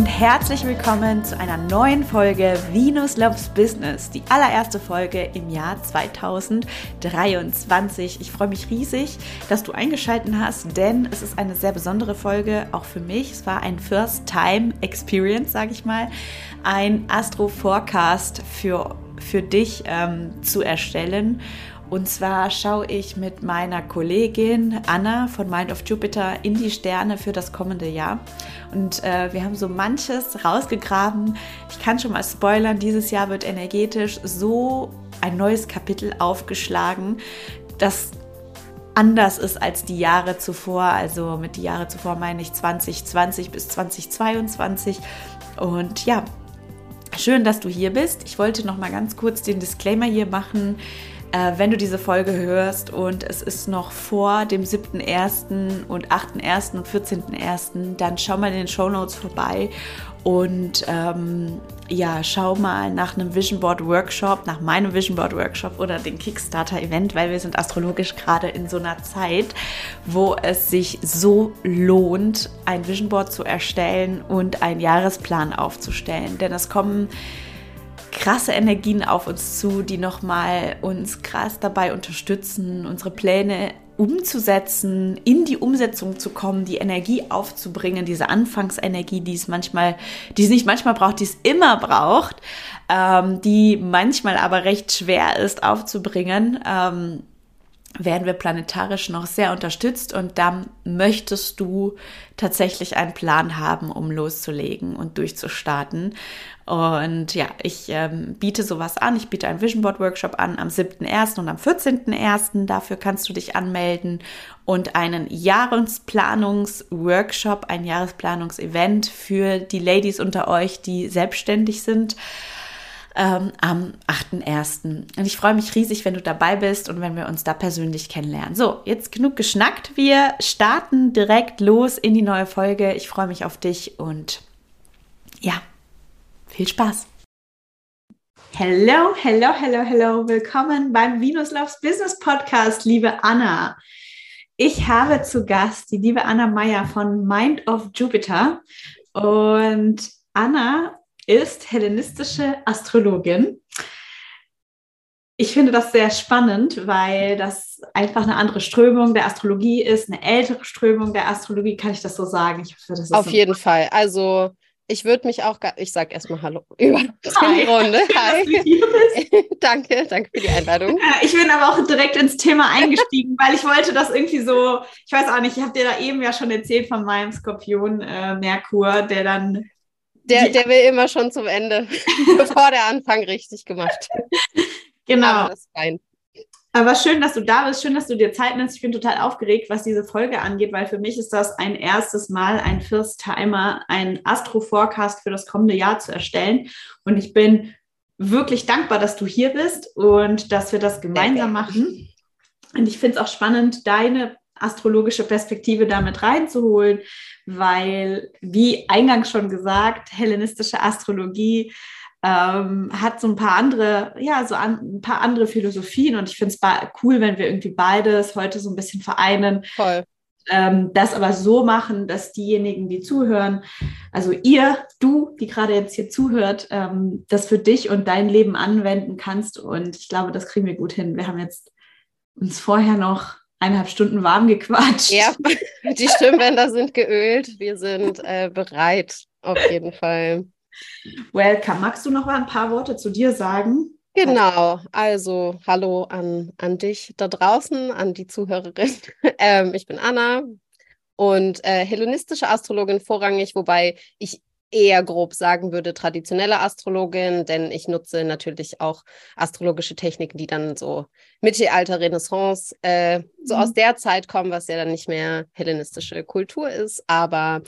und herzlich willkommen zu einer neuen Folge Venus Loves Business, die allererste Folge im Jahr 2023. Ich freue mich riesig, dass du eingeschaltet hast, denn es ist eine sehr besondere Folge, auch für mich. Es war ein First-Time-Experience, sage ich mal, ein Astro-Forecast für, für dich ähm, zu erstellen. Und zwar schaue ich mit meiner Kollegin Anna von Mind of Jupiter in die Sterne für das kommende Jahr. Und äh, wir haben so manches rausgegraben. Ich kann schon mal spoilern, dieses Jahr wird energetisch so ein neues Kapitel aufgeschlagen, das anders ist als die Jahre zuvor. Also mit die Jahre zuvor meine ich 2020 bis 2022. Und ja, schön, dass du hier bist. Ich wollte noch mal ganz kurz den Disclaimer hier machen. Äh, wenn du diese Folge hörst und es ist noch vor dem 7.1. und 8.1. und 14.1., dann schau mal in den Show Notes vorbei und ähm, ja, schau mal nach einem Vision Board Workshop, nach meinem Vision Board Workshop oder dem Kickstarter Event, weil wir sind astrologisch gerade in so einer Zeit, wo es sich so lohnt, ein Vision Board zu erstellen und einen Jahresplan aufzustellen. Denn es kommen krasse Energien auf uns zu, die nochmal uns krass dabei unterstützen, unsere Pläne umzusetzen, in die Umsetzung zu kommen, die Energie aufzubringen, diese Anfangsenergie, die es manchmal, die es nicht manchmal braucht, die es immer braucht, ähm, die manchmal aber recht schwer ist aufzubringen. Ähm, werden wir planetarisch noch sehr unterstützt und dann möchtest du tatsächlich einen Plan haben, um loszulegen und durchzustarten. Und ja, ich ähm, biete sowas an. Ich biete einen Vision Board Workshop an am 7.1. und am 14.1. Dafür kannst du dich anmelden und einen Jahresplanungsworkshop, ein Jahresplanungsevent für die Ladies unter euch, die selbstständig sind ähm, am 8.1. Und ich freue mich riesig, wenn du dabei bist und wenn wir uns da persönlich kennenlernen. So, jetzt genug geschnackt. Wir starten direkt los in die neue Folge. Ich freue mich auf dich und ja, viel Spaß. Hello, hello, hello, hello. Willkommen beim Venus Loves Business Podcast, liebe Anna. Ich habe zu Gast die liebe Anna Meyer von Mind of Jupiter. Und Anna ist hellenistische Astrologin. Ich finde das sehr spannend, weil das einfach eine andere Strömung der Astrologie ist, eine ältere Strömung der Astrologie, kann ich das so sagen? Ich hoffe, das Auf so jeden Fall. Also ich würde mich auch, ich sage erstmal Hallo über die Runde. Hi. danke, danke für die Einladung. Ich bin aber auch direkt ins Thema eingestiegen, weil ich wollte das irgendwie so, ich weiß auch nicht, ich habe dir da eben ja schon erzählt von meinem Skorpion äh, Merkur, der dann der, der will immer schon zum Ende, bevor der Anfang richtig gemacht. Genau. Aber schön, dass du da bist, schön, dass du dir Zeit nimmst. Ich bin total aufgeregt, was diese Folge angeht, weil für mich ist das ein erstes Mal ein First Timer, ein Astro-Forecast für das kommende Jahr zu erstellen. Und ich bin wirklich dankbar, dass du hier bist und dass wir das gemeinsam machen. Und ich finde es auch spannend, deine astrologische Perspektive damit reinzuholen, weil, wie eingangs schon gesagt, hellenistische Astrologie ähm, hat so ein paar andere, ja, so an, ein paar andere Philosophien und ich finde es cool, wenn wir irgendwie beides heute so ein bisschen vereinen. Voll. Ähm, das aber so machen, dass diejenigen, die zuhören, also ihr, du, die gerade jetzt hier zuhört, ähm, das für dich und dein Leben anwenden kannst. Und ich glaube, das kriegen wir gut hin. Wir haben jetzt uns vorher noch eineinhalb Stunden warm gequatscht. Ja, die Stimmbänder sind geölt. Wir sind äh, bereit, auf jeden Fall. Welcome. Magst du noch mal ein paar Worte zu dir sagen? Genau, also hallo an, an dich da draußen, an die Zuhörerin. ähm, ich bin Anna und äh, hellenistische Astrologin vorrangig, wobei ich eher grob sagen würde, traditionelle Astrologin, denn ich nutze natürlich auch astrologische Techniken, die dann so Mittelalter, Renaissance, äh, so mhm. aus der Zeit kommen, was ja dann nicht mehr hellenistische Kultur ist. Aber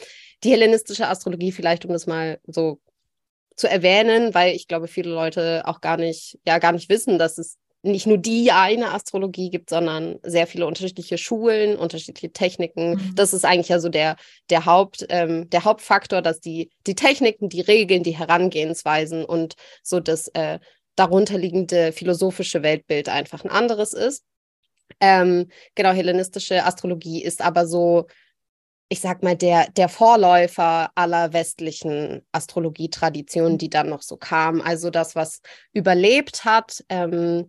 die hellenistische Astrologie, vielleicht um das mal so zu erwähnen, weil ich glaube, viele Leute auch gar nicht, ja, gar nicht wissen, dass es nicht nur die eine Astrologie gibt, sondern sehr viele unterschiedliche Schulen, unterschiedliche Techniken. Mhm. Das ist eigentlich ja so der, der, Haupt, ähm, der Hauptfaktor, dass die, die Techniken, die Regeln, die Herangehensweisen und so das äh, darunterliegende philosophische Weltbild einfach ein anderes ist. Ähm, genau, hellenistische Astrologie ist aber so ich sag mal, der, der Vorläufer aller westlichen Astrologietraditionen, die dann noch so kamen. Also das, was überlebt hat, ähm,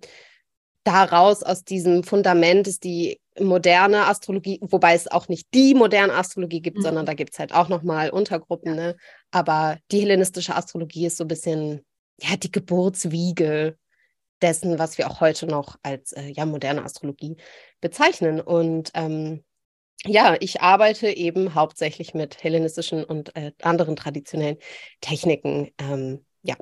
daraus aus diesem Fundament ist die moderne Astrologie, wobei es auch nicht die moderne Astrologie gibt, mhm. sondern da gibt es halt auch nochmal Untergruppen. Ne? Aber die hellenistische Astrologie ist so ein bisschen ja, die Geburtswiege dessen, was wir auch heute noch als äh, ja, moderne Astrologie bezeichnen. Und ähm, ja, ich arbeite eben hauptsächlich mit hellenistischen und äh, anderen traditionellen Techniken. Ähm, ja,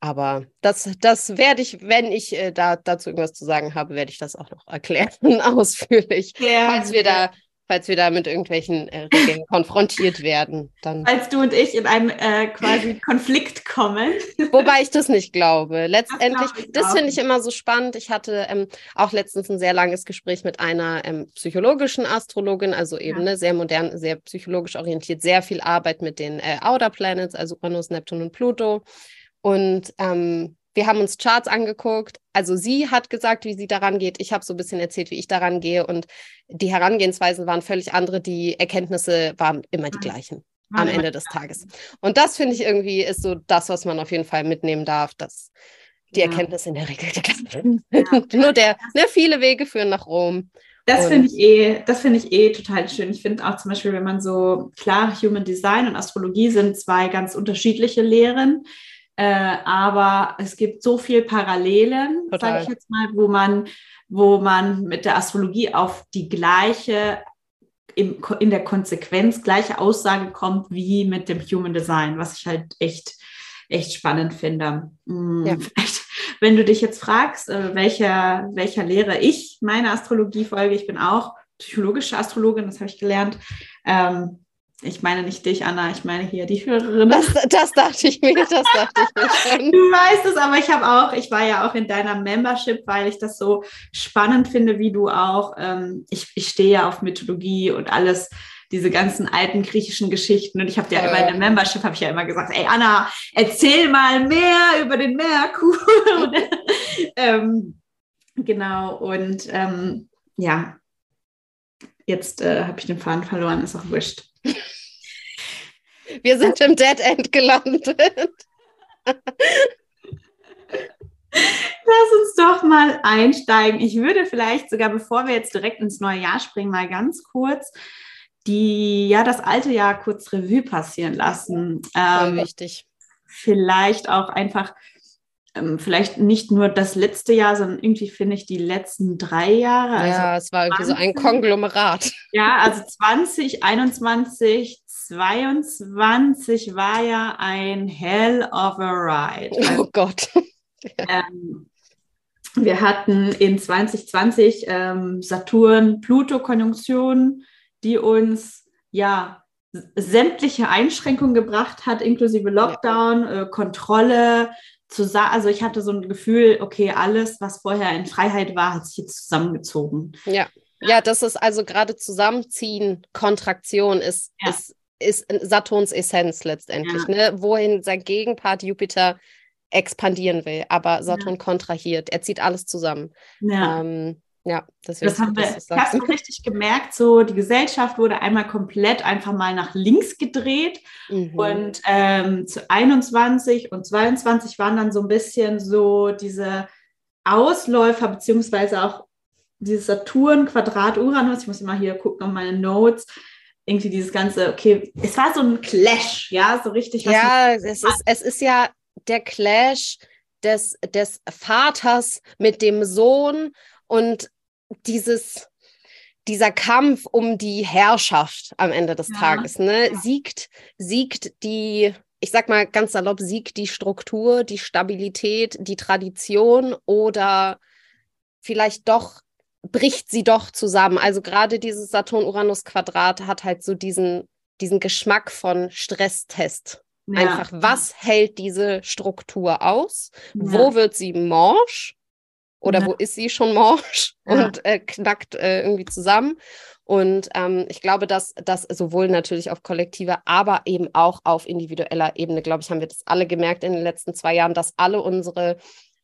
aber das, das werde ich, wenn ich äh, da, dazu irgendwas zu sagen habe, werde ich das auch noch erklären, ausführlich. Ja, falls wir da falls wir da mit irgendwelchen äh, Regeln konfrontiert werden. Dann. Falls du und ich in einen äh, quasi Konflikt kommen. Wobei ich das nicht glaube. Letztendlich, das, das finde ich immer so spannend. Ich hatte ähm, auch letztens ein sehr langes Gespräch mit einer ähm, psychologischen Astrologin, also eben ja. ne, sehr modern, sehr psychologisch orientiert, sehr viel Arbeit mit den äh, Outer Planets, also Uranus, Neptun und Pluto. Und ähm, wir haben uns Charts angeguckt. Also sie hat gesagt, wie sie daran geht. Ich habe so ein bisschen erzählt, wie ich daran gehe. Und die Herangehensweisen waren völlig andere. Die Erkenntnisse waren immer die gleichen am Ende des Tages. Und das finde ich irgendwie ist so das, was man auf jeden Fall mitnehmen darf, dass die ja. Erkenntnisse in der Regel die gleichen sind. Nur der, ne, viele Wege führen nach Rom. Das finde ich eh, das finde ich eh total schön. Ich finde auch zum Beispiel, wenn man so, klar, Human Design und Astrologie sind zwei ganz unterschiedliche Lehren. Äh, aber es gibt so viel Parallelen, sage ich jetzt mal, wo man, wo man mit der Astrologie auf die gleiche, im, in der Konsequenz gleiche Aussage kommt wie mit dem Human Design, was ich halt echt, echt spannend finde. Hm, ja. Vielleicht, wenn du dich jetzt fragst, äh, welcher, welcher Lehre ich meine Astrologie folge, ich bin auch psychologische Astrologin, das habe ich gelernt. Ähm, ich meine nicht dich, Anna, ich meine hier die Hörerin. Das, das dachte ich mir, das dachte ich mir schon. Du weißt es, aber ich habe auch, ich war ja auch in deiner Membership, weil ich das so spannend finde, wie du auch, ähm, ich, ich stehe ja auf Mythologie und alles, diese ganzen alten griechischen Geschichten. Und ich habe ja immer in der Membership, habe ich ja immer gesagt, ey Anna, erzähl mal mehr über den Merkur. ähm, genau, und ähm, ja, jetzt äh, habe ich den Faden verloren, ist auch wurscht. Wir sind im Dead End gelandet. Lass uns doch mal einsteigen. Ich würde vielleicht sogar, bevor wir jetzt direkt ins neue Jahr springen, mal ganz kurz die, ja, das alte Jahr kurz Revue passieren lassen. Ähm, wichtig. Vielleicht auch einfach, ähm, vielleicht nicht nur das letzte Jahr, sondern irgendwie finde ich die letzten drei Jahre. Ja, also es war irgendwie 20, so ein Konglomerat. Ja, also 2021, 22 war ja ein Hell of a Ride. oh Gott. ähm, wir hatten in 2020 ähm, Saturn-Pluto-Konjunktion, die uns ja sämtliche Einschränkungen gebracht hat, inklusive Lockdown, ja. äh, Kontrolle. Also ich hatte so ein Gefühl, okay, alles, was vorher in Freiheit war, hat sich jetzt zusammengezogen. Ja. Ja, das ist also gerade Zusammenziehen, Kontraktion ist, ja. ist ist Saturns Essenz letztendlich, ja. ne? wohin sein Gegenpart Jupiter expandieren will, aber Saturn ja. kontrahiert. Er zieht alles zusammen. Ja. Ähm, ja, das, das haben wir, hast du richtig gemerkt, so die Gesellschaft wurde einmal komplett einfach mal nach links gedreht mhm. und ähm, zu 21 und 22 waren dann so ein bisschen so diese Ausläufer beziehungsweise auch dieses Saturn, Quadrat, Uranus, ich muss immer hier gucken auf meine Notes, irgendwie dieses ganze, okay, es war so ein Clash, ja, so richtig. Ja, es ist, es ist ja der Clash des, des Vaters mit dem Sohn und dieses, dieser Kampf um die Herrschaft am Ende des ja. Tages, ne? Siegt, siegt die, ich sag mal ganz salopp, siegt die Struktur, die Stabilität, die Tradition oder vielleicht doch bricht sie doch zusammen. Also gerade dieses Saturn-Uranus-Quadrat hat halt so diesen, diesen Geschmack von Stresstest. Ja. Einfach, was hält diese Struktur aus? Ja. Wo wird sie morsch? Oder ja. wo ist sie schon morsch und äh, knackt äh, irgendwie zusammen? Und ähm, ich glaube, dass das sowohl natürlich auf kollektiver, aber eben auch auf individueller Ebene, glaube ich, haben wir das alle gemerkt in den letzten zwei Jahren, dass alle unsere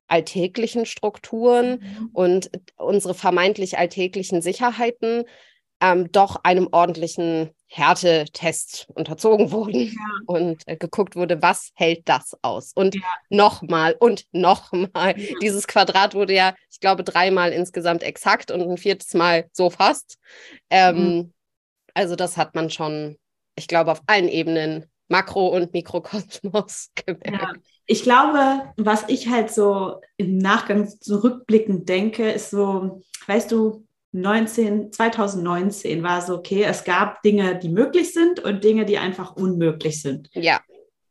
alltäglichen Strukturen mhm. und unsere vermeintlich alltäglichen Sicherheiten ähm, doch einem ordentlichen Härtetest unterzogen wurden ja. und äh, geguckt wurde, was hält das aus? Und ja. nochmal und nochmal. Ja. Dieses Quadrat wurde ja, ich glaube, dreimal insgesamt exakt und ein viertes Mal so fast. Ähm, mhm. Also das hat man schon, ich glaube, auf allen Ebenen, Makro- und Mikrokosmos gemerkt. Ich glaube, was ich halt so im Nachgang zurückblickend denke, ist so, weißt du, 19, 2019 war so, okay, es gab Dinge, die möglich sind und Dinge, die einfach unmöglich sind. Ja.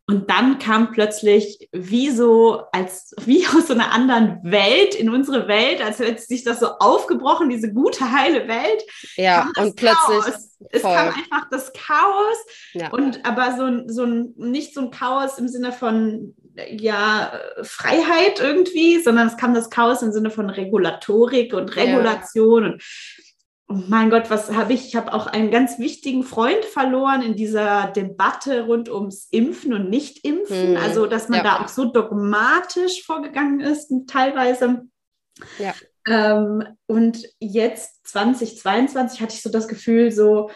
Und dann kam plötzlich wie so, als wie aus so einer anderen Welt in unsere Welt, als hätte sich das so aufgebrochen, diese gute, heile Welt. Ja, und plötzlich. Chaos. Es kam einfach das Chaos. Ja. Und aber so, so ein, nicht so ein Chaos im Sinne von ja, Freiheit irgendwie, sondern es kam das Chaos im Sinne von Regulatorik und Regulation ja. und mein Gott, was habe ich? Ich habe auch einen ganz wichtigen Freund verloren in dieser Debatte rund ums Impfen und Nicht-Impfen. Hm. Also, dass man ja. da auch so dogmatisch vorgegangen ist, teilweise. Ja. Ähm, und jetzt 2022 hatte ich so das Gefühl, so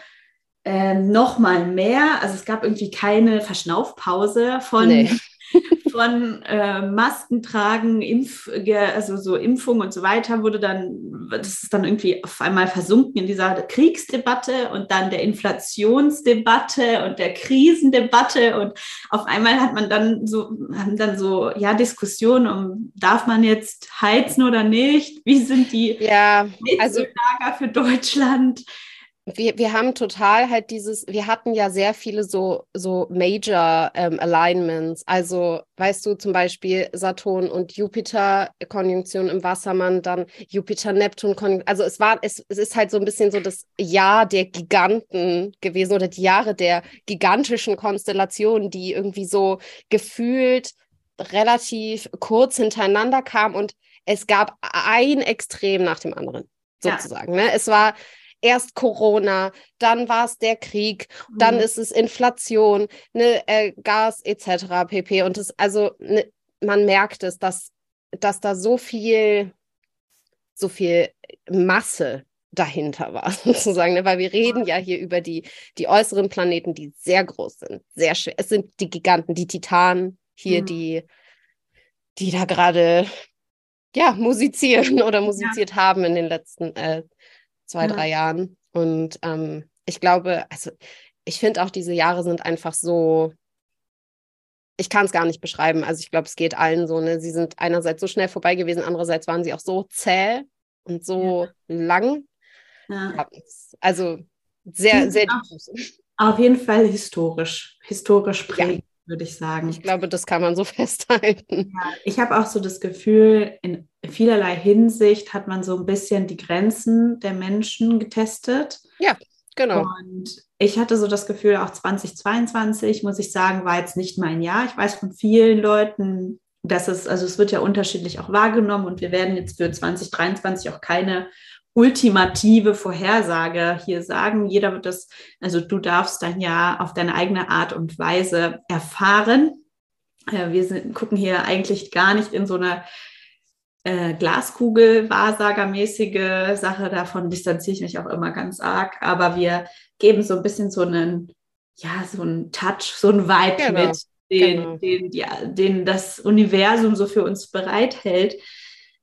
äh, noch mal mehr. Also es gab irgendwie keine Verschnaufpause von nee von äh, Masken tragen, Impf, also so Impfung und so weiter wurde dann, das ist dann irgendwie auf einmal versunken in dieser Kriegsdebatte und dann der Inflationsdebatte und der Krisendebatte und auf einmal hat man dann so, haben dann so, ja, Diskussionen um, darf man jetzt heizen oder nicht? Wie sind die ja, also, für Deutschland? Wir, wir haben total halt dieses, wir hatten ja sehr viele so, so Major ähm, Alignments. Also, weißt du, zum Beispiel Saturn und Jupiter Konjunktion im Wassermann, dann Jupiter-Neptun Konjunktion. Also es war, es, es ist halt so ein bisschen so das Jahr der Giganten gewesen oder die Jahre der gigantischen Konstellationen, die irgendwie so gefühlt relativ kurz hintereinander kamen und es gab ein Extrem nach dem anderen sozusagen. Ja. Ne? Es war erst Corona, dann war es der Krieg, mhm. dann ist es Inflation, ne, äh, Gas etc. pp. Und es, also ne, man merkt es, dass, dass da so viel, so viel Masse dahinter war, sozusagen, ne? weil wir reden ja hier über die, die äußeren Planeten, die sehr groß sind, sehr schwer. Es sind die Giganten, die Titanen hier, mhm. die, die da gerade ja, musizieren oder musiziert ja. haben in den letzten äh, zwei, ja. drei Jahren. Und ähm, ich glaube, also ich finde auch, diese Jahre sind einfach so, ich kann es gar nicht beschreiben. Also ich glaube, es geht allen so, ne? Sie sind einerseits so schnell vorbei gewesen, andererseits waren sie auch so zäh und so ja. lang. Ja. Also sehr, sehr Auf jeden Fall historisch, historisch prägend würde ich sagen. Ich glaube, das kann man so festhalten. Ja, ich habe auch so das Gefühl, in vielerlei Hinsicht hat man so ein bisschen die Grenzen der Menschen getestet. Ja, genau. Und ich hatte so das Gefühl, auch 2022, muss ich sagen, war jetzt nicht mein Jahr. Ich weiß von vielen Leuten, dass es, also es wird ja unterschiedlich auch wahrgenommen und wir werden jetzt für 2023 auch keine ultimative Vorhersage hier sagen. Jeder wird das, also du darfst dann ja auf deine eigene Art und Weise erfahren. Äh, wir sind, gucken hier eigentlich gar nicht in so eine äh, Glaskugel, Wahrsagermäßige Sache. Davon distanziere ich mich auch immer ganz arg. Aber wir geben so ein bisschen so einen, ja, so einen Touch, so einen Vibe genau. mit, den, genau. den, die, den das Universum so für uns bereithält.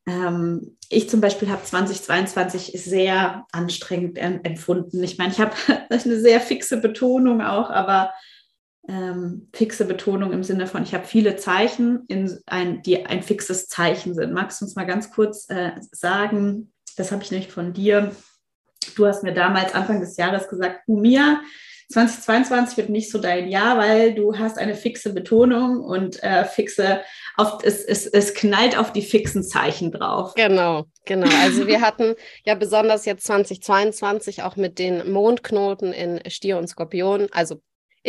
Ähm, ich zum Beispiel habe 2022 sehr anstrengend empfunden. Ich meine, ich habe eine sehr fixe Betonung auch, aber ähm, fixe Betonung im Sinne von, ich habe viele Zeichen, in ein, die ein fixes Zeichen sind. Magst du uns mal ganz kurz äh, sagen, das habe ich nämlich von dir. Du hast mir damals Anfang des Jahres gesagt, Umia, 2022 wird nicht so dein Jahr, weil du hast eine fixe Betonung und äh, fixe, auf, es, es, es knallt auf die fixen Zeichen drauf. Genau, genau. Also wir hatten ja besonders jetzt 2022 auch mit den Mondknoten in Stier und Skorpion, also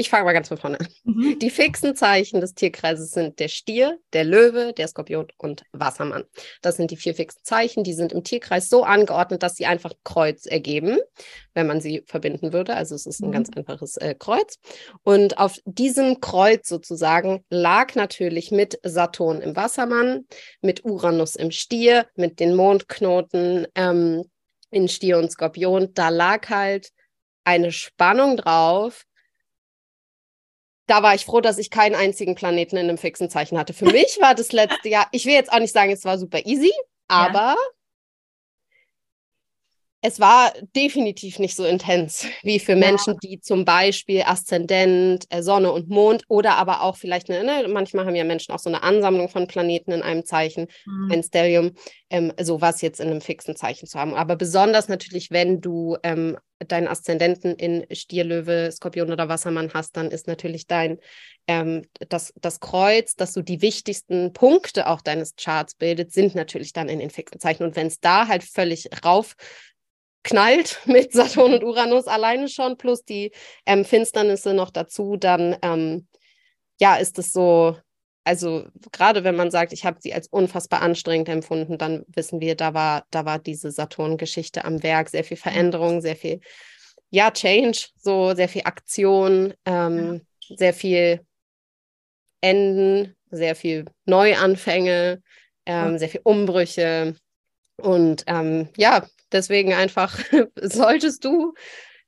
ich fange mal ganz von vorne an. Mhm. Die fixen Zeichen des Tierkreises sind der Stier, der Löwe, der Skorpion und Wassermann. Das sind die vier fixen Zeichen. Die sind im Tierkreis so angeordnet, dass sie einfach Kreuz ergeben, wenn man sie verbinden würde. Also es ist ein mhm. ganz einfaches äh, Kreuz. Und auf diesem Kreuz sozusagen lag natürlich mit Saturn im Wassermann, mit Uranus im Stier, mit den Mondknoten ähm, in Stier und Skorpion. Da lag halt eine Spannung drauf. Da war ich froh, dass ich keinen einzigen Planeten in einem fixen Zeichen hatte. Für mich war das letzte Jahr, ich will jetzt auch nicht sagen, es war super easy, aber ja es war definitiv nicht so intens wie für Menschen, die zum Beispiel Aszendent, äh, Sonne und Mond oder aber auch vielleicht, eine, ne, manchmal haben ja Menschen auch so eine Ansammlung von Planeten in einem Zeichen, mhm. ein Stellium, ähm, sowas jetzt in einem fixen Zeichen zu haben. Aber besonders natürlich, wenn du ähm, deinen Aszendenten in Stier, Löwe, Skorpion oder Wassermann hast, dann ist natürlich dein ähm, das, das Kreuz, dass so die wichtigsten Punkte auch deines Charts bildet, sind natürlich dann in den fixen Zeichen. Und wenn es da halt völlig rauf knallt mit Saturn und Uranus alleine schon, plus die ähm, Finsternisse noch dazu, dann ähm, ja, ist es so, also gerade wenn man sagt, ich habe sie als unfassbar anstrengend empfunden, dann wissen wir, da war, da war diese Saturn-Geschichte am Werk, sehr viel Veränderung, sehr viel, ja, Change, so sehr viel Aktion, ähm, ja. sehr viel Enden, sehr viel Neuanfänge, ähm, sehr viel Umbrüche. Und ähm, ja, Deswegen einfach solltest du,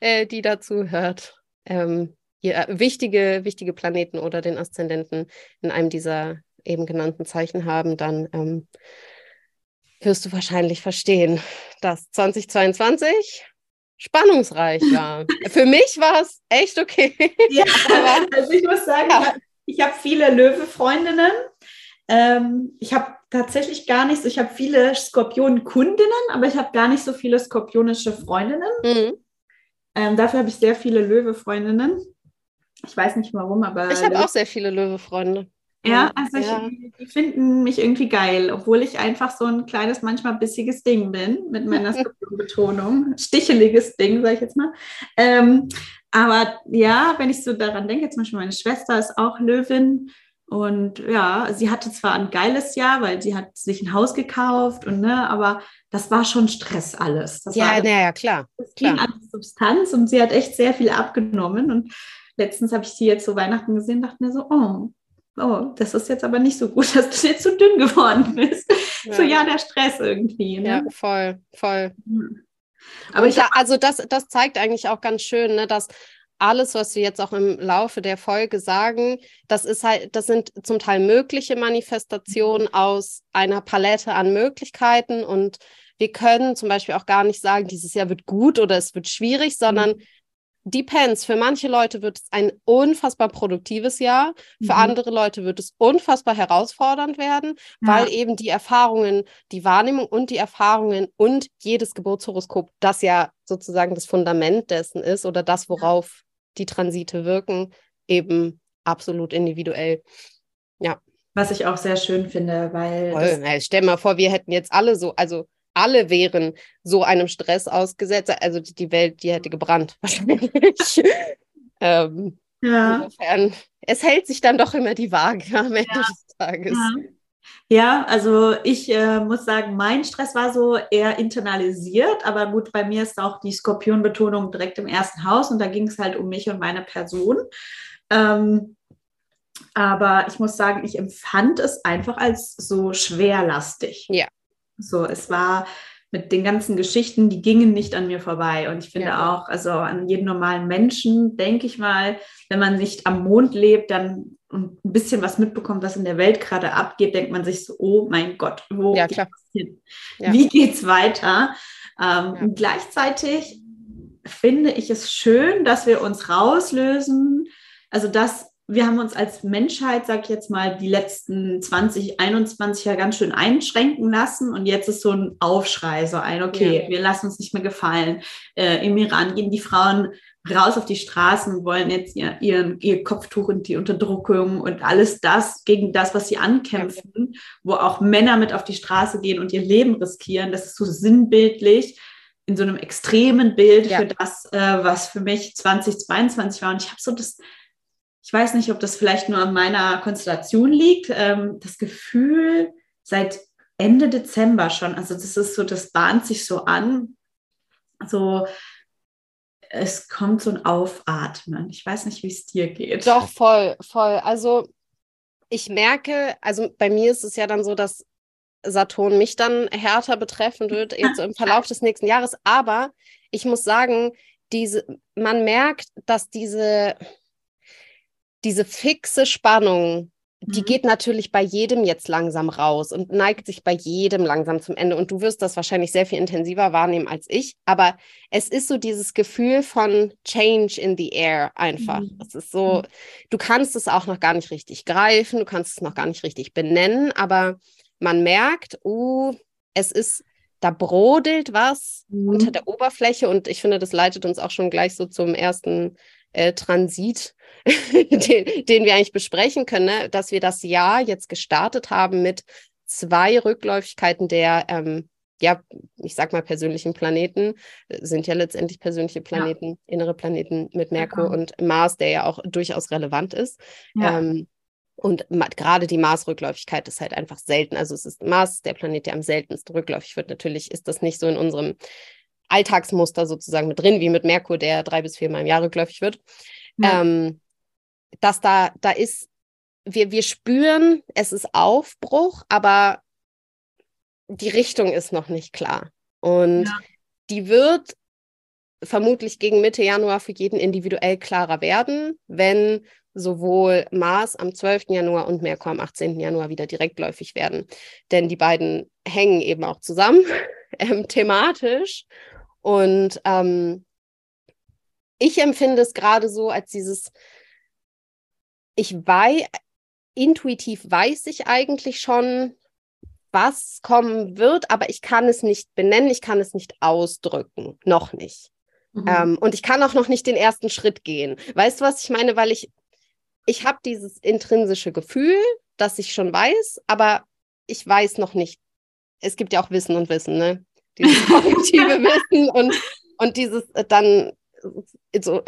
äh, die dazu hört, ähm, hier, äh, wichtige, wichtige Planeten oder den Aszendenten in einem dieser eben genannten Zeichen haben, dann ähm, wirst du wahrscheinlich verstehen, dass 2022 spannungsreich war. Für mich war es echt okay. Ja, also ich muss sagen, ja. ich habe viele Löwe-Freundinnen. Ähm, ich habe tatsächlich gar nicht so, ich habe viele Skorpion-Kundinnen, aber ich habe gar nicht so viele skorpionische Freundinnen. Mhm. Ähm, dafür habe ich sehr viele Löwe-Freundinnen. Ich weiß nicht warum, aber. Ich habe auch sehr viele Löwe-Freunde. Ja, also ja. Ich, die finden mich irgendwie geil, obwohl ich einfach so ein kleines, manchmal bissiges Ding bin mit meiner Skorpion-Betonung. Sticheliges Ding, sage ich jetzt mal. Ähm, aber ja, wenn ich so daran denke, zum Beispiel meine Schwester ist auch Löwin und ja, sie hatte zwar ein geiles Jahr, weil sie hat sich ein Haus gekauft und ne, aber das war schon Stress alles. Das ja, naja, klar. Es ging an Substanz und sie hat echt sehr viel abgenommen. Und letztens habe ich sie jetzt so Weihnachten gesehen, dachte mir so, oh, oh, das ist jetzt aber nicht so gut, dass du jetzt so dünn geworden bist. Ja. So ja, der Stress irgendwie. Ne? Ja, voll, voll. Aber ich, ja, also das, das zeigt eigentlich auch ganz schön, ne, dass alles, was wir jetzt auch im Laufe der Folge sagen, das ist halt, das sind zum Teil mögliche Manifestationen mhm. aus einer Palette an Möglichkeiten und wir können zum Beispiel auch gar nicht sagen, dieses Jahr wird gut oder es wird schwierig, sondern mhm. depends. Für manche Leute wird es ein unfassbar produktives Jahr, für mhm. andere Leute wird es unfassbar herausfordernd werden, ja. weil eben die Erfahrungen, die Wahrnehmung und die Erfahrungen und jedes Geburtshoroskop das ja sozusagen das Fundament dessen ist oder das, worauf die Transite wirken, eben absolut individuell. Ja. Was ich auch sehr schön finde, weil. Voll. Stell mal vor, wir hätten jetzt alle so, also alle wären so einem Stress ausgesetzt. Also die Welt, die hätte gebrannt, wahrscheinlich. ähm, ja. Insofern, es hält sich dann doch immer die Waage am Ende ja. des Tages. Ja. Ja, also ich äh, muss sagen, mein Stress war so eher internalisiert, aber gut, bei mir ist auch die Skorpionbetonung direkt im ersten Haus und da ging es halt um mich und meine Person. Ähm, aber ich muss sagen, ich empfand es einfach als so schwerlastig. Ja. So, es war mit den ganzen Geschichten, die gingen nicht an mir vorbei. Und ich finde ja. auch, also an jeden normalen Menschen, denke ich mal, wenn man nicht am Mond lebt, dann ein bisschen was mitbekommt, was in der Welt gerade abgeht, denkt man sich so, oh mein Gott, wo ja, geht's hin? Ja. Wie geht's weiter? Ähm, und gleichzeitig finde ich es schön, dass wir uns rauslösen. Also dass wir haben uns als Menschheit, sag ich jetzt mal, die letzten 20, 21 Jahre ganz schön einschränken lassen. Und jetzt ist so ein Aufschrei, so ein, okay, ja. wir lassen uns nicht mehr gefallen. Äh, Im Iran gehen die Frauen raus auf die Straßen wollen jetzt ihr, ihren, ihr Kopftuch und die Unterdrückung und alles das gegen das, was sie ankämpfen, ja. wo auch Männer mit auf die Straße gehen und ihr Leben riskieren. Das ist so sinnbildlich in so einem extremen Bild ja. für das, äh, was für mich 2022 war. Und ich habe so das ich weiß nicht, ob das vielleicht nur an meiner Konstellation liegt, ähm, das Gefühl seit Ende Dezember schon, also das ist so, das bahnt sich so an, so es kommt so ein Aufatmen. Ich weiß nicht, wie es dir geht. Doch, voll, voll. Also ich merke, also bei mir ist es ja dann so, dass Saturn mich dann härter betreffen wird, jetzt im Verlauf des nächsten Jahres. Aber ich muss sagen, diese, man merkt, dass diese, diese fixe Spannung, die Mhm. geht natürlich bei jedem jetzt langsam raus und neigt sich bei jedem langsam zum Ende. Und du wirst das wahrscheinlich sehr viel intensiver wahrnehmen als ich. Aber es ist so dieses Gefühl von Change in the air einfach. Mhm. Es ist so, du kannst es auch noch gar nicht richtig greifen, du kannst es noch gar nicht richtig benennen, aber man merkt, uh, es ist, da brodelt was Mhm. unter der Oberfläche und ich finde, das leitet uns auch schon gleich so zum ersten äh, Transit, den, den wir eigentlich besprechen können, ne? dass wir das Jahr jetzt gestartet haben mit zwei Rückläufigkeiten der, ähm, ja, ich sag mal persönlichen Planeten, äh, sind ja letztendlich persönliche Planeten, innere Planeten mit Merkur Genau. und Mars, der ja auch durchaus relevant ist. Ja. Ähm, und gerade die Mars-Rückläufigkeit ist halt einfach selten. Also es ist Mars, der Planet, der am seltensten rückläufig wird. Natürlich ist das nicht so in unserem Alltagsmuster sozusagen mit drin, wie mit Merkur, der drei bis viermal im Jahr rückläufig wird. Ja. Ähm, dass da, da ist, wir, wir spüren, es ist Aufbruch, aber die Richtung ist noch nicht klar. Und Ja. die wird vermutlich gegen Mitte Januar für jeden individuell klarer werden, wenn sowohl Mars am 12. Januar und Merkur am 18. Januar wieder direktläufig werden. Denn die beiden hängen eben auch zusammen, ähm, thematisch. Und ähm, ich empfinde es gerade so als dieses, ich weiß, intuitiv weiß ich eigentlich schon, was kommen wird, aber ich kann es nicht benennen, ich kann es nicht ausdrücken, noch nicht. Mhm. Ähm, und ich kann auch noch nicht den ersten Schritt gehen. Weißt du, was ich meine? Weil ich, ich habe dieses intrinsische Gefühl, dass ich schon weiß, aber ich weiß noch nicht. Es gibt ja auch Wissen und Wissen, ne? Dieses kognitive Wissen und, und dieses äh, dann äh, so,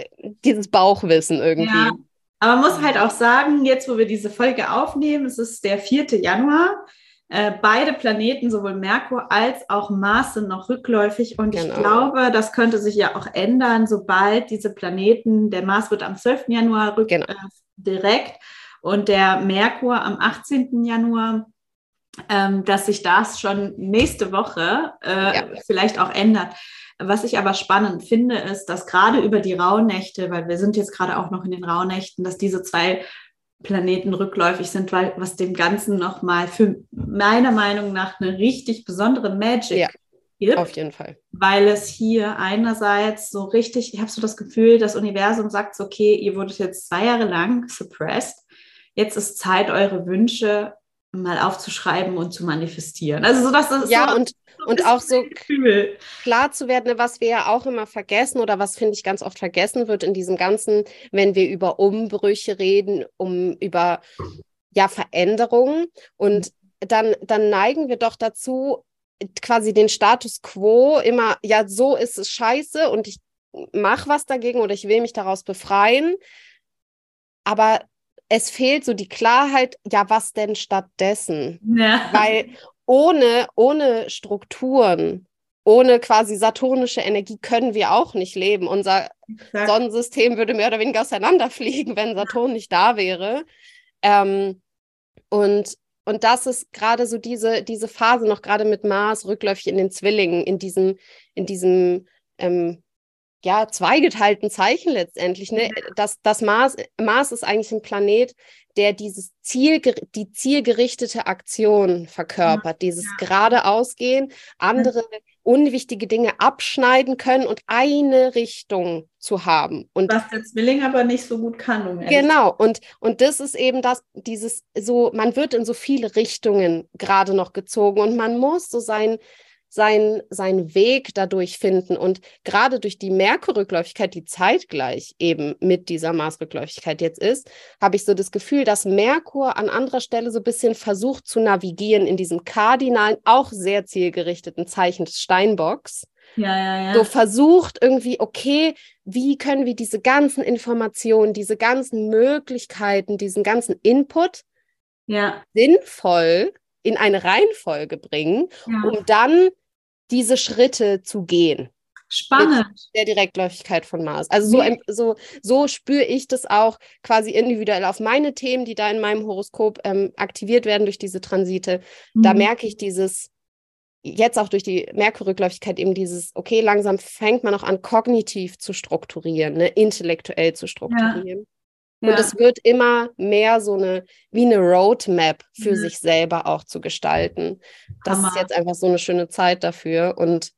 dieses Bauchwissen irgendwie. Ja. Aber man muss halt auch sagen, jetzt wo wir diese Folge aufnehmen, es ist der 4. Januar. Äh, beide Planeten, sowohl Merkur als auch Mars, sind noch rückläufig. Und ich Genau. glaube, das könnte sich ja auch ändern, sobald diese Planeten, der Mars wird am 12. Januar rück, Genau. äh, direkt und der Merkur am 18. Januar, ähm, dass sich das schon nächste Woche äh, Ja. vielleicht auch ändert. Was ich aber spannend finde, ist, dass gerade über die Rauhnächte, weil wir sind jetzt gerade auch noch in den Rauhnächten, dass diese zwei Planeten rückläufig sind, weil was dem Ganzen nochmal für meiner Meinung nach eine richtig besondere Magic Ja, gibt, Auf jeden Fall. weil es hier einerseits so richtig, ich habe so das Gefühl, das Universum sagt so, okay, ihr wurdet jetzt zwei Jahre lang suppressed, jetzt ist Zeit, eure Wünsche mal aufzuschreiben und zu manifestieren. Also so, dass das Ja, so, und, so und auch so Gefühl. klar zu werden, ne, was wir ja auch immer vergessen oder was finde ich ganz oft vergessen wird in diesem ganzen, wenn wir über Umbrüche reden, um über ja Veränderungen und dann dann neigen wir doch dazu quasi den Status quo immer ja so ist es scheiße und ich mache was dagegen oder ich will mich daraus befreien, aber es fehlt so die Klarheit, ja was denn stattdessen? Ja. weil ohne, ohne Strukturen, ohne quasi saturnische Energie können wir auch nicht leben. Unser Exakt. Sonnensystem würde mehr oder weniger auseinanderfliegen, wenn Saturn nicht da wäre. Ähm, und, und das ist gerade so diese, diese Phase noch gerade mit Mars rückläufig in den Zwillingen, in diesem, in diesem ähm, ja, zweigeteilten Zeichen letztendlich. Ne? Das, das Mars, Mars ist eigentlich ein Planet, der dieses Ziel, die zielgerichtete Aktion verkörpert, dieses ja. geradeausgehen, andere unwichtige Dinge abschneiden können und eine Richtung zu haben. Und Was der Zwilling aber nicht so gut kann. Um Genau, und, und das ist eben das, dieses so, man wird in so viele Richtungen gerade noch gezogen und man muss so sein, sein, seinen Weg dadurch finden. Und gerade durch die Merkur-Rückläufigkeit, die zeitgleich eben mit dieser Mars-Rückläufigkeit jetzt ist, habe ich so das Gefühl, dass Merkur an anderer Stelle so ein bisschen versucht zu navigieren in diesem kardinalen, auch sehr zielgerichteten Zeichen des Steinbocks Ja, ja, ja. so versucht irgendwie, okay, wie können wir diese ganzen Informationen, diese ganzen Möglichkeiten, diesen ganzen Input ja, sinnvoll in eine Reihenfolge bringen, um dann diese Schritte zu gehen Spannend. der Direktläufigkeit von Mars. Also so, so, so spüre ich das auch quasi individuell auf meine Themen, die da in meinem Horoskop ähm, aktiviert werden durch diese Transite. Da Mhm. merke ich dieses, jetzt auch durch die Merkur-Rückläufigkeit eben dieses, okay, langsam fängt man auch an, kognitiv zu strukturieren, ne, intellektuell zu strukturieren. Ja. Und ja. es wird immer mehr so eine, wie eine Roadmap für mhm. sich selber auch zu gestalten. Das Hammer. ist jetzt einfach so eine schöne Zeit dafür. Und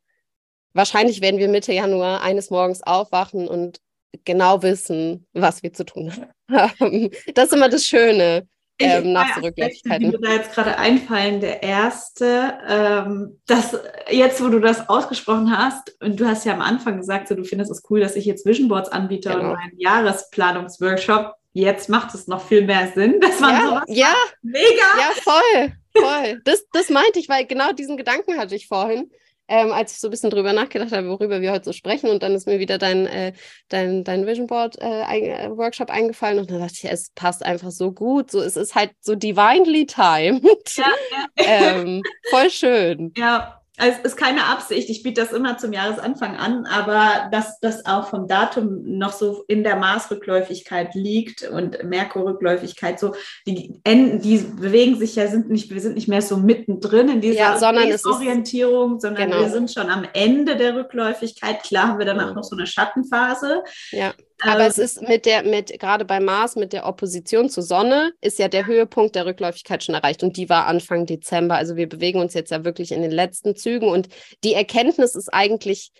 wahrscheinlich werden wir Mitte Januar eines Morgens aufwachen und genau wissen, was wir zu tun haben. Das ist immer das Schöne ähm, nach Zurückläufigkeiten. Die mir da jetzt gerade einfallen. Der erste, ähm, das, jetzt wo du das ausgesprochen hast, und du hast ja am Anfang gesagt, so, du findest es cool, dass ich jetzt Vision Boards anbiete genau. und meinen Jahresplanungsworkshop. Jetzt macht es noch viel mehr Sinn, dass man ja, sowas ja, mega. Ja, voll, voll. Das, das meinte ich, weil genau diesen Gedanken hatte ich vorhin ähm, als ich so ein bisschen drüber nachgedacht habe, worüber wir heute so sprechen. Und dann ist mir wieder dein, äh, dein, dein Vision Board äh, ein, äh, Workshop eingefallen. Und dann dachte ich, es passt einfach so gut. So, es ist halt so divinely timed. Ja, ja. ähm, voll schön. Ja, es ist keine Absicht, ich biete das immer zum Jahresanfang an, aber dass das auch vom Datum noch so in der Maßrückläufigkeit liegt und Merkur-Rückläufigkeit, so die Enden, die bewegen sich ja, sind nicht, wir sind nicht mehr so mittendrin in dieser ja, sondern Orientierung, sondern genau. wir sind schon am Ende der Rückläufigkeit. Klar haben wir dann auch noch so eine Schattenphase. Ja. Aber ähm, es ist mit der, mit, gerade bei Mars, mit der Opposition zur Sonne, ist ja der Höhepunkt der Rückläufigkeit schon erreicht. Und die war Anfang Dezember. Also wir bewegen uns jetzt ja wirklich in den letzten Zügen. Und die Erkenntnis ist eigentlich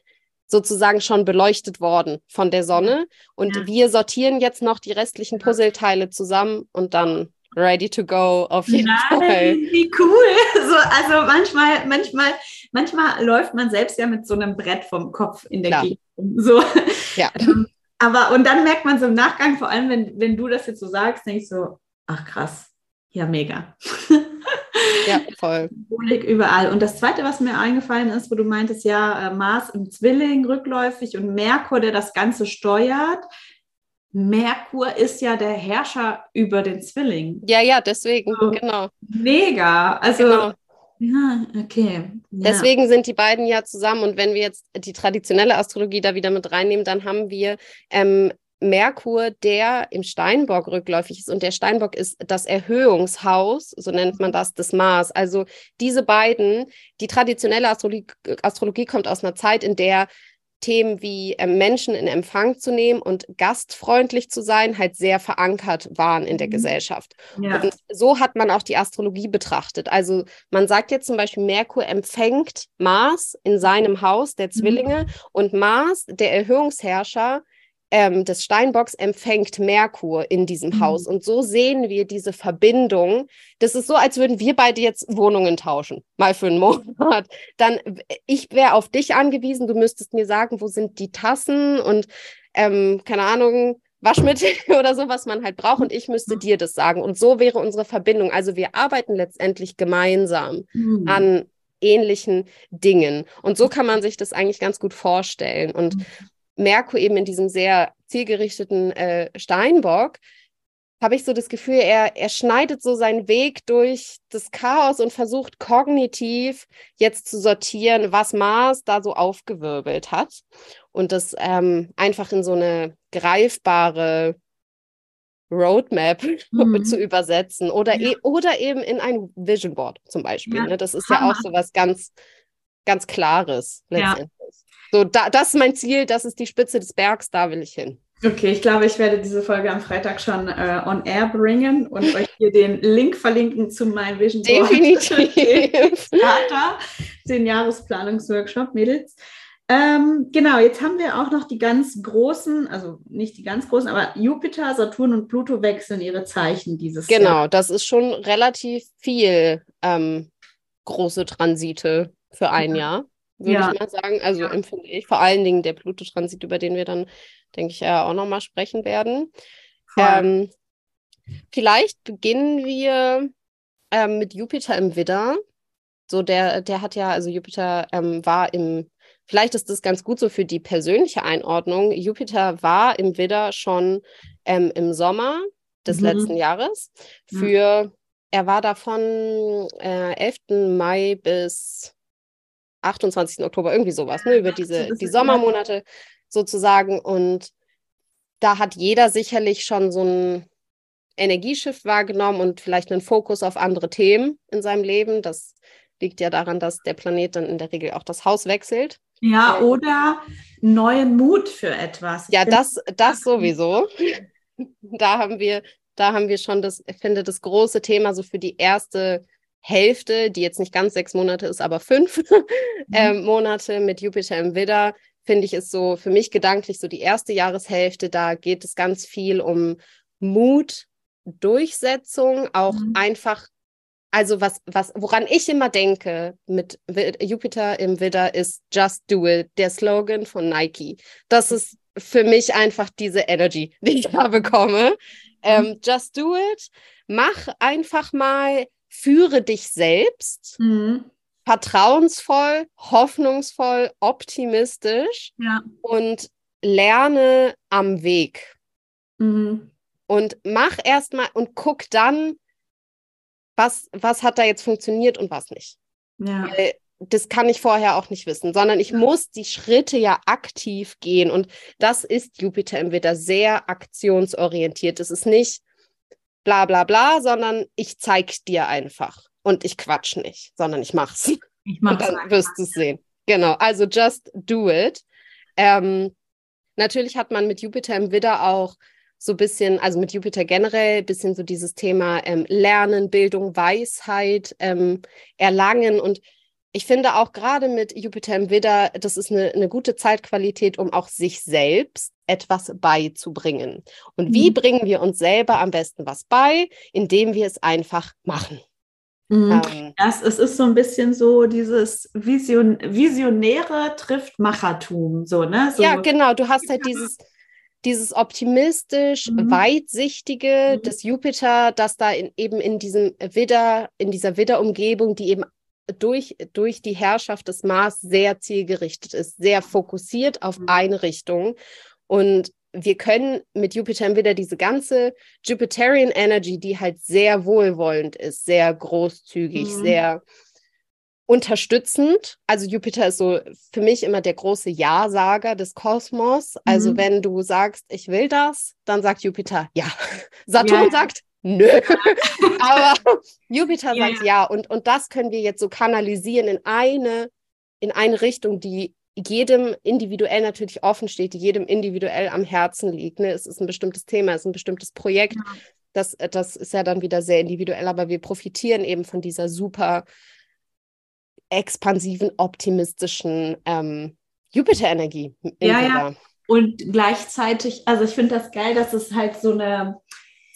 sozusagen schon beleuchtet worden von der Sonne. Und ja. wir sortieren jetzt noch die restlichen Puzzleteile zusammen und dann ready to go auf jeden Nein, Fall. Wie cool. So, also manchmal, manchmal, manchmal läuft man selbst ja mit so einem Brett vom Kopf in der Klar. Gegend. So. Ja. Ähm, aber und dann merkt man so im Nachgang, vor allem wenn, wenn du das jetzt so sagst, denke ich so, ach krass, ja, mega. Ja, voll. Symbolik überall. Und das Zweite, was mir eingefallen ist, wo du meintest, ja, äh, Mars im Zwilling rückläufig und Merkur, der das Ganze steuert. Merkur ist ja der Herrscher über den Zwilling. Ja, ja, deswegen, so, genau. Mega. Also genau. Ja, okay. Ja. Deswegen sind die beiden ja zusammen. Und wenn wir jetzt die traditionelle Astrologie da wieder mit reinnehmen, dann haben wir ähm, Merkur, der im Steinbock rückläufig ist. Und der Steinbock ist das Erhöhungshaus, so nennt man das, des Mars. Also diese beiden, die traditionelle Astrologie, Astrologie kommt aus einer Zeit, in der Themen wie äh, Menschen in Empfang zu nehmen und gastfreundlich zu sein, halt sehr verankert waren in der mhm. Gesellschaft. Ja. Und so hat man auch die Astrologie betrachtet. Also man sagt jetzt zum Beispiel, Merkur empfängt Mars in seinem Haus der mhm. Zwillinge mhm. und Mars, der Erhöhungsherrscher, ähm, des Steinbocks empfängt Merkur in diesem mhm. Haus. Und so sehen wir diese Verbindung. Das ist so, als würden wir beide jetzt Wohnungen tauschen, mal für einen Monat. Dann, ich wäre auf dich angewiesen, du müsstest mir sagen, wo sind die Tassen und ähm, keine Ahnung, Waschmittel oder so, was man halt braucht. Und ich müsste dir das sagen. Und so wäre unsere Verbindung. Also wir arbeiten letztendlich gemeinsam mhm. an ähnlichen Dingen. Und so kann man sich das eigentlich ganz gut vorstellen. Und mhm. Merkur eben in diesem sehr zielgerichteten äh, Steinbock, habe ich so das Gefühl, er, er schneidet so seinen Weg durch das Chaos und versucht kognitiv jetzt zu sortieren, was Mars da so aufgewirbelt hat und das ähm, einfach in so eine greifbare Roadmap mhm. zu übersetzen oder, ja. e oder eben in ein Vision Board zum Beispiel. Ja. Ne? Das ist ja auch so was ganz, ganz Klares letztendlich. Ja. So, da, das ist mein Ziel, das ist die Spitze des Bergs, da will ich hin. Okay, ich glaube, ich werde diese Folge am Freitag schon äh, on air bringen und euch hier den Link verlinken zu meinem Vision Board. Definitiv. Starter, den Jahresplanungsworkshop, Mädels. Ähm, genau, jetzt haben wir auch noch die ganz großen, also nicht die ganz großen, aber Jupiter, Saturn und Pluto wechseln ihre Zeichen dieses genau, Jahr. Genau, das ist schon relativ viel ähm, große Transite für ein ja. Jahr würde ja. ich mal sagen. Also ja. empfinde ich vor allen Dingen der Pluto-Transit, über den wir dann, denke ich, ja auch nochmal sprechen werden. Ähm, vielleicht beginnen wir ähm, mit Jupiter im Widder. So, der, der hat ja, also Jupiter ähm, war im, vielleicht ist das ganz gut so für die persönliche Einordnung. Jupiter war im Widder schon ähm, im Sommer des mhm. letzten Jahres. Für, er war da von äh, 11. Mai bis 28. Oktober, irgendwie sowas, ne, über diese die Sommermonate sozusagen. Und da hat jeder sicherlich schon so ein Energieschiff wahrgenommen und vielleicht einen Fokus auf andere Themen in seinem Leben. Das Liegt ja daran, dass der Planet dann in der Regel auch das Haus wechselt. Ja, oder neuen Mut für etwas. Ja, das, das sowieso. da haben wir, da haben wir schon das, ich finde, das große Thema so für die erste Hälfte, die jetzt nicht ganz sechs Monate ist, aber fünf mhm. äh, Monate mit Jupiter im Widder, finde ich, ist so für mich gedanklich so die erste Jahreshälfte. Da geht es ganz viel um Mut, Durchsetzung, auch mhm. einfach, also was, was, woran ich immer denke mit Jupiter im Widder ist Just Do It, der Slogan von Nike. Das ist für mich einfach diese Energy, die ich da bekomme. Mhm. Ähm, just do it. Mach einfach mal, führe dich selbst. Mhm vertrauensvoll, hoffnungsvoll, optimistisch ja. und lerne am Weg. Mhm. Und mach erstmal und guck dann, was, was hat da jetzt funktioniert und was nicht. Ja. Weil das kann ich vorher auch nicht wissen, sondern ich muss die Schritte ja aktiv gehen. Und das ist Jupiter im Widder sehr aktionsorientiert. Es ist nicht bla bla bla, sondern ich zeig dir einfach. Und ich quatsch nicht, sondern ich mach's. Ich mach's. Und dann wirst du es sehen. Genau, also just do it. Ähm, natürlich hat man mit Jupiter im Widder auch so ein bisschen, also mit Jupiter generell, ein bisschen so dieses Thema ähm, Lernen, Bildung, Weisheit, ähm, Erlangen. Und ich finde auch gerade mit Jupiter im Widder, das ist eine, eine gute Zeitqualität, um auch sich selbst etwas beizubringen. Und wie mhm. bringen wir uns selber am besten was bei? Indem wir es einfach machen. Mhm. Ähm, das, es ist so ein bisschen so dieses Vision, Visionäre trifft Machertum, so, ne? So, ja, genau. Du hast halt dieses, dieses optimistisch mhm. weitsichtige mhm. des Jupiter, das da in, eben in diesem Widder, in dieser Widderumgebung, die eben durch, durch die Herrschaft des Mars sehr zielgerichtet ist, sehr fokussiert auf mhm. eine Richtung. Und wir können mit Jupiter wieder diese ganze Jupiterian Energy, die halt sehr wohlwollend ist, sehr großzügig, mhm. sehr unterstützend. Also Jupiter ist so für mich immer der große Ja-Sager des Kosmos. Also mhm. wenn du sagst, ich will das, dann sagt Jupiter ja. Saturn ja. sagt nö. Aber Jupiter ja, sagt ja. Und, und das können wir jetzt so kanalisieren in eine, in eine Richtung, die jedem individuell natürlich offen steht, die jedem individuell am Herzen liegt. Ne? Es ist ein bestimmtes Thema, es ist ein bestimmtes Projekt. Ja. Das, äh, das ist ja dann wieder sehr individuell, aber wir profitieren eben von dieser super expansiven, optimistischen ähm, Jupiter-Energie. Ja, ja. Und gleichzeitig, also ich finde das geil, dass es halt so eine,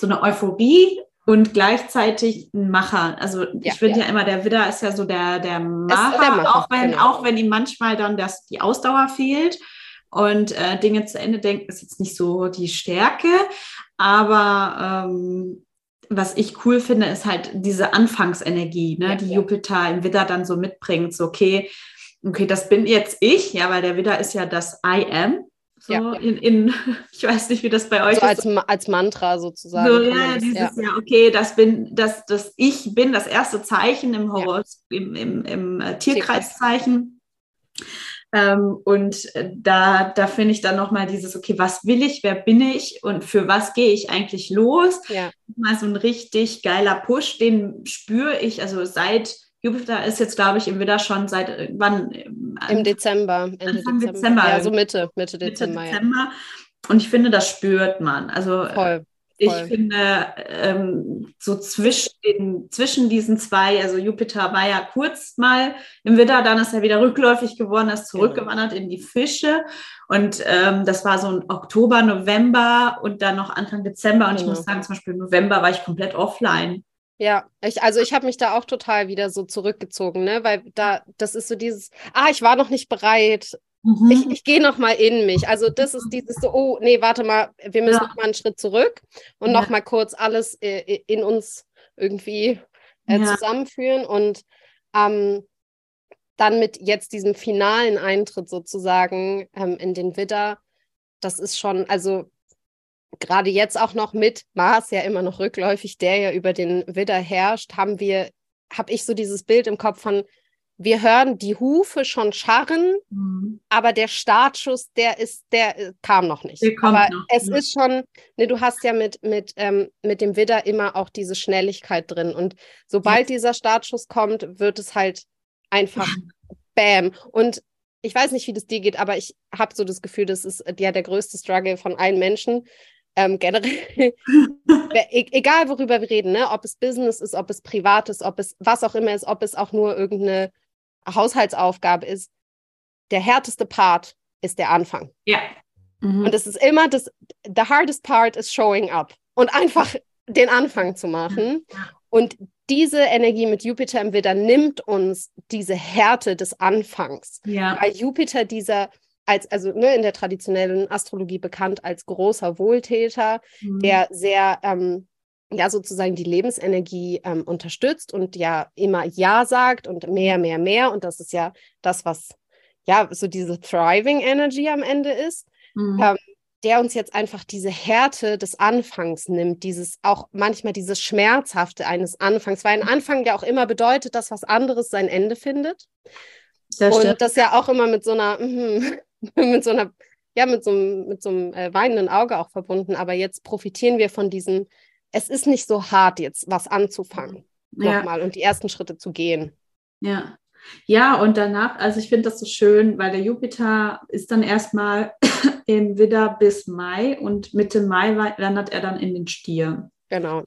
so eine Euphorie und gleichzeitig ein Macher. Also ja, ich finde ja. ja. immer, der Widder ist ja so der, der Macher, der Macher auch, wenn, genau. auch wenn ihm manchmal dann das, die Ausdauer fehlt und äh, Dinge zu Ende denken, ist jetzt nicht so die Stärke. Aber ähm, was ich cool finde, ist halt diese Anfangsenergie, ne, ja, die Jupiter im Widder dann so mitbringt. So, okay, okay, das bin jetzt ich, ja, weil der Widder ist ja das I am. So ja. in, in, ich weiß nicht, wie das bei euch so ist. Als, als Mantra sozusagen. So, ja, dieses, ja. ja. okay, das bin, das, das Ich bin das erste Zeichen im Horror, ja. im, im, im äh, Tierkreiszeichen. Ähm, und äh, da, da finde ich dann nochmal dieses, okay, was will ich, wer bin ich und für was gehe ich eigentlich los? Ja. Mal so ein richtig geiler Push, den spüre ich, also seit Jupiter ist jetzt, glaube ich, im Widder schon seit äh, wann? Im Dezember, Ende Dezember. Dezember. Ja, so Mitte, Mitte Dezember. Mitte Dezember. Ja. Und ich finde, das spürt man. Also äh, voll, ich finde, ähm, so zwischen, den, zwischen diesen zwei, also Jupiter war ja kurz mal im Widder, dann ist er wieder rückläufig geworden, ist genau. zurückgewandert genau. in die Fische. Und ähm, das war so ein Oktober, November und dann noch Anfang Dezember. Und genau. ich muss sagen, zum Beispiel im November war ich komplett offline. Ja, ich, also ich habe mich da auch total wieder so zurückgezogen, ne? Weil da, das ist so dieses, ah, ich war noch nicht bereit. Mhm. Ich, ich gehe noch mal in mich. Also das ist dieses so, oh, nee, warte mal, wir müssen ja. noch mal einen Schritt zurück und ja. noch mal kurz alles äh, in uns irgendwie äh, ja. zusammenführen und ähm, dann mit jetzt diesem finalen Eintritt sozusagen ähm, in den Widder, das ist schon, also gerade jetzt auch noch mit Mars ja immer noch rückläufig, der ja über den Widder herrscht, haben wir, habe ich so dieses Bild im Kopf von, wir hören die Hufe schon scharren, mhm. aber der Startschuss, der ist, der äh, kam noch nicht. aber noch, es ja. ist schon, ne, du hast ja mit, mit, ähm, mit dem Widder immer auch diese Schnelligkeit drin. Und sobald ja. dieser Startschuss kommt, wird es halt einfach Bam. Und ich weiß nicht, wie das dir geht, aber ich habe so das Gefühl, das ist ja der größte Struggle von allen Menschen. Ähm, generell, e egal worüber wir reden, ne? ob es Business ist, ob es privat ist, ob es was auch immer ist, ob es auch nur irgendeine Haushaltsaufgabe ist, der härteste Part ist der Anfang. Ja. Mhm. Und es ist immer das, the hardest part is showing up und einfach den Anfang zu machen. Und diese Energie mit Jupiter im Widder nimmt uns diese Härte des Anfangs. Ja. Weil Jupiter dieser als, also ne, in der traditionellen Astrologie bekannt als großer Wohltäter, mhm. der sehr ähm, ja sozusagen die Lebensenergie ähm, unterstützt und ja immer Ja sagt und mehr, mehr, mehr. Und das ist ja das, was ja so diese Thriving Energy am Ende ist. Mhm. Ähm, der uns jetzt einfach diese Härte des Anfangs nimmt, dieses auch manchmal dieses Schmerzhafte eines Anfangs, weil ein Anfang ja auch immer bedeutet, dass was anderes sein Ende findet. Das und das ja auch immer mit so einer, mit so einer, ja, mit so einem, mit so einem äh, weinenden Auge auch verbunden. Aber jetzt profitieren wir von diesem, es ist nicht so hart, jetzt was anzufangen. Ja. Nochmal und die ersten Schritte zu gehen. Ja. Ja, und danach, also ich finde das so schön, weil der Jupiter ist dann erstmal im Widder bis Mai und Mitte Mai wandert er dann in den Stier. Genau.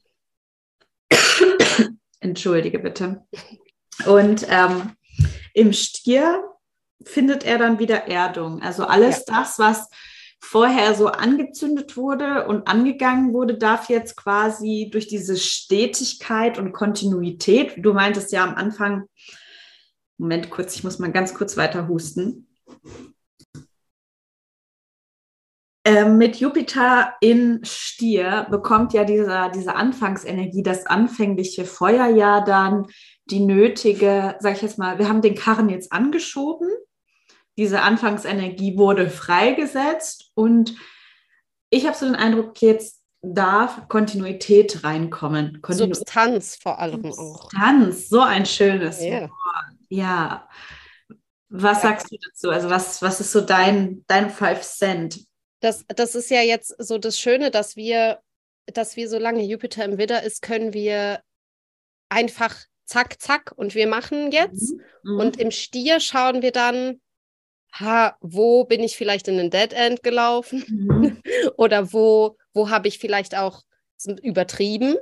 Entschuldige bitte. Und ähm, im Stier findet er dann wieder Erdung. Also alles ja. das, was vorher so angezündet wurde und angegangen wurde, darf jetzt quasi durch diese Stetigkeit und Kontinuität, du meintest ja am Anfang, Moment kurz, ich muss mal ganz kurz weiter husten. Ähm, mit Jupiter in Stier bekommt ja dieser, diese Anfangsenergie, das anfängliche Feuerjahr dann die nötige, sag ich jetzt mal, wir haben den Karren jetzt angeschoben, diese Anfangsenergie wurde freigesetzt und ich habe so den Eindruck, jetzt darf Kontinuität reinkommen. Kontinu Substanz vor allem auch. Substanz, so ein schönes yeah. Wort. Ja. Was ja. sagst du dazu? Also was, was ist so dein, dein Five Cent? Das, das ist ja jetzt so das Schöne, dass wir, dass wir, solange Jupiter im Widder ist, können wir einfach zack, zack und wir machen jetzt. Mhm. Und im Stier schauen wir dann, ha, wo bin ich vielleicht in ein Dead End gelaufen? Mhm. Oder wo, wo habe ich vielleicht auch übertrieben?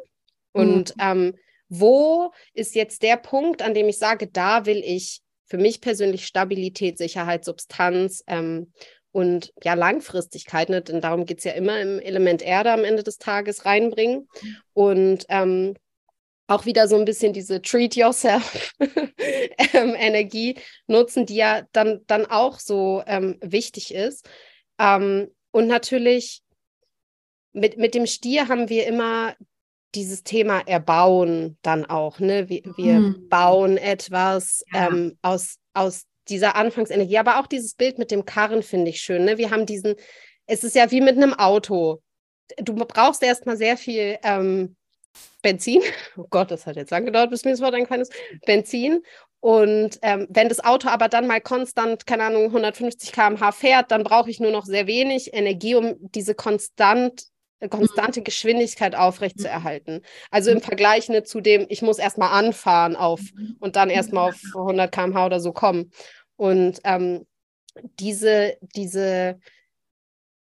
Und mhm. ähm, wo ist jetzt der Punkt, an dem ich sage, da will ich für mich persönlich Stabilität, Sicherheit, Substanz ähm, und ja, Langfristigkeit, ne? denn darum geht es ja immer im Element Erde am Ende des Tages reinbringen. Und ähm, auch wieder so ein bisschen diese Treat Yourself ähm, Energie nutzen, die ja dann, dann auch so ähm, wichtig ist. Ähm, und natürlich mit, mit dem Stier haben wir immer dieses Thema Erbauen dann auch. Ne? Wir, wir hm. bauen etwas ja. ähm, aus, aus dieser Anfangsenergie. Aber auch dieses Bild mit dem Karren finde ich schön. Ne? Wir haben diesen, es ist ja wie mit einem Auto. Du brauchst erstmal sehr viel ähm, Benzin. Oh Gott, das hat jetzt lang gedauert, bis mir das Wort eingefallen ist. Benzin. Und ähm, wenn das Auto aber dann mal konstant, keine Ahnung, 150 km/h fährt, dann brauche ich nur noch sehr wenig Energie, um diese konstant konstante Geschwindigkeit aufrechtzuerhalten. Also im Vergleich ne, zu dem, ich muss erstmal anfahren auf und dann erstmal auf 100 km/h oder so kommen. Und ähm, diese, diese,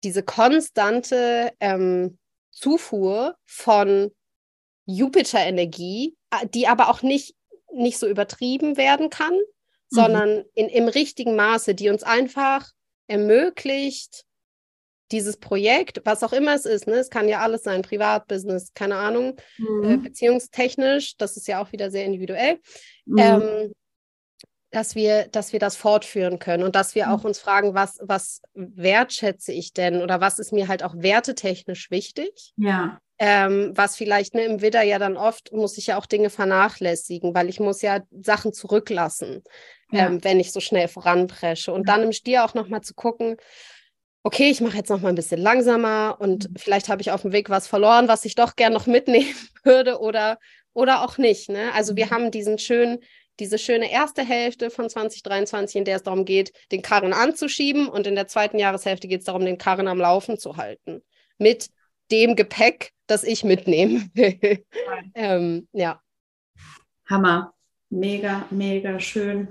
diese konstante ähm, Zufuhr von Jupiter-Energie, äh, die aber auch nicht, nicht so übertrieben werden kann, mhm. sondern in, im richtigen Maße, die uns einfach ermöglicht, dieses Projekt, was auch immer es ist, ne, es kann ja alles sein, Privatbusiness, keine Ahnung, äh, mhm. äh, beziehungstechnisch, das ist ja auch wieder sehr individuell, mhm. ähm, dass wir, dass wir das fortführen können und dass wir mhm. auch uns fragen, was, was wertschätze ich denn oder was ist mir halt auch wertetechnisch wichtig? Ja. Ähm, was vielleicht ne, im Widder ja dann oft muss ich ja auch Dinge vernachlässigen, weil ich muss ja Sachen zurücklassen, ja. ähm, wenn ich so schnell voranpresche. Und ja. dann im Stier auch nochmal zu gucken, okay, ich mache jetzt noch mal ein bisschen langsamer und mhm. vielleicht habe ich auf dem Weg was verloren, was ich doch gern noch mitnehmen würde oder, oder auch nicht. Ne? Also wir mhm. haben diesen schönen, diese schöne erste Hälfte von 2023, in der es darum geht, den Karren anzuschieben und in der zweiten Jahreshälfte geht es darum, den Karren am Laufen zu halten. Mit dem Gepäck, das ich mitnehmen will. ähm, ja. Hammer. mega, mega schön.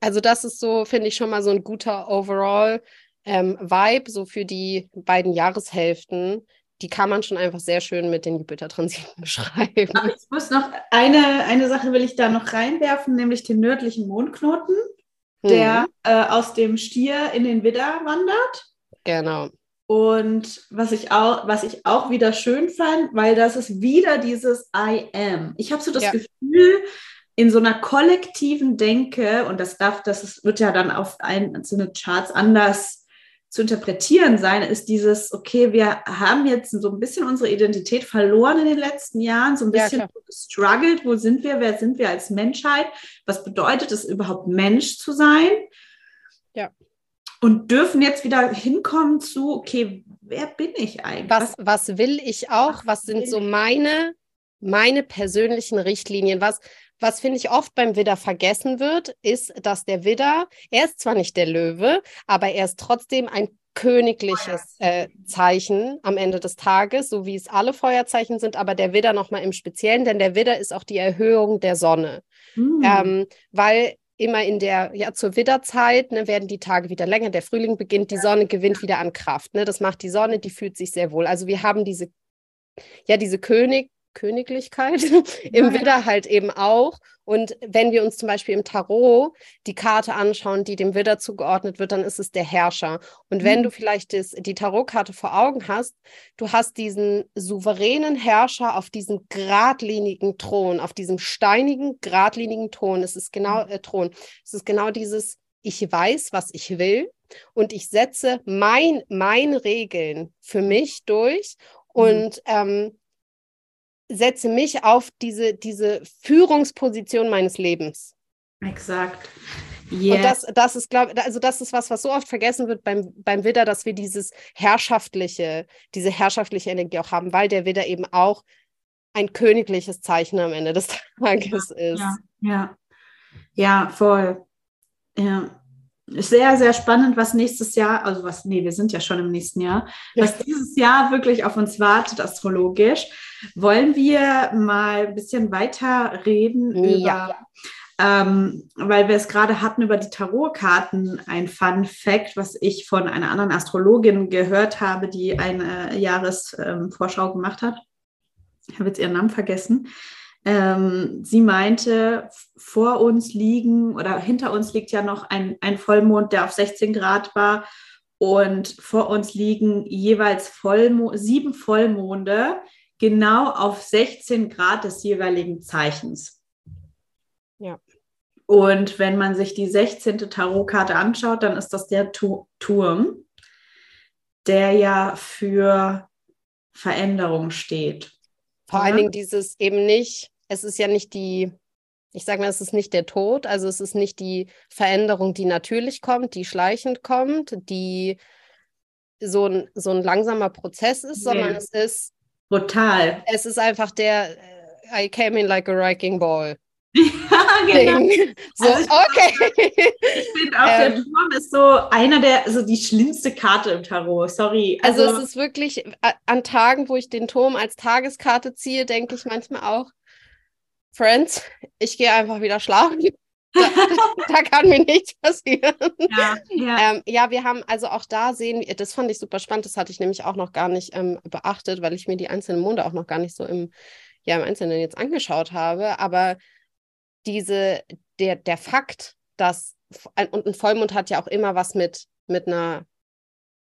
Also das ist so, finde ich, schon mal so ein guter Overall ähm, Vibe, so für die beiden Jahreshälften. Die kann man schon einfach sehr schön mit den Jupiter-Transiten beschreiben. Aber ich muss noch, eine, eine Sache will ich da noch reinwerfen, nämlich den nördlichen Mondknoten, der mhm. äh, aus dem Stier in den Widder wandert. Genau. Und was ich auch, was ich auch wieder schön fand, weil das ist wieder dieses I am. Ich habe so das ja. Gefühl, in so einer kollektiven Denke, und das darf, das ist, wird ja dann auf einzelne Charts anders zu interpretieren sein, ist dieses, okay, wir haben jetzt so ein bisschen unsere Identität verloren in den letzten Jahren, so ein bisschen ja, struggled, wo sind wir, wer sind wir als Menschheit, was bedeutet es überhaupt Mensch zu sein? Ja und dürfen jetzt wieder hinkommen zu, okay, wer bin ich eigentlich? Was, was will ich auch? Was sind so meine, meine persönlichen Richtlinien? Was, was finde ich oft beim Widder vergessen wird, ist, dass der Widder, er ist zwar nicht der Löwe, aber er ist trotzdem ein königliches äh, Zeichen am Ende des Tages, so wie es alle Feuerzeichen sind, aber der Widder nochmal im Speziellen, denn der Widder ist auch die Erhöhung der Sonne. Hm. Ähm, weil immer in der, ja, zur Widderzeit ne, werden die Tage wieder länger, der Frühling beginnt, die Sonne gewinnt wieder an Kraft. Ne? Das macht die Sonne, die fühlt sich sehr wohl. Also wir haben diese, ja, diese König, Königlichkeit im Widder halt eben auch. Und wenn wir uns zum Beispiel im Tarot die Karte anschauen, die dem Widder zugeordnet wird, dann ist es der Herrscher. Und wenn mhm. du vielleicht das, die Tarotkarte vor Augen hast, du hast diesen souveränen Herrscher auf diesem geradlinigen Thron, auf diesem steinigen, geradlinigen Thron. Es ist genau mhm. äh, Thron. Es ist genau dieses ich weiß, was ich will und ich setze mein, meine Regeln für mich durch mhm. und ähm, setze mich auf diese, diese Führungsposition meines Lebens. Exakt. Yeah. Und das, das ist, glaube also das ist was, was so oft vergessen wird beim, beim Widder, dass wir dieses herrschaftliche, diese herrschaftliche Energie auch haben, weil der Widder eben auch ein königliches Zeichen am Ende des Tages ja, ist. Ja, ja. Ja, voll. Ja sehr, sehr spannend, was nächstes Jahr, also was, nee, wir sind ja schon im nächsten Jahr, was dieses Jahr wirklich auf uns wartet, astrologisch. Wollen wir mal ein bisschen weiter reden ja. über, ähm, weil wir es gerade hatten über die Tarotkarten, ein Fun Fact, was ich von einer anderen Astrologin gehört habe, die eine Jahresvorschau ähm, gemacht hat. Ich habe jetzt ihren Namen vergessen. Ähm, sie meinte, vor uns liegen oder hinter uns liegt ja noch ein, ein Vollmond, der auf 16 Grad war. Und vor uns liegen jeweils Vollmo sieben Vollmonde, genau auf 16 Grad des jeweiligen Zeichens. Ja. Und wenn man sich die 16. Tarotkarte anschaut, dann ist das der tu Turm, der ja für Veränderung steht. Vor allen Dingen dieses eben nicht, es ist ja nicht die, ich sage mal, es ist nicht der Tod, also es ist nicht die Veränderung, die natürlich kommt, die schleichend kommt, die so ein, so ein langsamer Prozess ist, nee. sondern es ist brutal. Es ist einfach der I came in like a wrecking ball. Ja, genau. So, also ich okay. ich finde auch, ähm, der Turm ist so einer der, also die schlimmste Karte im Tarot. Sorry. Also, also es ist wirklich, an Tagen, wo ich den Turm als Tageskarte ziehe, denke ich manchmal auch, Friends, ich gehe einfach wieder schlafen. Da, da, kann mir nichts passieren. Ja, ja. Ähm, ja, wir haben also auch da sehen, das fand ich super spannend, das hatte ich nämlich auch noch gar nicht ähm, beachtet, weil ich mir die einzelnen Monde auch noch gar nicht so im, ja, im Einzelnen jetzt angeschaut habe. Aber diese, der, der Fakt, dass, ein, und ein Vollmond hat ja auch immer was mit, mit einer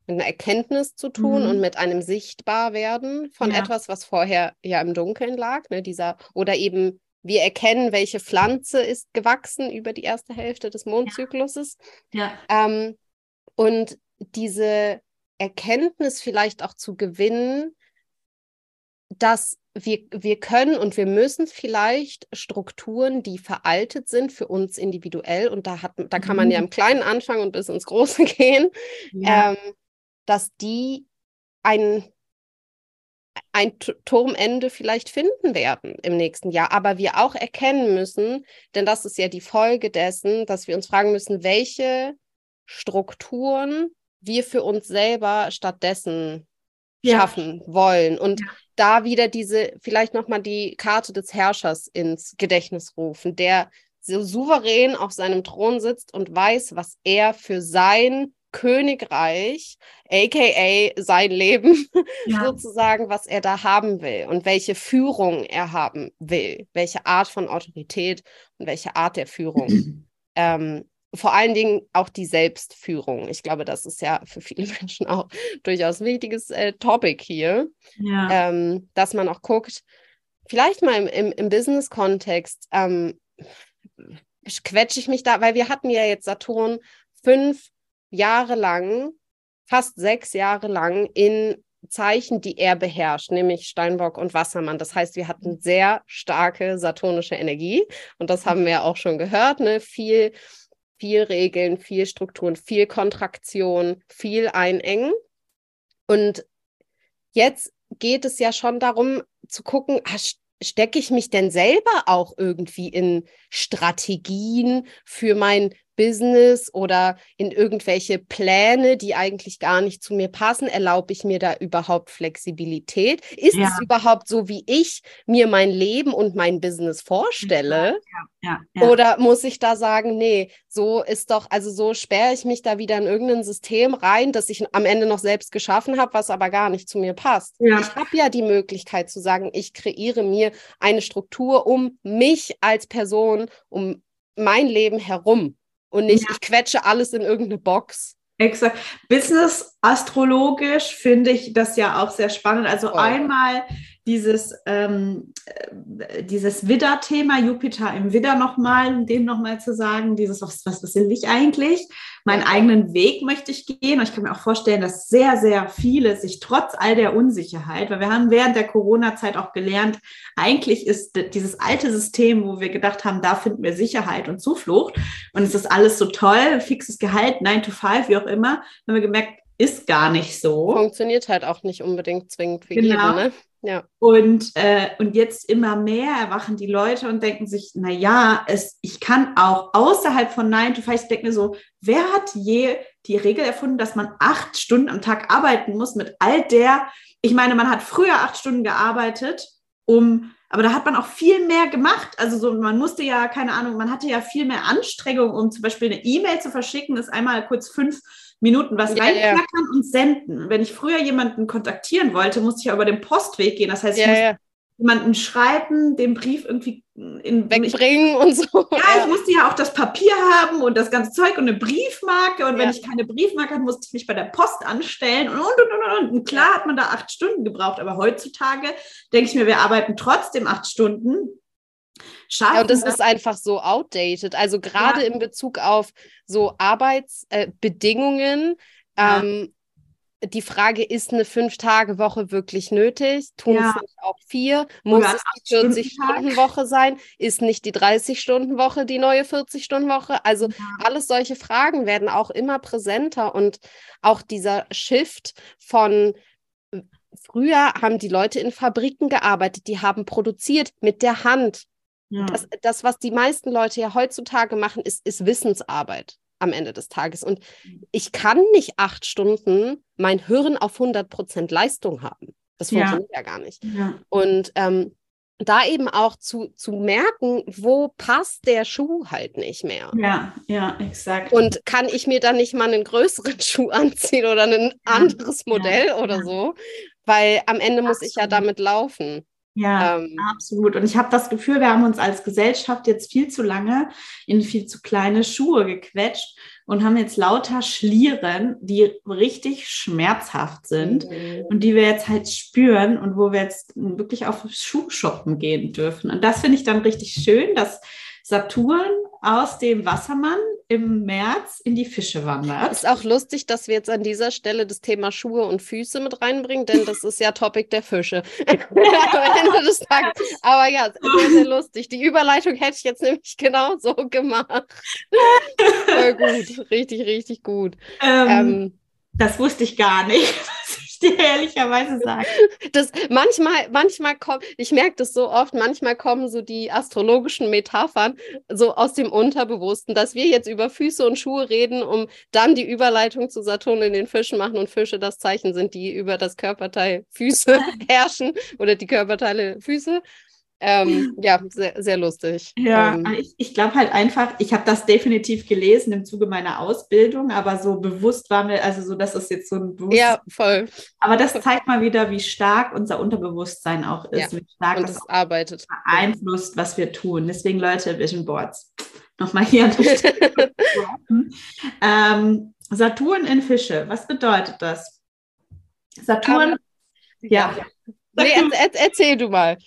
mit einer Erkenntnis zu tun mhm. und mit einem Sichtbarwerden von ja. etwas, was vorher ja im Dunkeln lag, ne, dieser, oder eben wir erkennen, welche Pflanze ist gewachsen über die erste Hälfte des Mondzykluses. Ja. ja. Ähm, und diese Erkenntnis vielleicht auch zu gewinnen, dass wir, wir können und wir müssen vielleicht Strukturen, die veraltet sind für uns individuell, und da, hat, da kann man ja mhm. im Kleinen anfangen und bis ins Große gehen, ja. ähm, dass die ein, ein Turmende vielleicht finden werden im nächsten Jahr. Aber wir auch erkennen müssen, denn das ist ja die Folge dessen, dass wir uns fragen müssen, welche Strukturen wir für uns selber stattdessen ja. schaffen wollen. Und ja da wieder diese, vielleicht nochmal die Karte des Herrschers ins Gedächtnis rufen, der so souverän auf seinem Thron sitzt und weiß, was er für sein Königreich, aka sein Leben, ja. sozusagen, was er da haben will und welche Führung er haben will, welche Art von Autorität und welche Art der Führung. Ähm, vor allen Dingen auch die Selbstführung. Ich glaube, das ist ja für viele Menschen auch durchaus ein wichtiges äh, Topic hier, ja. ähm, dass man auch guckt, vielleicht mal im, im, im Business-Kontext, ähm, quetsche ich mich da, weil wir hatten ja jetzt Saturn 5 jahrelang, fast sechs Jahre lang in Zeichen, die er beherrscht, nämlich Steinbock und Wassermann. Das heißt, wir hatten sehr starke saturnische Energie und das haben wir auch schon gehört. Ne? Viel, viel Regeln, viel Strukturen, viel Kontraktion, viel Einengen. Und jetzt geht es ja schon darum zu gucken, ah, ach, stecke ich mich denn selber auch irgendwie in Strategien für mein Business oder in irgendwelche Pläne, die eigentlich gar nicht zu mir passen? Erlaube ich mir da überhaupt Flexibilität? Ist ja. es überhaupt so, wie ich mir mein Leben und mein Business vorstelle? Ja, ja, oder muss ich da sagen, nee, so ist doch, also so sperre ich mich da wieder in irgendein System rein, das ich am Ende noch selbst geschaffen habe, was aber gar nicht zu mir passt. Ich habe ja die Möglichkeit zu sagen, ich kreiere mir eine Struktur um mich als Person, um mein Leben herum und nicht, ja. ich quetsche alles in irgendeine Box. Exakt. Business astrologisch finde ich das ja auch sehr spannend. Also oh. einmal dieses, ähm, äh, dieses Widder-Thema, Jupiter im Widder nochmal, um dem nochmal zu sagen, dieses, was, was, was will ich eigentlich? Meinen eigenen Weg möchte ich gehen. Und ich kann mir auch vorstellen, dass sehr, sehr viele sich trotz all der Unsicherheit, weil wir haben während der Corona-Zeit auch gelernt, eigentlich ist dieses alte System, wo wir gedacht haben, da finden wir Sicherheit und Zuflucht und es ist alles so toll, fixes Gehalt, 9 to 5, wie auch immer, haben wir gemerkt, ist gar nicht so. Funktioniert halt auch nicht unbedingt zwingend für genau. jeden, ne? Ja. Und, äh, und jetzt immer mehr erwachen die Leute und denken sich, na ja, es, ich kann auch außerhalb von 9 to 5, ich denke mir so, wer hat je die Regel erfunden, dass man acht Stunden am Tag arbeiten muss mit all der, ich meine, man hat früher acht Stunden gearbeitet, um aber da hat man auch viel mehr gemacht. Also so, man musste ja, keine Ahnung, man hatte ja viel mehr Anstrengung, um zum Beispiel eine E-Mail zu verschicken, ist einmal kurz fünf Minuten was ja, reinklackern ja. und senden. Wenn ich früher jemanden kontaktieren wollte, musste ich ja über den Postweg gehen. Das heißt, ich ja, musste jemanden schreiben, den Brief irgendwie in, wegbringen ich, und so. Ja, ich musste ja auch das Papier haben und das ganze Zeug und eine Briefmarke. Und wenn ich keine Briefmarke hatte, musste ich mich bei der Post anstellen und und und und. Und klar hat man da acht Stunden gebraucht, aber heutzutage denke ich mir, wir arbeiten trotzdem acht Stunden. Schaffen, ja, und das ist einfach so outdated. Also gerade ja. in Bezug auf so Arbeitsbedingungen. Äh, ähm, die Frage, ist eine Fünf-Tage-Woche wirklich nötig? Tun ja. es nicht auch vier? Muss Oder es die 40-Stunden-Woche sein? Ist nicht die 30-Stunden-Woche die neue 40-Stunden-Woche? Also ja. alles solche Fragen werden auch immer präsenter und auch dieser Shift von früher haben die Leute in Fabriken gearbeitet, die haben produziert mit der Hand. Ja. Das, das, was die meisten Leute ja heutzutage machen, ist, ist Wissensarbeit am Ende des Tages. Und ich kann nicht acht Stunden mein Hirn auf 100 Prozent Leistung haben. Das funktioniert ja, ja gar nicht. Ja. Und ähm, da eben auch zu, zu merken, wo passt der Schuh halt nicht mehr. Ja, ja, exakt. Und kann ich mir dann nicht mal einen größeren Schuh anziehen oder ein anderes Modell ja, oder so? Weil am Ende muss ich ja damit laufen. Ja, ähm, absolut. Und ich habe das Gefühl, wir haben uns als Gesellschaft jetzt viel zu lange in viel zu kleine Schuhe gequetscht und haben jetzt lauter Schlieren, die richtig schmerzhaft sind mhm. und die wir jetzt halt spüren und wo wir jetzt wirklich auf Schuhshoppen gehen dürfen. Und das finde ich dann richtig schön, dass Saturn aus dem Wassermann im März in die Fische wandert. Ist auch lustig, dass wir jetzt an dieser Stelle das Thema Schuhe und Füße mit reinbringen, denn das ist ja Topic der Fische. Am Ende des Tages. Aber ja, sehr, sehr lustig. Die Überleitung hätte ich jetzt nämlich genau so gemacht. Voll gut. Richtig, richtig gut. Ähm, ähm, das wusste ich gar nicht ich dir ehrlicherweise sagen. Das manchmal, manchmal kommt, ich merke das so oft, manchmal kommen so die astrologischen Metaphern so aus dem Unterbewussten, dass wir jetzt über Füße und Schuhe reden, um dann die Überleitung zu Saturn in den Fischen machen und Fische das Zeichen sind, die über das Körperteil Füße herrschen oder die Körperteile Füße. Ähm, ja, sehr, sehr lustig. Ja, ähm, ich, ich glaube halt einfach, ich habe das definitiv gelesen im Zuge meiner Ausbildung, aber so bewusst war mir, also so, dass es jetzt so ein bewusst. Ja, voll. Aber das zeigt mal wieder, wie stark unser Unterbewusstsein auch ist, Ja, wie stark Und das es arbeitet. beeinflusst, was wir tun. Deswegen, Leute, Vision Boards. Nochmal hier an der Stelle. ähm, Saturn in Fische, was bedeutet das? Saturn, Ähm, ja. Nee, er, er, erzähl du mal.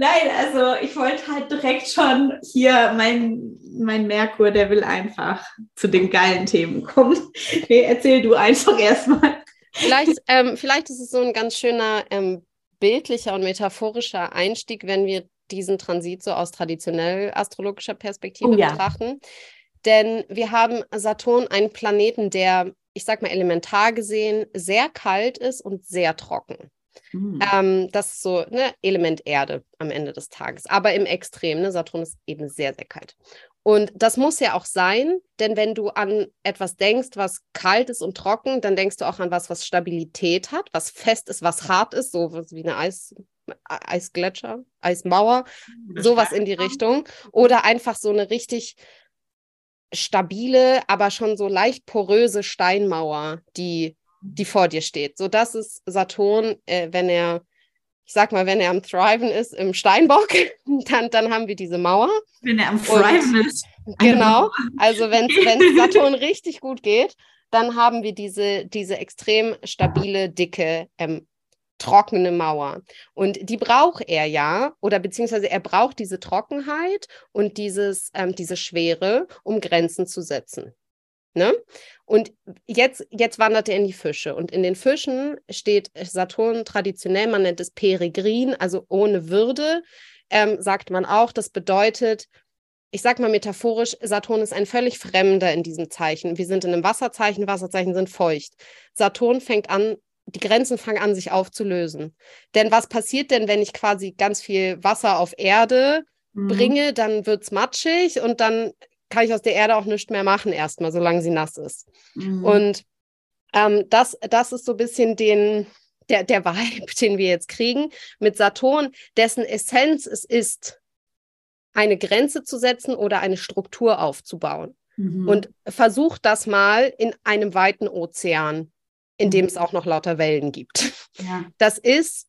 Nein, also ich wollte halt direkt schon hier, mein, mein Merkur, der will einfach zu den geilen Themen kommen. Nee, erzähl du einfach erstmal. Vielleicht, ähm, vielleicht ist es so ein ganz schöner ähm, bildlicher und metaphorischer Einstieg, wenn wir diesen Transit so aus traditionell astrologischer Perspektive Oh ja. betrachten. Denn wir haben Saturn, einen Planeten, der, ich sag mal, elementar gesehen sehr kalt ist und sehr trocken. Hm. Ähm, das ist so ne, Element Erde am Ende des Tages. Aber im Extrem, ne? Saturn ist eben sehr, sehr kalt. Und das muss ja auch sein, denn wenn du an etwas denkst, was kalt ist und trocken, dann denkst du auch an was, was Stabilität hat, was fest ist, was hart ist, so was wie eine Eis, Eisgletscher, Eismauer, sowas in die Richtung. Oder einfach so eine richtig stabile, aber schon so leicht poröse Steinmauer, die, die vor dir steht. So das ist Saturn, äh, wenn er, ich sag mal, wenn er am Thriven ist im Steinbock, dann, dann haben wir diese Mauer. Wenn er am Thriven ist. Genau. Also wenn es Saturn richtig gut geht, dann haben wir diese, diese extrem stabile, dicke, ähm, trockene Mauer. Und die braucht er ja, oder beziehungsweise er braucht diese Trockenheit und dieses, ähm, diese Schwere, um Grenzen zu setzen. Ne? Und jetzt, jetzt wandert er in die Fische. Und in den Fischen steht Saturn traditionell, man nennt es Peregrin, also ohne Würde, ähm, sagt man auch. Das bedeutet, ich sag mal metaphorisch, Saturn ist ein völlig Fremder in diesem Zeichen. Wir sind in einem Wasserzeichen, Wasserzeichen sind feucht. Saturn fängt an, die Grenzen fangen an, sich aufzulösen. Denn was passiert denn, wenn ich quasi ganz viel Wasser auf Erde Mhm. bringe, dann wird es matschig und dann kann ich aus der Erde auch nichts mehr machen, erstmal, solange sie nass ist. Mhm. Und ähm, das, das ist so ein bisschen den, der, der Vibe, den wir jetzt kriegen mit Saturn, dessen Essenz es ist, eine Grenze zu setzen oder eine Struktur aufzubauen. Mhm. Und versucht das mal in einem weiten Ozean, in dem Mhm. es auch noch lauter Wellen gibt. ja. Das ist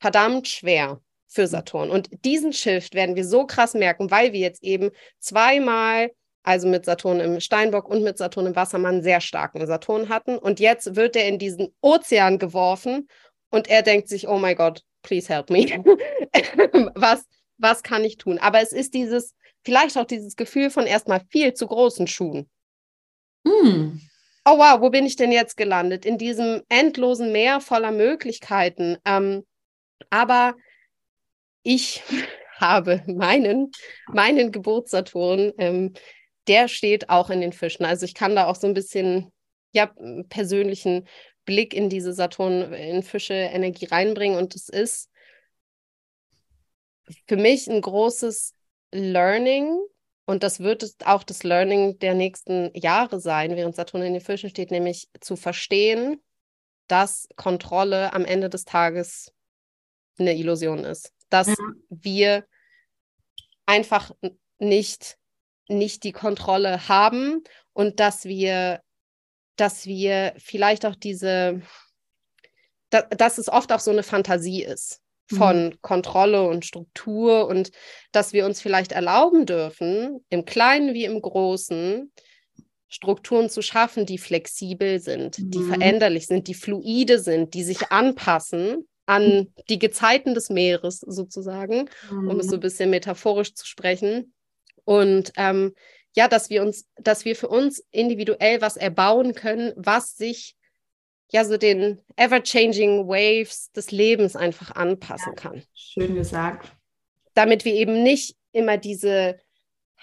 verdammt schwer für Saturn. Und diesen Shift werden wir so krass merken, weil wir jetzt eben zweimal, also mit Saturn im Steinbock und mit Saturn im Wassermann, sehr starken Saturn hatten. Und jetzt wird er in diesen Ozean geworfen und er denkt sich, oh mein Gott, please help me. was, was kann ich tun? Aber es ist dieses, vielleicht auch dieses Gefühl von erstmal viel zu großen Schuhen Hm. oh wow, wo bin ich denn jetzt gelandet? In diesem endlosen Meer voller Möglichkeiten. Ähm, aber ich habe meinen, meinen Geburtssaturn, ähm, der steht auch in den Fischen. Also ich kann da auch so ein bisschen, ja, persönlichen Blick in diese Saturn, in Fische Energie reinbringen. Und es ist für mich ein großes Learning, und das wird auch das Learning der nächsten Jahre sein, während Saturn in den Fischen steht, nämlich zu verstehen, dass Kontrolle am Ende des Tages eine Illusion ist. Dass Ja. wir einfach nicht, nicht die Kontrolle haben und dass wir, dass wir vielleicht auch diese, da, dass es oft auch so eine Fantasie ist von Kontrolle und Struktur und dass wir uns vielleicht erlauben dürfen, im Kleinen wie im Großen, Strukturen zu schaffen, die flexibel sind, die Mhm. veränderlich sind, die fluide sind, die sich anpassen an die Gezeiten des Meeres sozusagen, um es so ein bisschen metaphorisch zu sprechen. Und ähm, ja, dass wir uns, dass wir für uns individuell was erbauen können, was sich ja so den ever-changing Waves des Lebens einfach anpassen kann. Schön gesagt. Damit wir eben nicht immer diese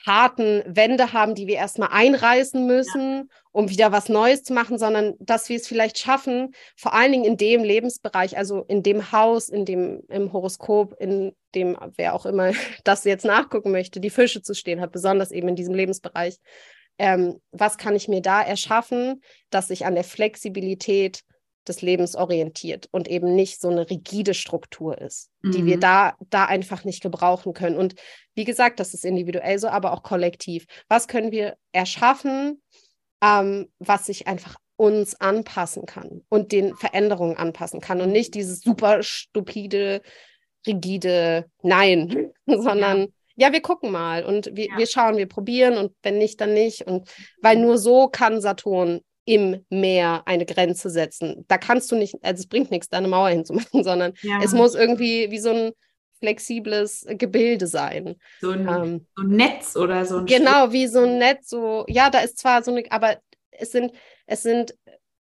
harten Wände haben, die wir erstmal einreißen müssen, um wieder was Neues zu machen, sondern dass wir es vielleicht schaffen, vor allen Dingen in dem Lebensbereich, also in dem Haus, in dem im Horoskop, in dem wer auch immer das jetzt nachgucken möchte, die Fische zu stehen hat, besonders eben in diesem Lebensbereich. Ähm, was kann ich mir da erschaffen, dass ich an der Flexibilität des Lebens orientiert und eben nicht so eine rigide Struktur ist, mhm. die wir mhm. da, da einfach nicht gebrauchen können. Und wie gesagt, das ist individuell so, aber auch kollektiv. Was können wir erschaffen, ähm, was sich einfach uns anpassen kann und den Veränderungen anpassen kann und nicht dieses super stupide, rigide Nein, sondern ja. ja wir gucken mal und wir, ja. wir schauen, wir probieren und wenn nicht, dann nicht. Und weil nur so kann Saturn im Meer eine Grenze setzen. Da kannst du nicht, also es bringt nichts, da eine Mauer hinzumachen, sondern ja. es muss irgendwie wie so ein flexibles Gebilde sein. So ein, ähm, so ein Netz oder so ein Genau, Stück. wie so ein Netz, so, ja, da ist zwar so eine, aber es sind, es sind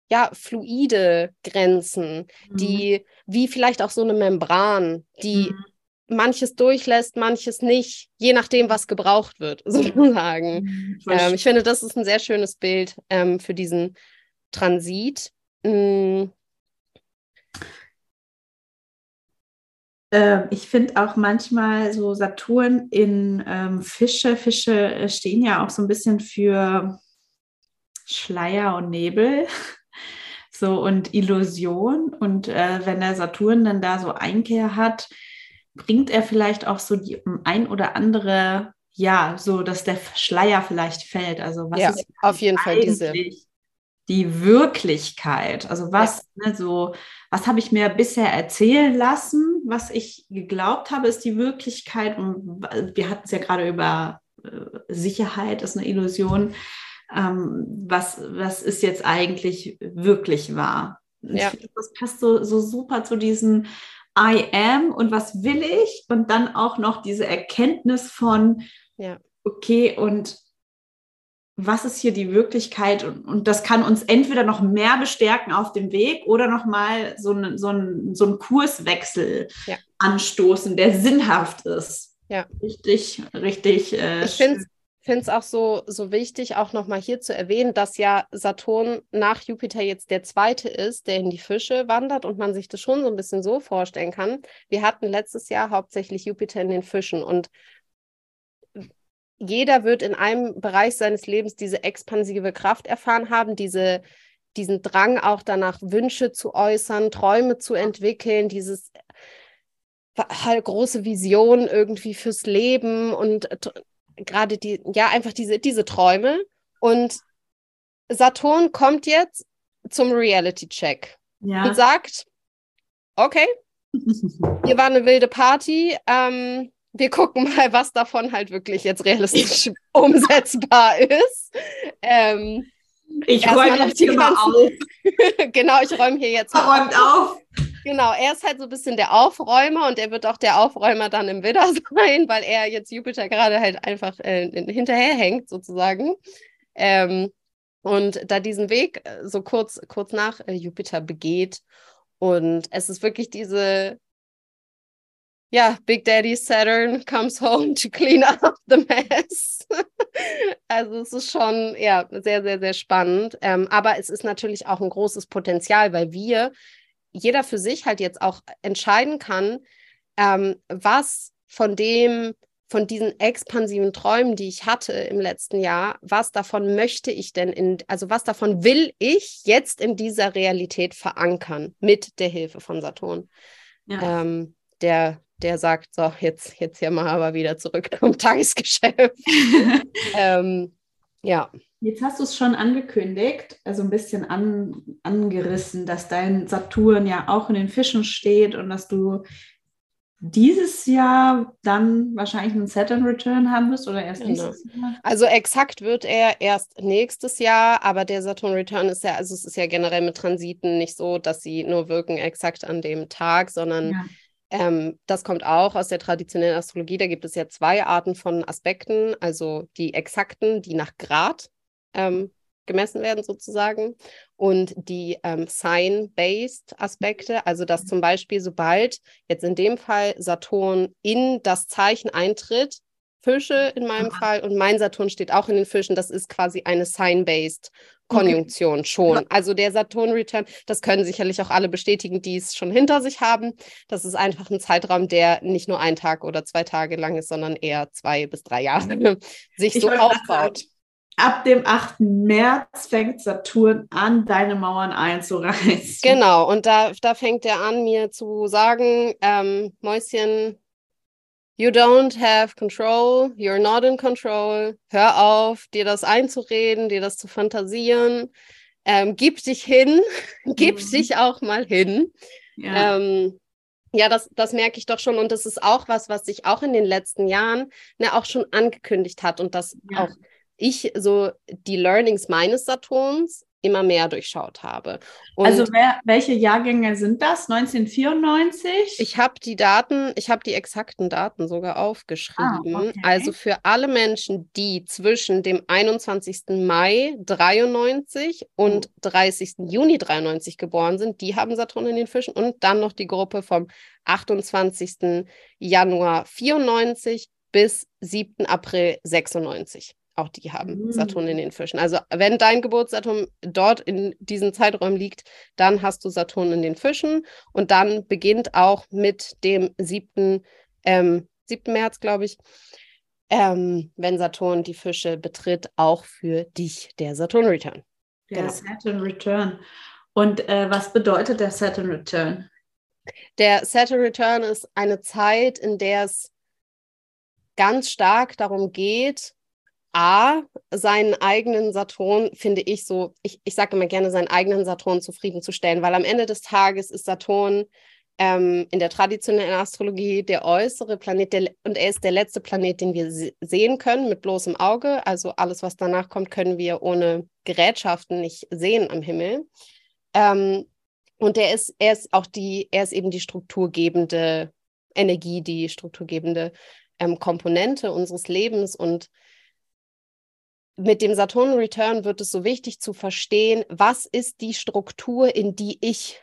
ja fluide Grenzen, mhm. die, wie vielleicht auch so eine Membran, die mhm manches durchlässt, manches nicht, je nachdem, was gebraucht wird, sozusagen. Mhm, ähm, ich finde, das ist ein sehr schönes Bild ähm, für diesen Transit. Mhm. Äh, ich finde auch manchmal so Saturn in ähm, Fische. Fische äh, stehen ja auch so ein bisschen für Schleier und Nebel. So und Illusion. Und äh, wenn der Saturn dann da so Einkehr hat, bringt er vielleicht auch so die ein oder andere, ja, so dass der Schleier vielleicht fällt. Also was ja, ist auf jeden Fall diese die Wirklichkeit? Also was, ja. ne, so, was habe ich mir bisher erzählen lassen? Was ich geglaubt habe, ist die Wirklichkeit. Und wir hatten es ja gerade über äh, Sicherheit, ist eine Illusion. Ähm, was, was ist jetzt eigentlich wirklich wahr? Ja. Find, das passt so, so super zu diesen I am und was will ich und dann auch noch diese Erkenntnis von, ja. okay, und was ist hier die Wirklichkeit? Und, und, das kann uns entweder noch mehr bestärken auf dem Weg oder nochmal so, ein, so, ein, so einen Kurswechsel ja. anstoßen, der sinnhaft ist. Ja. Richtig, richtig. Äh, ich finde finde es auch so, so wichtig, auch nochmal hier zu erwähnen, dass ja Saturn nach Jupiter jetzt der zweite ist, der in die Fische wandert und man sich das schon so ein bisschen so vorstellen kann. Wir hatten letztes Jahr hauptsächlich Jupiter in den Fischen und jeder wird in einem Bereich seines Lebens diese expansive Kraft erfahren haben, diese, diesen Drang auch danach, Wünsche zu äußern, Träume zu entwickeln, dieses halt große Vision irgendwie fürs Leben und gerade die, ja, einfach diese, diese Träume. Und Saturn kommt jetzt zum Reality-Check ja. und sagt, okay, hier war eine wilde Party, ähm, wir gucken mal, was davon halt wirklich jetzt realistisch umsetzbar ist. Ähm, ich räume noch die ganzen... auf. genau, ich räume hier jetzt mal räumt auf. auf. Genau, er ist halt so ein bisschen der Aufräumer und er wird auch der Aufräumer dann im Widder sein, weil er jetzt Jupiter gerade halt einfach äh, hinterherhängt sozusagen. Ähm, und da diesen Weg äh, so kurz, kurz nach äh, Jupiter begeht. Und es ist wirklich diese, ja, Big Daddy Saturn comes home to clean up the mess. also es ist schon, ja, sehr, sehr, sehr spannend. Ähm, aber es ist natürlich auch ein großes Potenzial, weil wir jeder für sich halt jetzt auch entscheiden kann, ähm, was von dem, von diesen expansiven Träumen, die ich hatte im letzten Jahr, was davon möchte ich denn in, also was davon will ich jetzt in dieser Realität verankern mit der Hilfe von Saturn. Ja. Ähm, der, der sagt, so, jetzt, jetzt hier mal aber wieder zurück zum Tagesgeschäft. ähm, ja. Jetzt hast du es schon angekündigt, also ein bisschen an, angerissen, dass dein Saturn ja auch in den Fischen steht und dass du dieses Jahr dann wahrscheinlich einen Saturn Return haben wirst oder erst genau. nächstes Jahr? Also exakt wird er erst nächstes Jahr, aber der Saturn Return ist ja, also es ist ja generell mit Transiten nicht so, dass sie nur wirken exakt an dem Tag, sondern ja. ähm, das kommt auch aus der traditionellen Astrologie. Da gibt es ja zwei Arten von Aspekten, also die exakten, die nach Grad ähm, gemessen werden sozusagen und die ähm, Sign-based Aspekte, also dass zum Beispiel sobald jetzt in dem Fall Saturn in das Zeichen eintritt, Fische in meinem Fall und mein Saturn steht auch in den Fischen, das ist quasi eine Sign-based Konjunktion okay. schon. Also der Saturn-Return, das können sicherlich auch alle bestätigen, die es schon hinter sich haben. Das ist einfach ein Zeitraum, der nicht nur ein Tag oder zwei Tage lang ist, sondern eher zwei bis drei Jahre sich ich so aufbaut. Ab dem 8. März fängt Saturn an, deine Mauern einzureißen. Genau, und da, da fängt er an, mir zu sagen, ähm, Mäuschen, you don't have control, you're not in control, hör auf, dir das einzureden, dir das zu fantasieren, ähm, gib dich hin, gib mhm. dich auch mal hin. Ja. Ähm, ja, das, das merke ich doch schon. Und das ist auch was, was sich auch in den letzten Jahren ne, auch schon angekündigt hat und das ja. auch ich so die Learnings meines Saturns immer mehr durchschaut habe. Und also wer, welche Jahrgänge sind das? 1994? Ich habe die Daten, ich habe die exakten Daten sogar aufgeschrieben. Ah, okay. Also für alle Menschen, die zwischen dem 21. Mai 93 und 30. Juni 93 geboren sind, die haben Saturn in den Fischen und dann noch die Gruppe vom 28. Januar 94 bis 7. April 96. Auch die haben. Saturn in den Fischen. Also wenn dein Geburtsdatum dort in diesen Zeiträumen liegt, dann hast du Saturn in den Fischen und dann beginnt auch mit dem 7. Ähm, 7. März, glaube ich, ähm, wenn Saturn die Fische betritt, auch für dich der Saturn Return. Der genau. Saturn Return. Und äh, was bedeutet der Saturn Return? Der Saturn Return ist eine Zeit, in der es ganz stark darum geht, A, seinen eigenen Saturn, finde ich so, ich, ich sage immer gerne, seinen eigenen Saturn zufriedenzustellen, weil am Ende des Tages ist Saturn ähm, in der traditionellen Astrologie der äußere Planet der, und er ist der letzte Planet, den wir sehen können mit bloßem Auge. Also alles, was danach kommt, können wir ohne Gerätschaften nicht sehen am Himmel. Ähm, und er ist, er ist auch die, er ist eben die strukturgebende Energie, die strukturgebende ähm, Komponente unseres Lebens und mit dem Saturn Return wird es so wichtig zu verstehen, was ist die Struktur, in die ich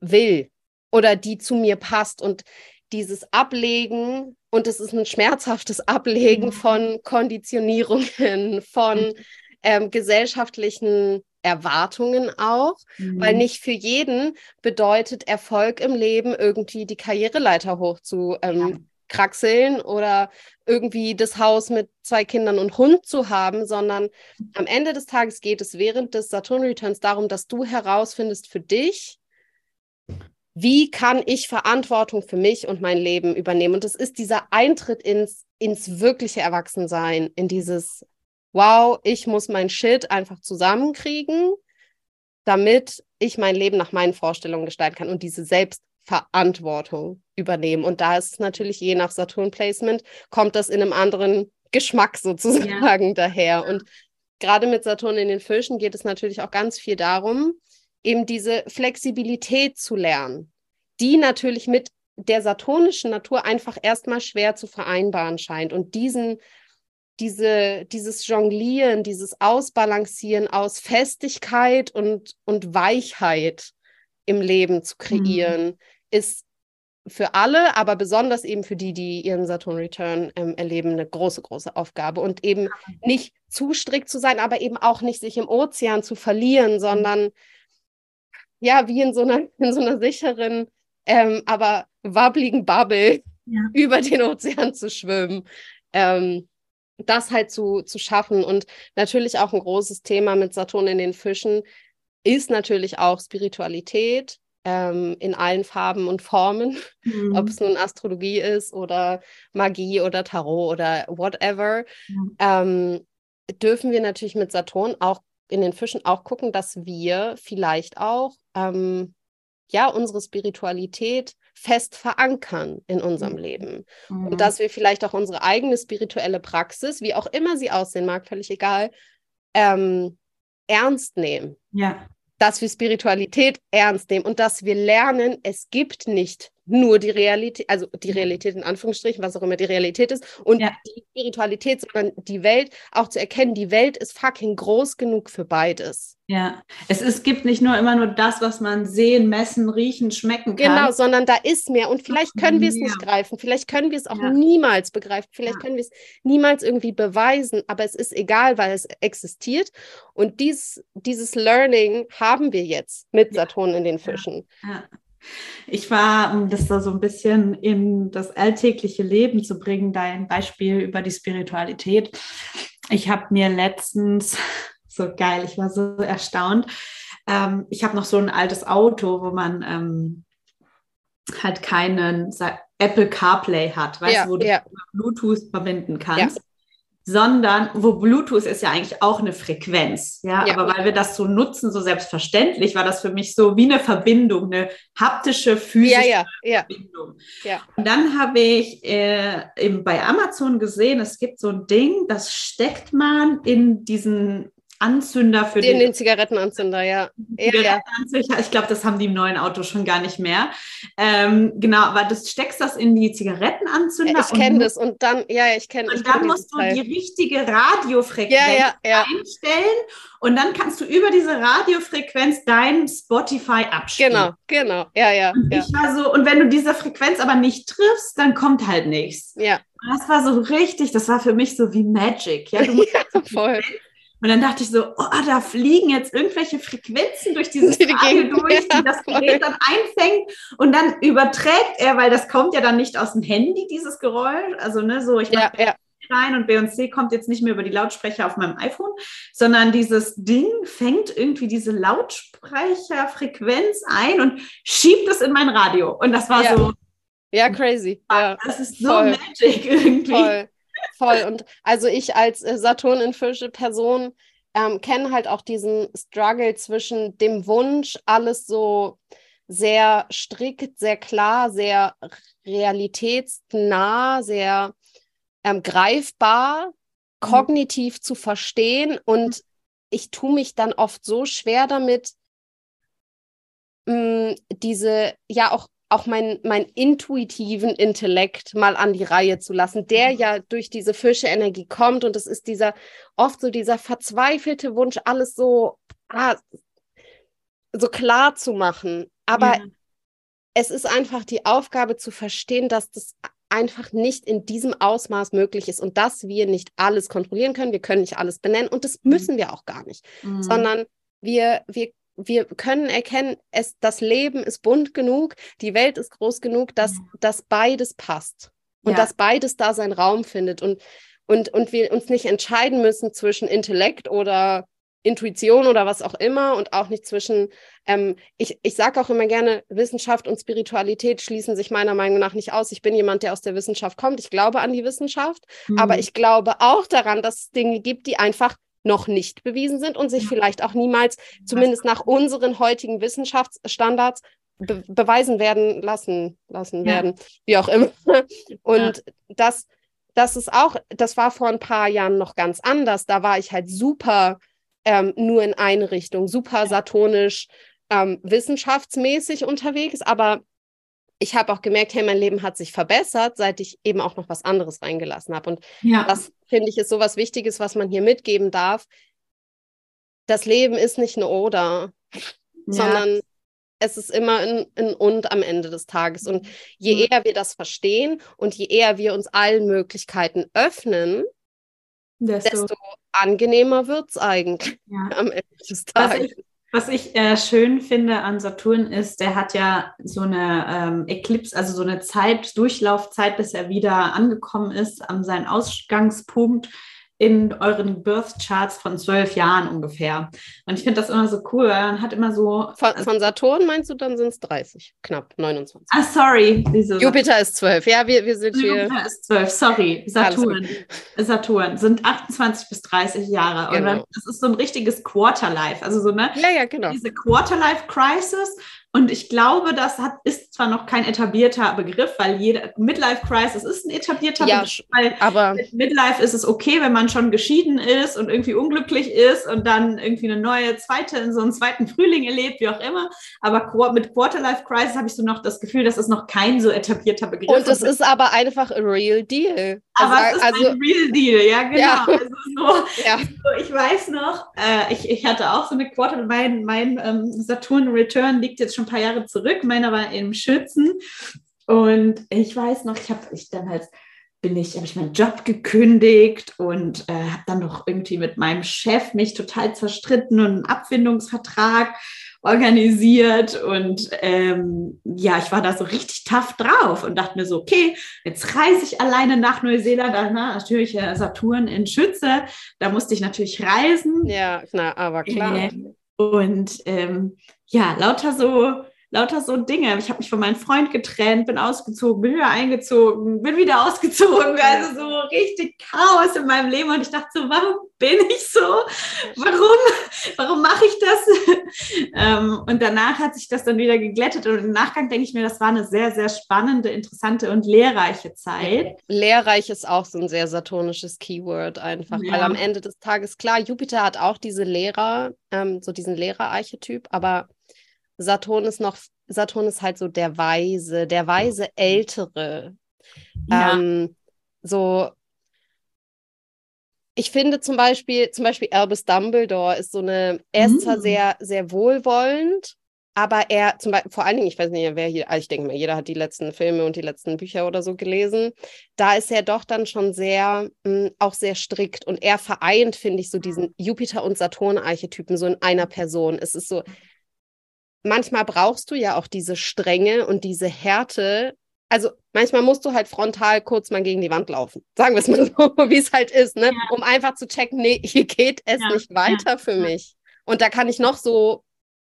will oder die zu mir passt. Und dieses Ablegen, und es ist ein schmerzhaftes Ablegen mhm. von Konditionierungen, von mhm. ähm, gesellschaftlichen Erwartungen auch, mhm. weil nicht für jeden bedeutet Erfolg im Leben irgendwie die Karriereleiter hoch zu ähm, kraxeln oder irgendwie das Haus mit zwei Kindern und Hund zu haben, sondern am Ende des Tages geht es während des Saturn Returns darum, dass du herausfindest für dich, wie kann ich Verantwortung für mich und mein Leben übernehmen? Und es ist dieser Eintritt ins, ins wirkliche Erwachsensein, in dieses, wow, ich muss mein Shit einfach zusammenkriegen, damit ich mein Leben nach meinen Vorstellungen gestalten kann und diese Selbstverantwortung übernehmen. Und da ist es natürlich je nach Saturn-Placement, kommt das in einem anderen Geschmack sozusagen ja. daher. Und gerade mit Saturn in den Fischen geht es natürlich auch ganz viel darum, eben diese Flexibilität zu lernen, die natürlich mit der saturnischen Natur einfach erstmal schwer zu vereinbaren scheint. Und diesen, diese, dieses Jonglieren, dieses Ausbalancieren aus Festigkeit und, und Weichheit im Leben zu kreieren, mhm. Ist für alle, aber besonders eben für die, die ihren Saturn Return ähm, erleben, eine große, große Aufgabe. Und eben nicht zu strikt zu sein, aber eben auch nicht sich im Ozean zu verlieren, sondern ja, wie in so einer, in so einer sicheren, ähm, aber wabbligen Bubble ja. über den Ozean zu schwimmen. Ähm, das halt zu, zu schaffen. Und natürlich auch ein großes Thema mit Saturn in den Fischen ist natürlich auch Spiritualität ähm, in allen Farben und Formen, mhm. ob es nun Astrologie ist oder Magie oder Tarot oder whatever, mhm. ähm, dürfen wir natürlich mit Saturn auch in den Fischen auch gucken, dass wir vielleicht auch ähm, ja unsere Spiritualität fest verankern in unserem mhm. Leben mhm. und dass wir vielleicht auch unsere eigene spirituelle Praxis, wie auch immer sie aussehen mag, völlig egal, ähm, ernst nehmen. Ja dass wir Spiritualität ernst nehmen und dass wir lernen, es gibt nicht nur die Realität, also die Realität in Anführungsstrichen, was auch immer die Realität ist, und ja. die Spiritualität, sondern die Welt auch zu erkennen, die Welt ist fucking groß genug für beides. Ja, es ist, gibt nicht nur immer nur das, was man sehen, messen, riechen, schmecken kann. Genau, sondern da ist mehr und vielleicht können wir es nicht greifen, vielleicht können wir es auch ja. niemals begreifen, vielleicht ja. können wir es niemals irgendwie beweisen, aber es ist egal, weil es existiert und dies, dieses Learning haben wir jetzt mit Saturn in den Fischen. Ja. Ich war, um das da so ein bisschen in das alltägliche Leben zu bringen, dein Beispiel über die Spiritualität. ich habe mir letztens, so geil, ich war so erstaunt, ähm, ich habe noch so ein altes Auto, wo man ähm, halt keinen Apple CarPlay hat, weißt ja, du, wo du ja. Bluetooth verbinden kannst. Ja sondern wo Bluetooth ist ja eigentlich auch eine Frequenz. Ja? ja? aber weil wir das so nutzen, so selbstverständlich, war das für mich so wie eine Verbindung, eine haptische, physische ja, ja, Verbindung. Ja. Und dann habe ich äh, eben bei Amazon gesehen, es gibt so ein Ding, das steckt man in diesen Anzünder für den, den Zigarettenanzünder, ja. Zigarettenanzünder. Ich glaube, das haben die im neuen Auto schon gar nicht mehr. Ähm, genau, aber du steckst das in die Zigarettenanzünder. Ja, ich kenne das und dann, ja, ich kenne. Und dann musst du Teil. die richtige Radiofrequenz ja, ja, einstellen und dann kannst du über diese Radiofrequenz dein Spotify abspielen. Genau, genau, ja, ja. Und ich war so, und wenn du diese Frequenz aber nicht triffst, dann kommt halt nichts. Ja. Das war so richtig, das war für mich so wie Magic. Ja, du musst ja, voll. Und dann dachte ich so, oh, da fliegen jetzt irgendwelche Frequenzen durch dieses die Radio durch, die das Gerät dann einfängt und dann überträgt er, weil das kommt ja dann nicht aus dem Handy, dieses Geräusch. Also, ne, so, ich ja, ja. rein und B&C kommt jetzt nicht mehr über die Lautsprecher auf meinem iPhone, sondern dieses Ding fängt irgendwie diese Lautsprecherfrequenz ein und schiebt es in mein Radio. Und das war ja. so. Ja, crazy. Ja. Das ist so Voll. magic irgendwie. Voll. Voll. Und also ich als äh, Saturn-infische Person ähm, kenne halt auch diesen Struggle zwischen dem Wunsch, alles so sehr strikt, sehr klar, sehr realitätsnah, sehr ähm, greifbar, mhm. kognitiv zu verstehen. Und ich tue mich dann oft so schwer damit, mh, mm, diese ja auch auch meinen mein intuitiven Intellekt mal an die Reihe zu lassen, der mhm. ja durch diese Fische-Energie kommt. Und es ist dieser oft so dieser verzweifelte Wunsch, alles so, ah, so klar zu machen. Aber ja. es ist einfach die Aufgabe zu verstehen, dass das einfach nicht in diesem Ausmaß möglich ist und dass wir nicht alles kontrollieren können. Wir können nicht alles benennen und das mhm. müssen wir auch gar nicht, mhm. sondern wir, wir wir können erkennen, es, das Leben ist bunt genug, die Welt ist groß genug, dass, mhm. dass beides passt und ja. dass beides da seinen Raum findet und, und, und wir uns nicht entscheiden müssen zwischen Intellekt oder Intuition oder was auch immer und auch nicht zwischen, ähm, ich, ich sage auch immer gerne, Wissenschaft und Spiritualität schließen sich meiner Meinung nach nicht aus. Ich bin jemand, der aus der Wissenschaft kommt. Ich glaube an die Wissenschaft, mhm. aber ich glaube auch daran, dass es Dinge gibt, die einfach noch nicht bewiesen sind und sich vielleicht auch niemals, zumindest nach unseren heutigen Wissenschaftsstandards, be beweisen werden lassen, lassen ja. werden, wie auch immer. Und ja. das, das ist auch, das war vor ein paar Jahren noch ganz anders. Da war ich halt super ähm, nur in eine Richtung, super saturnisch, ähm, wissenschaftsmäßig unterwegs, aber ich habe auch gemerkt, hey, mein Leben hat sich verbessert, seit ich eben auch noch was anderes reingelassen habe. Und ja. das finde ich ist so was Wichtiges, was man hier mitgeben darf. Das Leben ist nicht ein Oder, ja. sondern es ist immer ein, ein, Und am Ende des Tages. Und je mhm. eher wir das verstehen und je eher wir uns allen Möglichkeiten öffnen, desto, desto angenehmer wird es eigentlich ja. am Ende des Tages. Was ich äh, schön finde an Saturn ist, der hat ja so eine ähm, Eclipse, also so eine Zeit, Durchlaufzeit, bis er wieder angekommen ist an seinen Ausgangspunkt in euren Birth Charts von zwölf Jahren ungefähr. Und ich finde das immer so cool, weil man hat immer so. Von, also, von Saturn meinst du, dann sind es 30, knapp 29. Ah, sorry. Diese Jupiter ist zwölf. Ja, wir, wir sind Jupiter hier. Jupiter ist zwölf, sorry. Saturn. Saturn sind 28 bis 30 Jahre. Genau. Und das ist so ein richtiges Quarterlife. Also so, ne? Ja, ja, genau. Diese Quarterlife Crisis und ich glaube, das hat, ist zwar noch kein etablierter Begriff, weil jede Midlife Crisis ist ein etablierter ja, Begriff, weil aber mit Midlife ist es okay, wenn man schon geschieden ist und irgendwie unglücklich ist und dann irgendwie eine neue zweite, in so einen zweiten Frühling erlebt, wie auch immer. Aber mit Quarterlife Crisis habe ich so noch das Gefühl, das ist noch kein so etablierter Begriff. Und es ist aber einfach a real deal. Aber also, es ist also, ein real deal, ja, genau. Ja. Also so, ja. so, ich weiß noch, äh, ich, ich hatte auch so eine Quarter, mein, mein ähm, Saturn Return liegt jetzt schon ein paar Jahre zurück. Meiner war im Schützen. Und ich weiß noch, ich habe ich dann halt bin ich, habe ich meinen Job gekündigt und äh, habe dann noch irgendwie mit meinem Chef mich total zerstritten und einen Abfindungsvertrag organisiert und ähm, ja, ich war da so richtig tough drauf und dachte mir so, okay, jetzt reise ich alleine nach Neuseeland, na, natürlich äh, Saturn in Schütze, da musste ich natürlich reisen. Ja, na, aber klar. Äh, und ähm, ja, lauter so lauter so Dinge. Ich habe mich von meinem Freund getrennt, bin ausgezogen, bin wieder eingezogen, bin wieder ausgezogen. Also so richtig Chaos in meinem Leben. Und ich dachte so, warum bin ich so? Warum, warum mache ich das? ähm, und danach hat sich das dann wieder geglättet. Und im Nachgang denke ich mir, das war eine sehr, sehr spannende, interessante und lehrreiche Zeit. Lehrreich ist auch so ein sehr saturnisches Keyword einfach, ja. weil am Ende des Tages, klar, Jupiter hat auch diese Lehrer, ähm, so diesen Lehrerarchetyp, aber Saturn ist noch, Saturn ist halt so der Weise, der weise Ältere. Ja. Ähm, so, ich finde zum Beispiel, zum Beispiel Albus Dumbledore ist so eine, er ist zwar mm. sehr, sehr wohlwollend, aber er, zum Beispiel, vor allen Dingen, ich weiß nicht, wer hier, also ich denke mal, jeder hat die letzten Filme und die letzten Bücher oder so gelesen. Da ist er doch dann schon sehr, mh, hm, auch sehr strikt und er vereint, finde ich, so diesen Jupiter- und Saturn-Archetypen so in einer Person. Es ist so, manchmal brauchst du ja auch diese Strenge und diese Härte. Also manchmal musst du halt frontal kurz mal gegen die Wand laufen. Sagen wir es mal so, wie es halt ist, ne? Ja. um einfach zu checken, nee, hier geht es ja. nicht weiter ja. für mich. Und da kann ich noch so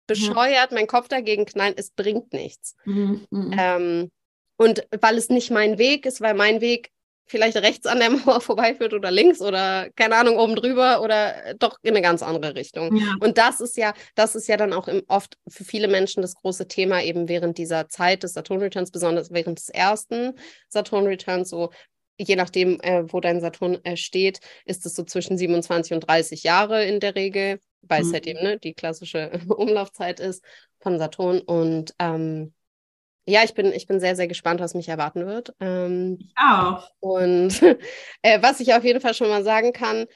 bescheuert meinen Kopf dagegen knallen, es bringt nichts. Mhm. Mhm. Ähm, und weil es nicht mein Weg ist, weil mein Weg vielleicht rechts an der Mauer vorbeiführt oder links oder keine Ahnung oben drüber oder doch in eine ganz andere Richtung. Ja. Und das ist ja, das ist ja dann auch im, oft für viele Menschen das große Thema eben während dieser Zeit des Saturn Returns, besonders während des ersten Saturn Returns, so je nachdem, äh, wo dein Saturn äh, steht, ist es so zwischen 27 und 30 Jahre in der Regel, weil mhm. es halt eben ne, die klassische Umlaufzeit ist von Saturn und ähm, ja, ich bin, ich bin sehr, sehr gespannt, was mich erwarten wird. Ähm, ich auch. Und äh, was ich auf jeden Fall schon mal sagen kann,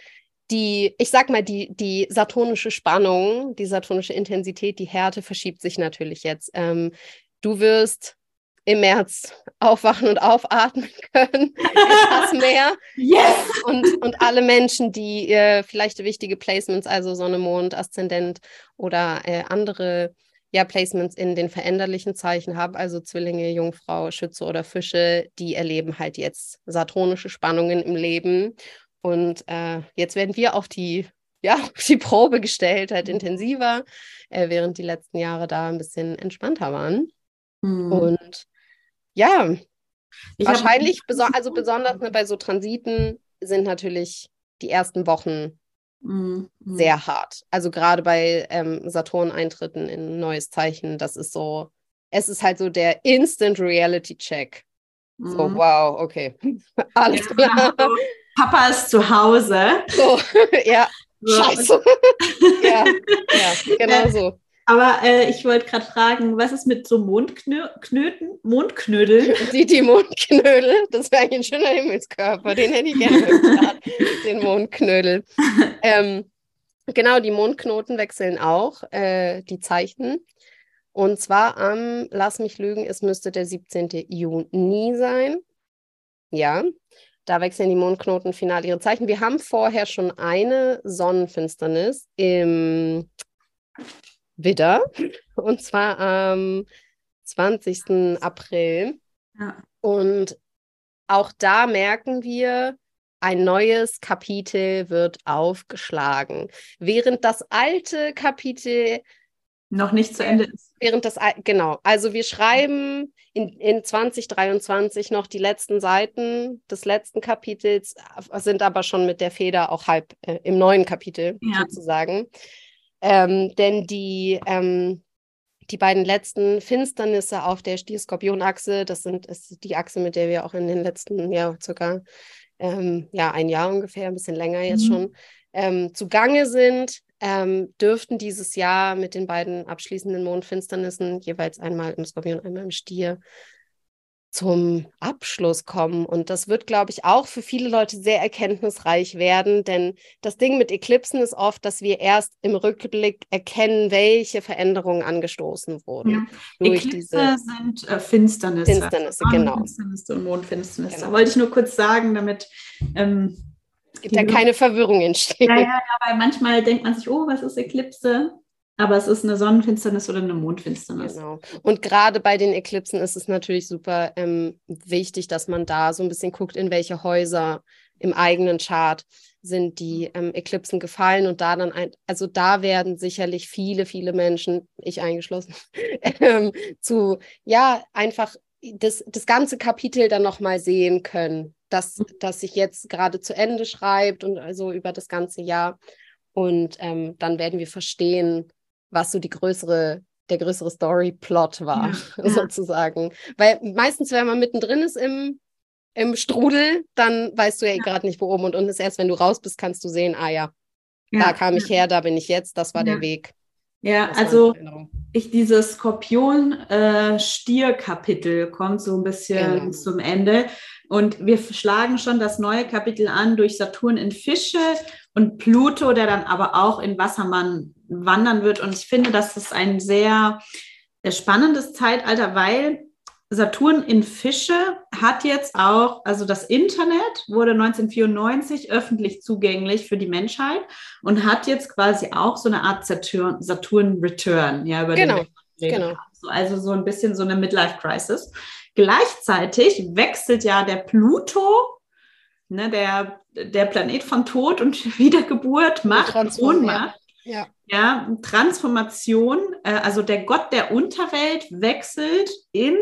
die, ich sag mal, die, die saturnische Spannung, die saturnische Intensität, die Härte verschiebt sich natürlich jetzt. Ähm, du wirst im März aufwachen und aufatmen können. Etwas mehr. Yes! Und, und alle Menschen, die äh, vielleicht wichtige Placements, also Sonne, Mond, Aszendent oder äh, andere ja Placements in den veränderlichen Zeichen habe, also Zwillinge, Jungfrau, Schütze oder Fische, die erleben halt jetzt saturnische Spannungen im Leben. Und äh, jetzt werden wir auf die, ja, auf die Probe gestellt, halt intensiver, äh, während die letzten Jahre da ein bisschen entspannter waren. Mhm. Und ja, ich wahrscheinlich, beso also besonders ne, bei so Transiten sind natürlich die ersten Wochen Mhm. Sehr hart. Also gerade bei ähm, Saturn-Eintritten in ein neues Zeichen, das ist so, es ist halt so der Instant Reality Check. Mhm. So, wow, okay. Alles klar. Papa ist zu Hause. So, ja. So. Scheiße. ja, ja, genau so. Aber äh, ich wollte gerade fragen, was ist mit so Mondknöten? Mondknödel? Die, die Mondknödel, das wäre eigentlich ein schöner Himmelskörper, den hätte ich gerne den Mondknödel. Ähm, genau, die Mondknoten wechseln auch, äh, die Zeichen. Und zwar am, lass mich lügen, es müsste der 17. Juni sein. Ja, da wechseln die Mondknoten final ihre Zeichen. Wir haben vorher schon eine Sonnenfinsternis im Widder. Und zwar am 20. April. Ja. Und auch da merken wir, ein neues Kapitel wird aufgeschlagen. Während das alte Kapitel noch nicht zu Ende ist. Während das, genau. Also wir schreiben in, in 2023 noch die letzten Seiten des letzten Kapitels, sind aber schon mit der Feder auch halb äh, im neuen Kapitel ja. sozusagen. Ähm, denn die, ähm, die beiden letzten Finsternisse auf der Stier-Skorpion-Achse, das sind ist die Achse, mit der wir auch in den letzten, ja, circa ähm, ja, ein Jahr ungefähr, ein bisschen länger jetzt mhm. schon, ähm, zugange sind, ähm, dürften dieses Jahr mit den beiden abschließenden Mondfinsternissen, jeweils einmal im Skorpion, einmal im Stier, zum Abschluss kommen. Und das wird, glaube ich, auch für viele Leute sehr erkenntnisreich werden, denn das Ding mit Eklipsen ist oft, dass wir erst im Rückblick erkennen, welche Veränderungen angestoßen wurden. Ja. Durch Eklipse diese sind äh, Finsternisse. Finsternisse, genau. Finsternisse und Mondfinsternisse. Genau. Wollte ich nur kurz sagen, damit. Ähm, da keine Verwirrung entsteht. Ja, ja, ja, weil manchmal denkt man sich, oh, was ist Eklipse? Aber es ist eine Sonnenfinsternis oder eine Mondfinsternis. Genau. Und gerade bei den Eklipsen ist es natürlich super ähm, wichtig, dass man da so ein bisschen guckt, in welche Häuser im eigenen Chart sind die ähm, Eklipsen gefallen und da dann ein, also da werden sicherlich viele, viele Menschen, ich eingeschlossen, ähm, zu, ja, einfach das, das ganze Kapitel dann nochmal sehen können, dass, mhm. dass sich jetzt gerade zu Ende schreibt und also über das ganze Jahr. Und ähm, dann werden wir verstehen, was so die größere, der größere Story-Plot war, ja, sozusagen. Weil meistens, wenn man mittendrin ist im, im Strudel, dann weißt du ja, ja. gerade nicht, wo oben und unten ist. Erst wenn du raus bist, kannst du sehen, ah ja, ja. da kam ich her, da bin ich jetzt, das war der Weg. Ja, also ich dieses Skorpion-Stier-Kapitel äh, kommt so ein bisschen genau. zum Ende. Und wir schlagen schon das neue Kapitel an durch Saturn in Fische und Pluto, der dann aber auch in Wassermann wandern wird. Und ich finde, das ist ein sehr spannendes Zeitalter, weil Saturn in Fische hat jetzt auch, also das Internet wurde 1994 öffentlich zugänglich für die Menschheit und hat jetzt quasi auch so eine Art Saturn, Saturn Return, ja, über genau, den genau. Also so ein bisschen so eine Midlife Crisis. Gleichzeitig wechselt ja der Pluto, ne, der, der Planet von Tod und Wiedergeburt, Macht und Ohnmacht. Ja. ja, Transformation, äh, also der Gott der Unterwelt wechselt in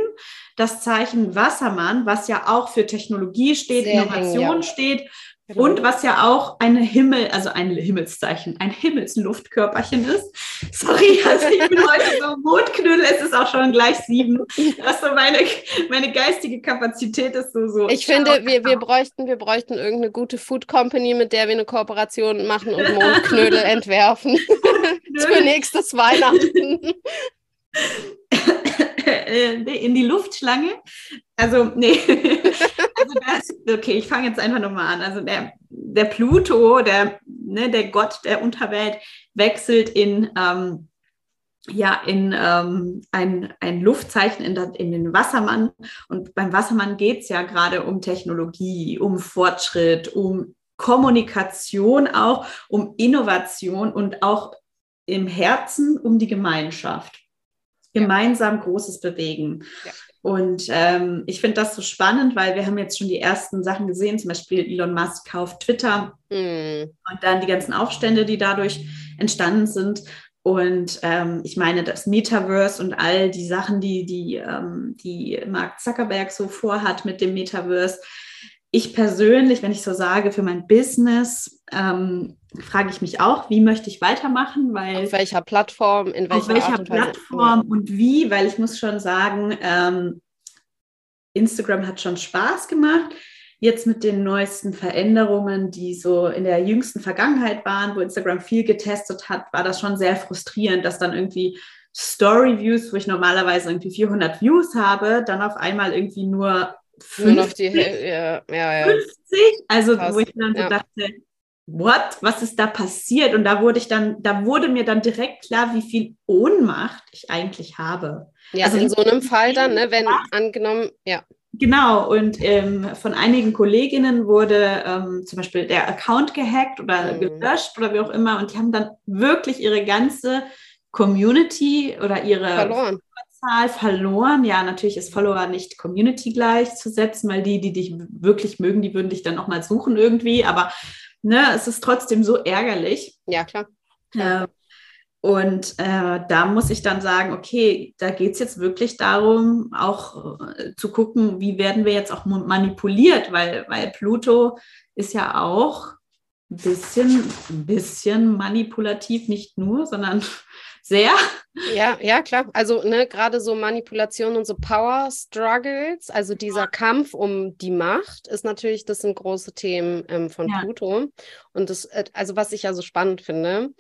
das Zeichen Wassermann, was ja auch für Technologie steht, Sehr Innovation eng, ja. steht Genau. Und was ja auch ein Himmel, also ein Himmelszeichen, ein Himmelsluftkörperchen ist. Sorry, also ich bin heute so Mondknüll, es ist auch schon gleich sieben. Das so meine, meine geistige Kapazität ist so so. Ich finde, wir, wir bräuchten, wir bräuchten irgendeine gute Food Company, mit der wir eine Kooperation machen und Mondknödel entwerfen. Für nächstes Weihnachten. in die Luftschlange. Also, nee. Also das, okay, ich fange jetzt einfach nochmal an. Also der, der Pluto, der, ne, der Gott der Unterwelt, wechselt in, ähm, ja, in ähm, ein, ein Luftzeichen in, der, in den Wassermann. Und beim Wassermann geht es ja gerade um Technologie, um Fortschritt, um Kommunikation auch, um Innovation und auch im Herzen um die Gemeinschaft gemeinsam Großes bewegen. Ja. Und ähm, ich finde das so spannend, weil wir haben jetzt schon die ersten Sachen gesehen, zum Beispiel Elon Musk kauft Twitter mhm. und dann die ganzen Aufstände, die dadurch entstanden sind. Und ähm, ich meine, das Metaverse und all die Sachen, die, die, ähm, die Mark Zuckerberg so vorhat mit dem Metaverse. Ich persönlich, wenn ich so sage, für mein Business ähm, frage ich mich auch, wie möchte ich weitermachen, weil auf welcher Plattform, in welcher, auf welcher und Plattform und wie, weil ich muss schon sagen, ähm, Instagram hat schon Spaß gemacht. Jetzt mit den neuesten Veränderungen, die so in der jüngsten Vergangenheit waren, wo Instagram viel getestet hat, war das schon sehr frustrierend, dass dann irgendwie Story-Views, wo ich normalerweise irgendwie 400 Views habe, dann auf einmal irgendwie nur 50, nur noch die, ja, ja, ja. 50. Also Krass. wo ich dann so ja. dachte, what, was ist da passiert? Und da wurde ich dann, da wurde mir dann direkt klar, wie viel Ohnmacht ich eigentlich habe. Ja, also in so einem Fall dann, ne, wenn angenommen, ja. Genau, und ähm, von einigen Kolleginnen wurde ähm, zum Beispiel der Account gehackt oder mhm. gelöscht oder wie auch immer. Und die haben dann wirklich ihre ganze Community oder ihre verloren. Zahl verloren. Ja, natürlich ist Follower nicht Community gleichzusetzen, weil die, die dich wirklich mögen, die würden dich dann nochmal suchen irgendwie. Aber ne, es ist trotzdem so ärgerlich. Ja, klar. Äh, und äh, da muss ich dann sagen, okay, da geht es jetzt wirklich darum, auch äh, zu gucken, wie werden wir jetzt auch manipuliert, weil, weil Pluto ist ja auch ein bisschen, ein bisschen manipulativ, nicht nur, sondern sehr. Ja, ja, klar. Also ne, gerade so Manipulation und so Power Struggles, also dieser Kampf um die Macht, ist natürlich, das sind große Themen ähm, von ja. Pluto. Und das, äh, also was ich ja so spannend finde,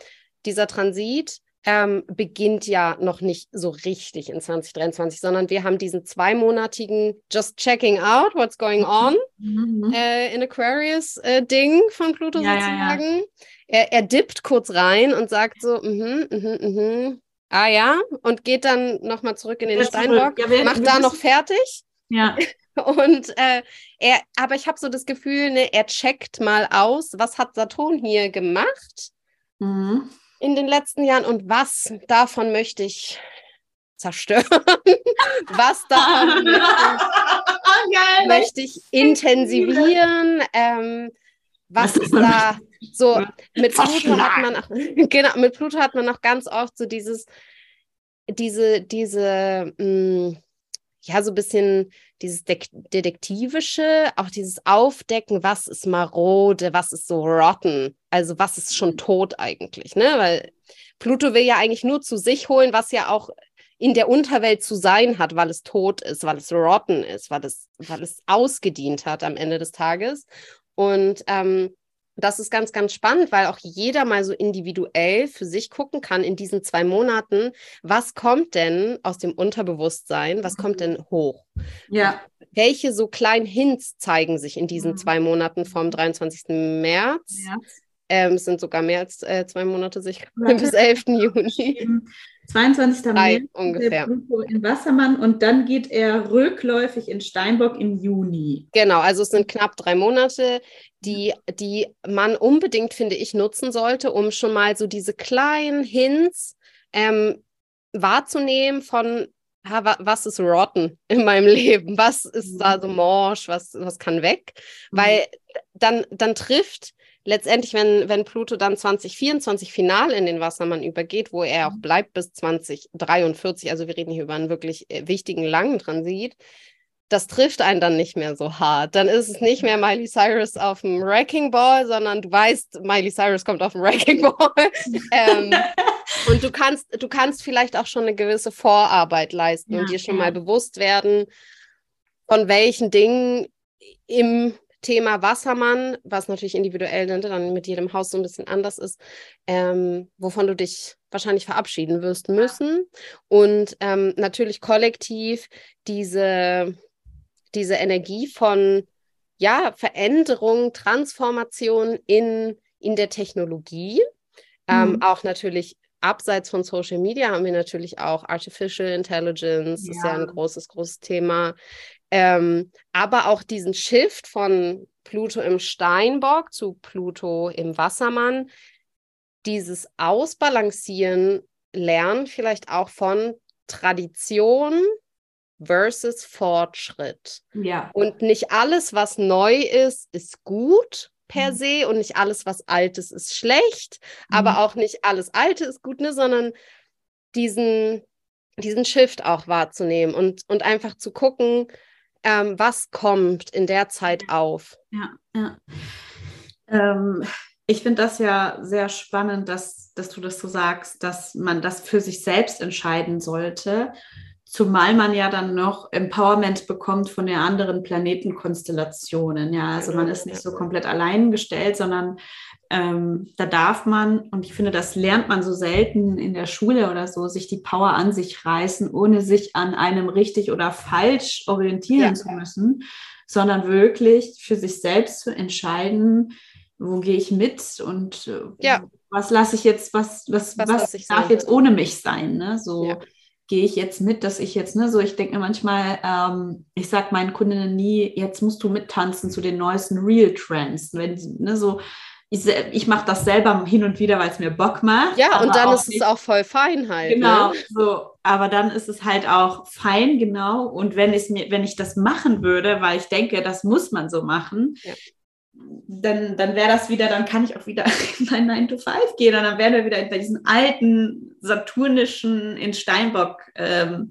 dieser Transit ähm, beginnt ja noch nicht so richtig in 2023, sondern wir haben diesen zweimonatigen Just Checking Out What's Going On mhm. äh, in Aquarius äh, Ding von Pluto ja, sozusagen. Ja, ja. Er, er dippt kurz rein und sagt so, mhm, mhm, mhm. Ah ja, und geht dann nochmal zurück in den Steinbock, ja, macht da noch fertig. Ja. Und äh, er, aber ich habe so das Gefühl, ne, er checkt mal aus, was hat Saturn hier gemacht? Mhm. in den letzten Jahren und was davon möchte ich zerstören? was davon möchte ich, möchte ich intensivieren? Ähm, was ist da so mit Pluto hat man auch, genau mit Pluto hat man noch ganz oft so dieses diese diese mh, mm, ja so ein bisschen dieses De detektivische auch dieses Aufdecken was ist marode was ist so rotten also was ist schon tot eigentlich ne? Weil Pluto will ja eigentlich nur zu sich holen was ja auch in der Unterwelt zu sein hat, weil es tot ist, weil es rotten ist, weil es, weil es ausgedient hat am Ende des Tages. Und ähm, das ist ganz, ganz spannend, weil auch jeder mal so individuell für sich gucken kann in diesen zwei Monaten, was kommt denn aus dem Unterbewusstsein, was kommt denn hoch? Ja. Welche so kleinen Hints zeigen sich in diesen mhm. zwei Monaten vom 23. März? Ja. Ähm, es sind sogar mehr als äh, zwei Monate, sich bis 11. Juni. 22. März ungefähr. In Wassermann und dann geht er rückläufig in Steinbock im Juni. Genau, also es sind knapp drei Monate, die, die man unbedingt, finde ich, nutzen sollte, um schon mal so diese kleinen Hints ähm, wahrzunehmen von, was ist rotten in meinem Leben, was ist da so morsch, was, was kann weg, mhm. weil dann, dann trifft letztendlich, wenn, wenn Pluto dann 2024 final in den Wassermann übergeht, wo er auch mhm. bleibt bis 2043, also wir reden hier über einen wirklich äh, wichtigen langen Transit, das trifft einen dann nicht mehr so hart. Dann ist es nicht mehr Miley Cyrus auf dem Wrecking Ball, sondern du weißt, Miley Cyrus kommt auf dem Wrecking Ball. ähm, und du kannst, du kannst vielleicht auch schon eine gewisse Vorarbeit leisten ja, und dir schon ja. mal bewusst werden, von welchen Dingen im Thema Wassermann, was natürlich individuell dann mit jedem Haus so ein bisschen anders ist, ähm, wovon du dich wahrscheinlich verabschieden wirst müssen. Und ähm, natürlich kollektiv diese, diese Energie von ja, Veränderung, Transformation in, in der Technologie. Ähm, mhm. auch natürlich abseits von Social Media haben wir natürlich auch Artificial Intelligence, ja. ist ja ein großes, großes Thema. Ähm, aber auch diesen Shift von Pluto im Steinbock zu Pluto im Wassermann, dieses Ausbalancieren lernen vielleicht auch von Tradition versus Fortschritt. Ja. Und nicht alles, was neu ist, ist gut per mhm. se und nicht alles, was alt ist, ist schlecht, mhm. aber auch nicht alles Alte ist gut, ne, sondern diesen, diesen Shift auch wahrzunehmen und, und einfach zu gucken, ähm, was kommt in der Zeit auf? Ja, ja. Ähm, ich finde das ja sehr spannend, dass, dass du das so sagst, dass man das für sich selbst entscheiden sollte. Zumal man ja dann noch Empowerment bekommt von den anderen Planetenkonstellationen. Ja, also man ist nicht so komplett allein gestellt, sondern ähm, da darf man, und ich finde, das lernt man so selten in der Schule oder so, sich die Power an sich reißen, ohne sich an einem richtig oder falsch orientieren ja. zu müssen, sondern wirklich für sich selbst zu entscheiden, wo gehe ich mit und äh, ja. was lasse ich jetzt, was, was, was, was darf jetzt ohne mich sein, ne? So. Ja gehe ich jetzt mit, dass ich jetzt, ne, so ich denke mir manchmal, ähm, ich sage meinen Kundinnen nie, jetzt musst du mittanzen zu den neuesten Real Trends. Wenn, ne, so, ich, ich mache das selber hin und wieder, weil es mir Bock macht. Ja, und dann ist nicht, es auch voll fein halt. Genau, ne? so, aber dann ist es halt auch fein, genau. Und wenn ich mir, wenn ich das machen würde, weil ich denke, das muss man so machen, ja. Dann, dann wäre das wieder, dann kann ich auch wieder in mein 9 to 5 gehen und dann wären wir wieder bei diesen alten saturnischen in Steinbock ähm,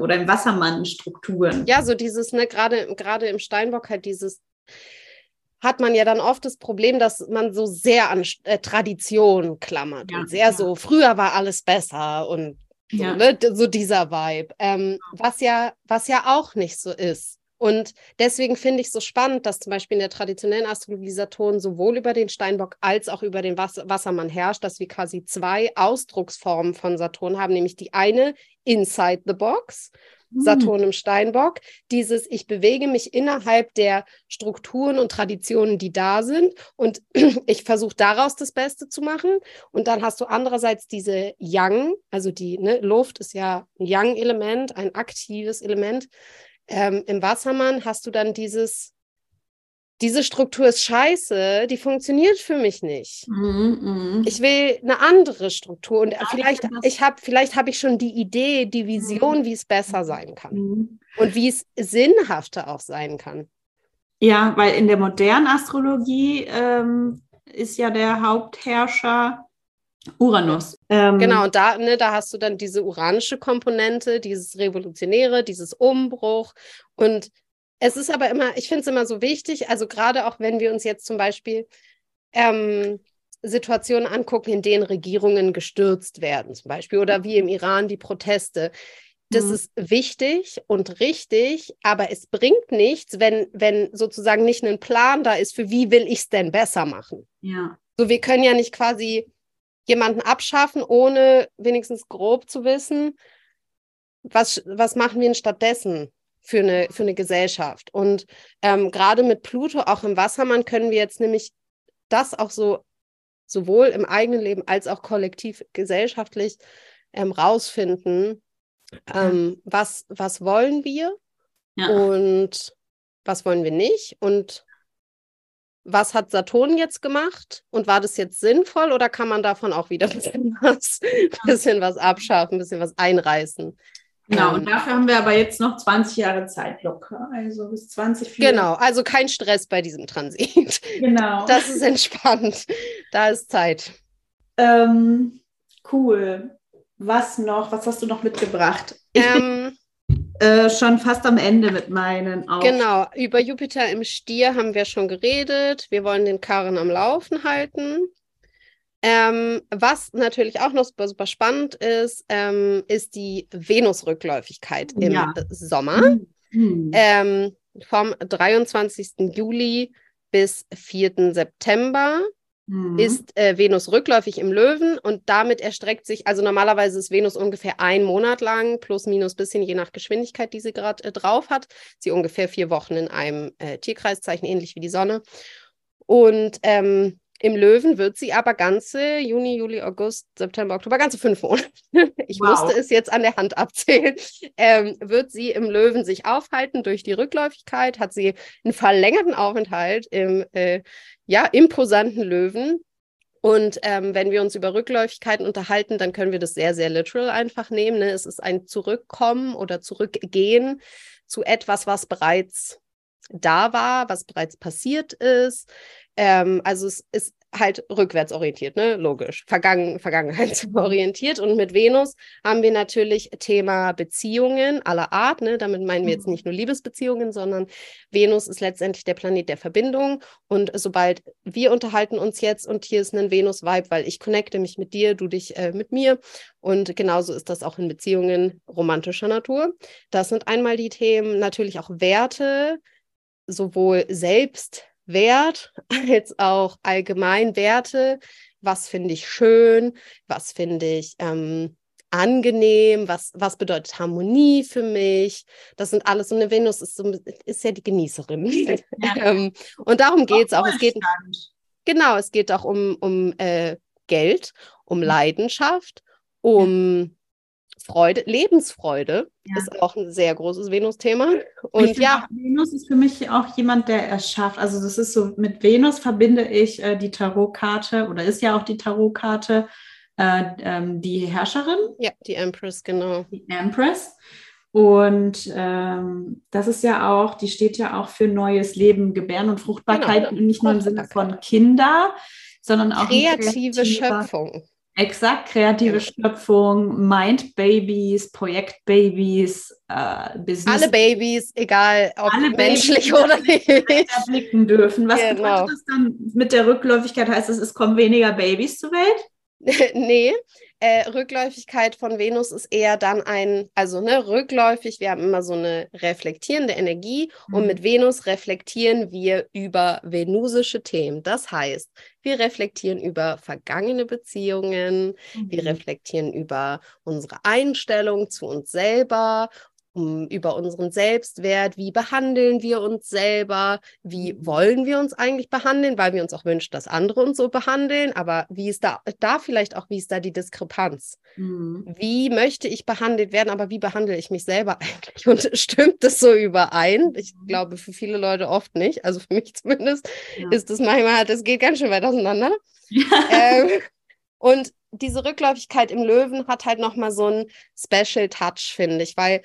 oder im Wassermann Strukturen. Ja, so dieses, ne, gerade gerade im Steinbock halt dieses hat man ja dann oft das Problem, dass man so sehr an äh, Tradition klammert ja, und sehr ja. so, früher war alles besser und so, ja. ne, so dieser Vibe. Ähm, was, ja, was ja auch nicht so ist. Und deswegen finde ich es so spannend, dass zum Beispiel in der traditionellen Astrologie Saturn sowohl über den Steinbock als auch über den Was Wassermann herrscht, dass wir quasi zwei Ausdrucksformen von Saturn haben, nämlich die eine inside the box hm. Saturn im Steinbock. Dieses, ich bewege mich innerhalb der Strukturen und Traditionen, die da sind und ich versuche daraus das Beste zu machen. Und dann hast du andererseits diese Yang, also die ne, Luft ist ja ein Yang-Element, ein aktives Element. Ähm, Im Wassermann hast du dann dieses diese Struktur ist scheiße, die funktioniert für mich nicht. Mhm, mhm. Ich will eine andere Struktur und Ja, vielleicht ich habe vielleicht habe ich schon die Idee, die Vision, wie es besser sein kann und wie es sinnhafter auch sein kann. Ja, weil in der modernen Astrologie ähm, ist ja der Hauptherrscher Uranus. Ähm, Genau, und da, ne, da hast du dann diese uranische Komponente, dieses Revolutionäre, dieses Umbruch. Und es ist aber immer, ich finde es immer so wichtig, also gerade auch wenn wir uns jetzt zum Beispiel ähm, Situationen angucken, in denen Regierungen gestürzt werden, zum Beispiel, oder wie im Iran die Proteste. Das Mhm. ist wichtig und richtig, aber es bringt nichts, wenn, wenn sozusagen nicht ein Plan da ist, für wie will ich es denn besser machen. Ja. So, wir können ja nicht quasi jemanden abschaffen, ohne wenigstens grob zu wissen, was, was machen wir stattdessen für eine, für eine Gesellschaft. Und ähm, gerade mit Pluto, auch im Wassermann, können wir jetzt nämlich das auch so sowohl im eigenen Leben als auch kollektiv gesellschaftlich ähm, rausfinden, ähm, was, was wollen wir Ja. und was wollen wir nicht und was hat Saturn jetzt gemacht und war das jetzt sinnvoll oder kann man davon auch wieder ein bisschen was, bisschen was abschaffen, ein bisschen was einreißen? Genau, Ähm, und dafür haben wir aber jetzt noch 20 Jahre Zeit locker. Also bis 2024. Genau, also kein Stress bei diesem Transit. Genau. Das ist entspannt. Da ist Zeit. ähm, cool. Was noch? Was hast du noch mitgebracht? Ich Ähm, äh, schon fast am Ende mit meinen auch. genau, über Jupiter im Stier haben wir schon geredet. Wir wollen den Karren am Laufen halten. Ähm, was natürlich auch noch super, super spannend ist, ähm, ist die Venusrückläufigkeit im Ja. Sommer. Hm. Ähm, vom 23. Juli bis 4. September Hm. ist äh, Venus rückläufig im Löwen und damit erstreckt sich, also normalerweise ist Venus ungefähr ein Monat lang, plus minus bisschen, je nach Geschwindigkeit, die sie gerade äh, drauf hat. Sie ungefähr vier Wochen in einem äh, Tierkreiszeichen, ähnlich wie die Sonne. Und ähm, im Löwen wird sie aber ganze Juni, Juli, August, September, Oktober, ganze fünf Monate. Ich Wow. musste es jetzt an der Hand abzählen. Ähm, wird sie im Löwen sich aufhalten durch die Rückläufigkeit? Hat sie einen verlängerten Aufenthalt im äh, ja, imposanten Löwen? Und ähm, wenn wir uns über Rückläufigkeiten unterhalten, dann können wir das sehr, sehr literal einfach nehmen. Ne? Es ist ein Zurückkommen oder Zurückgehen zu etwas, was bereits da war, was bereits passiert ist. Ähm, also es ist halt rückwärts orientiert, ne? Logisch. Vergangen, Vergangenheitsorientiert. Und mit Venus haben wir natürlich Thema Beziehungen aller Art, ne? Damit meinen wir jetzt Mhm. nicht nur Liebesbeziehungen, sondern Venus ist letztendlich der Planet der Verbindung. Und sobald wir unterhalten uns jetzt und hier ist ein Venus-Vibe, weil ich connecte mich mit dir, du dich äh, mit mir. Und genauso ist das auch in Beziehungen romantischer Natur. Das sind einmal die Themen, natürlich auch Werte, sowohl Selbstwert als auch allgemein Werte. Was finde ich schön? Was finde ich ähm, angenehm? Was, was bedeutet Harmonie für mich? Das sind alles, so eine Venus ist, so, ist ja die Genießerin. Ja. ähm, und darum geht es auch. Es geht, genau, es geht auch um, um äh, Geld, um Leidenschaft, um Freude, Lebensfreude Ja. ist auch ein sehr großes Venus-Thema. Ich Und finde ja, Venus ist für mich auch jemand, der es schafft. Also das ist so, mit Venus verbinde ich äh, die Tarotkarte oder ist ja auch die Tarotkarte äh, ähm, die Herrscherin, ja, die Empress, genau. die Empress. Und ähm, das ist ja auch, die steht ja auch für neues Leben, Gebären und Fruchtbarkeit. Genau. Und nicht nur im Sinne von Kinder, sondern auch Kreative Schöpfung. Exakt, kreative Genau. Schöpfung, Mind-Babys, Projektbabys, äh, Business. Alle Babys, egal ob Alle menschlich Babys, oder nicht. erblicken dürfen. Was Genau. bedeutet das dann mit der Rückläufigkeit? Heißt es, es kommen weniger Babys zur Welt? nee, äh, Rückläufigkeit von Venus ist eher dann ein, also ne, rückläufig, wir haben immer so eine reflektierende Energie und Mhm. mit Venus reflektieren wir über venusische Themen. Das heißt, wir reflektieren über vergangene Beziehungen, wir Mhm. reflektieren über unsere Einstellung zu uns selber über unseren Selbstwert, wie behandeln wir uns selber, wie mhm. wollen wir uns eigentlich behandeln, weil wir uns auch wünschen, dass andere uns so behandeln, aber wie ist da, da vielleicht auch, wie ist da die Diskrepanz? Mhm. Wie möchte ich behandelt werden, aber wie behandle ich mich selber eigentlich? Und stimmt das so überein? Ich mhm. glaube, für viele Leute oft nicht, also für mich zumindest ja. ist das manchmal, das geht ganz schön weit auseinander. Ja. Ähm, und diese Rückläufigkeit im Löwen hat halt nochmal so einen Special Touch, finde ich, weil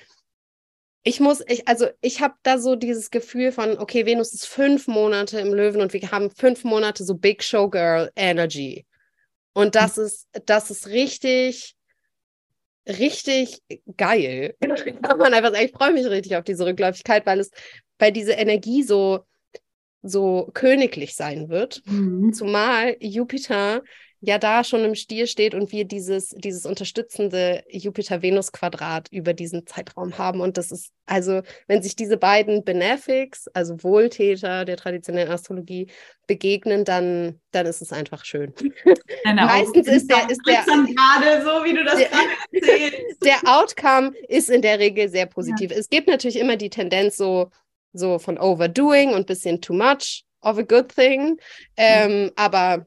ich muss, ich, also ich habe da so dieses Gefühl von, okay, Venus ist fünf Monate im Löwen und wir haben fünf Monate so Big Show Girl Energy. Und das mhm. ist, das ist richtig, richtig geil. Kann man einfach sagen, ich freue mich richtig auf diese Rückläufigkeit, weil es, weil diese Energie so, so königlich sein wird. Mhm. Zumal Jupiter ja da schon im Stier steht und wir dieses, dieses unterstützende Jupiter-Venus-Quadrat über diesen Zeitraum haben. Und das ist, also, wenn sich diese beiden Benefics, also Wohltäter der traditionellen Astrologie, begegnen, dann, dann ist es einfach schön. Meistens ist der, ist der gerade so, wie du das der, erzählst. Der Outcome ist in der Regel sehr positiv. Ja. Es gibt natürlich immer die Tendenz so, so von overdoing und bisschen too much of a good thing. Ähm, Aber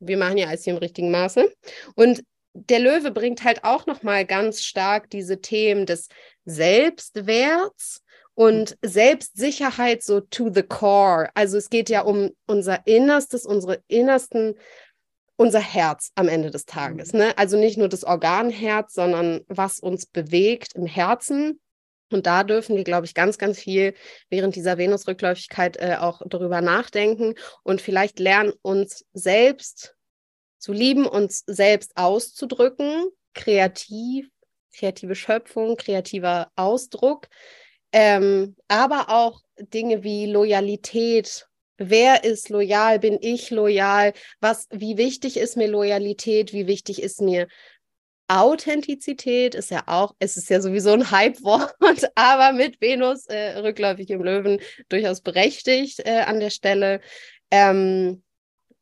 wir machen ja alles hier im richtigen Maße. Und der Löwe bringt halt auch nochmal ganz stark diese Themen des Selbstwerts und Selbstsicherheit so to the core. Also es geht ja um unser Innerstes, unsere innersten, unser Herz am Ende des Tages. Mhm. Ne? Also nicht nur das Organherz, sondern was uns bewegt im Herzen. Und da dürfen wir, glaube ich, ganz, ganz viel während dieser Venusrückläufigkeit äh, auch darüber nachdenken und vielleicht lernen, uns selbst zu lieben, uns selbst auszudrücken, kreativ, kreative Schöpfung, kreativer Ausdruck, ähm, aber auch Dinge wie Loyalität. Wer ist loyal? Bin ich loyal? Was, wie wichtig ist mir Loyalität? Wie wichtig ist mir Authentizität ist ja auch, es ist ja sowieso ein Hype-Wort, aber mit Venus äh, rückläufig im Löwen durchaus berechtigt äh, an der Stelle. Ähm,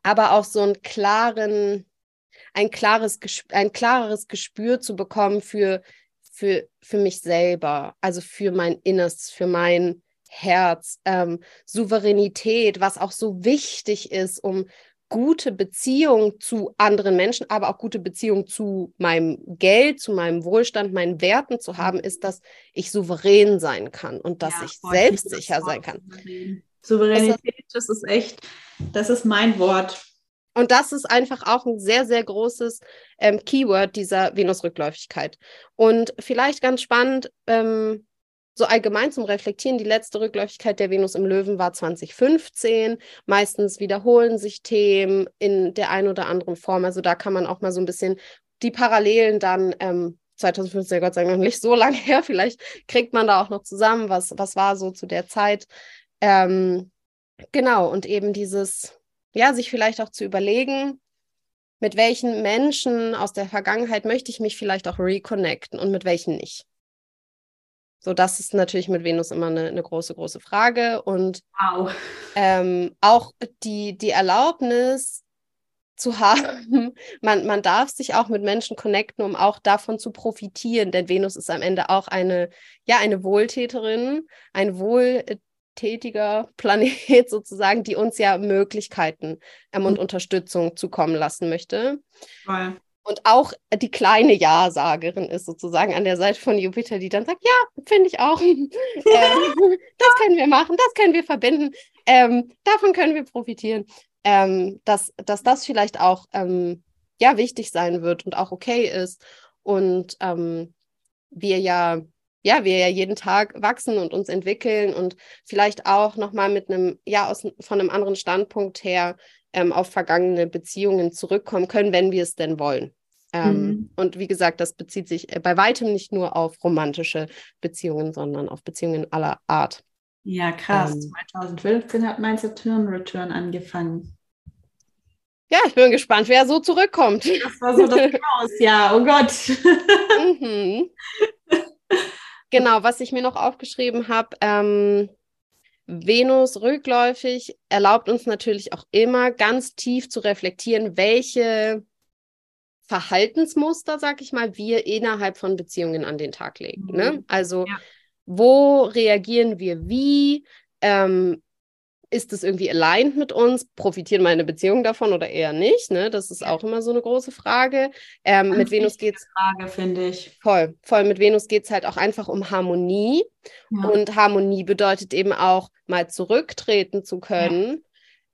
aber auch so einen klaren, ein klares, ein klares Gespür zu bekommen für, für, für mich selber, also für mein Innerstes, für mein Herz, ähm, Souveränität, was auch so wichtig ist, um gute Beziehung zu anderen Menschen, aber auch gute Beziehung zu meinem Geld, zu meinem Wohlstand, meinen Werten zu haben, ist, dass ich souverän sein kann und dass ja, ich selbstsicher sein kann. Souveränität, das ist echt, das ist mein Wort. Und das ist einfach auch ein sehr, sehr großes ähm, Keyword dieser Venusrückläufigkeit. Und vielleicht ganz spannend, ähm, so allgemein zum Reflektieren, die letzte Rückläufigkeit der Venus im Löwen war 2015. Meistens wiederholen sich Themen in der einen oder anderen Form. Also da kann man auch mal so ein bisschen die Parallelen dann, ähm, 2015, Gott sei Dank noch nicht so lange her, vielleicht kriegt man da auch noch zusammen, was, was war so zu der Zeit. Ähm, genau, und eben dieses, ja, sich vielleicht auch zu überlegen, mit welchen Menschen aus der Vergangenheit möchte ich mich vielleicht auch reconnecten und mit welchen nicht. So, das ist natürlich mit Venus immer eine, eine große, große Frage. Und wow. ähm, auch die, die Erlaubnis zu haben, man, man darf sich auch mit Menschen connecten, um auch davon zu profitieren. Denn Venus ist am Ende auch eine, ja, eine Wohltäterin, ein wohltätiger Planet sozusagen, die uns ja Möglichkeiten ähm, und mhm. Unterstützung zukommen lassen möchte. Wow und auch die kleine Ja-Sagerin ist sozusagen an der Seite von Jupiter, die dann sagt, ja, finde ich auch. ähm, das können wir machen, das können wir verbinden, ähm, davon können wir profitieren. Ähm, dass, dass das vielleicht auch ähm, ja wichtig sein wird und auch okay ist. Und ähm, wir ja, ja, wir ja jeden Tag wachsen und uns entwickeln und vielleicht auch nochmal mit einem, ja, aus, von einem anderen Standpunkt her ähm, auf vergangene Beziehungen zurückkommen können, wenn wir es denn wollen. Ähm, mhm. Und wie gesagt, das bezieht sich äh, bei weitem nicht nur auf romantische Beziehungen, sondern auf Beziehungen aller Art. Ja, krass. Ähm, 2015 hat mein Saturn Return angefangen. Ja, ich bin gespannt, wer so zurückkommt. Das war so das Chaos, ja, oh Gott. mhm. Genau, was ich mir noch aufgeschrieben habe, ähm, Venus rückläufig erlaubt uns natürlich auch immer ganz tief zu reflektieren, welche Verhaltensmuster, sag ich mal, wir innerhalb von Beziehungen an den Tag legen. Ne? Mhm. Also ja. wo reagieren wir wie? Ähm, ist es irgendwie aligned mit uns? Profitieren meine Beziehungen davon oder eher nicht? Ne? Das ist auch immer so eine große Frage. Ähm, mit Venus geht es. Frage, finde ich. Voll, voll. Mit Venus geht es halt auch einfach um Harmonie. Ja. Und Harmonie bedeutet eben auch, mal zurücktreten zu können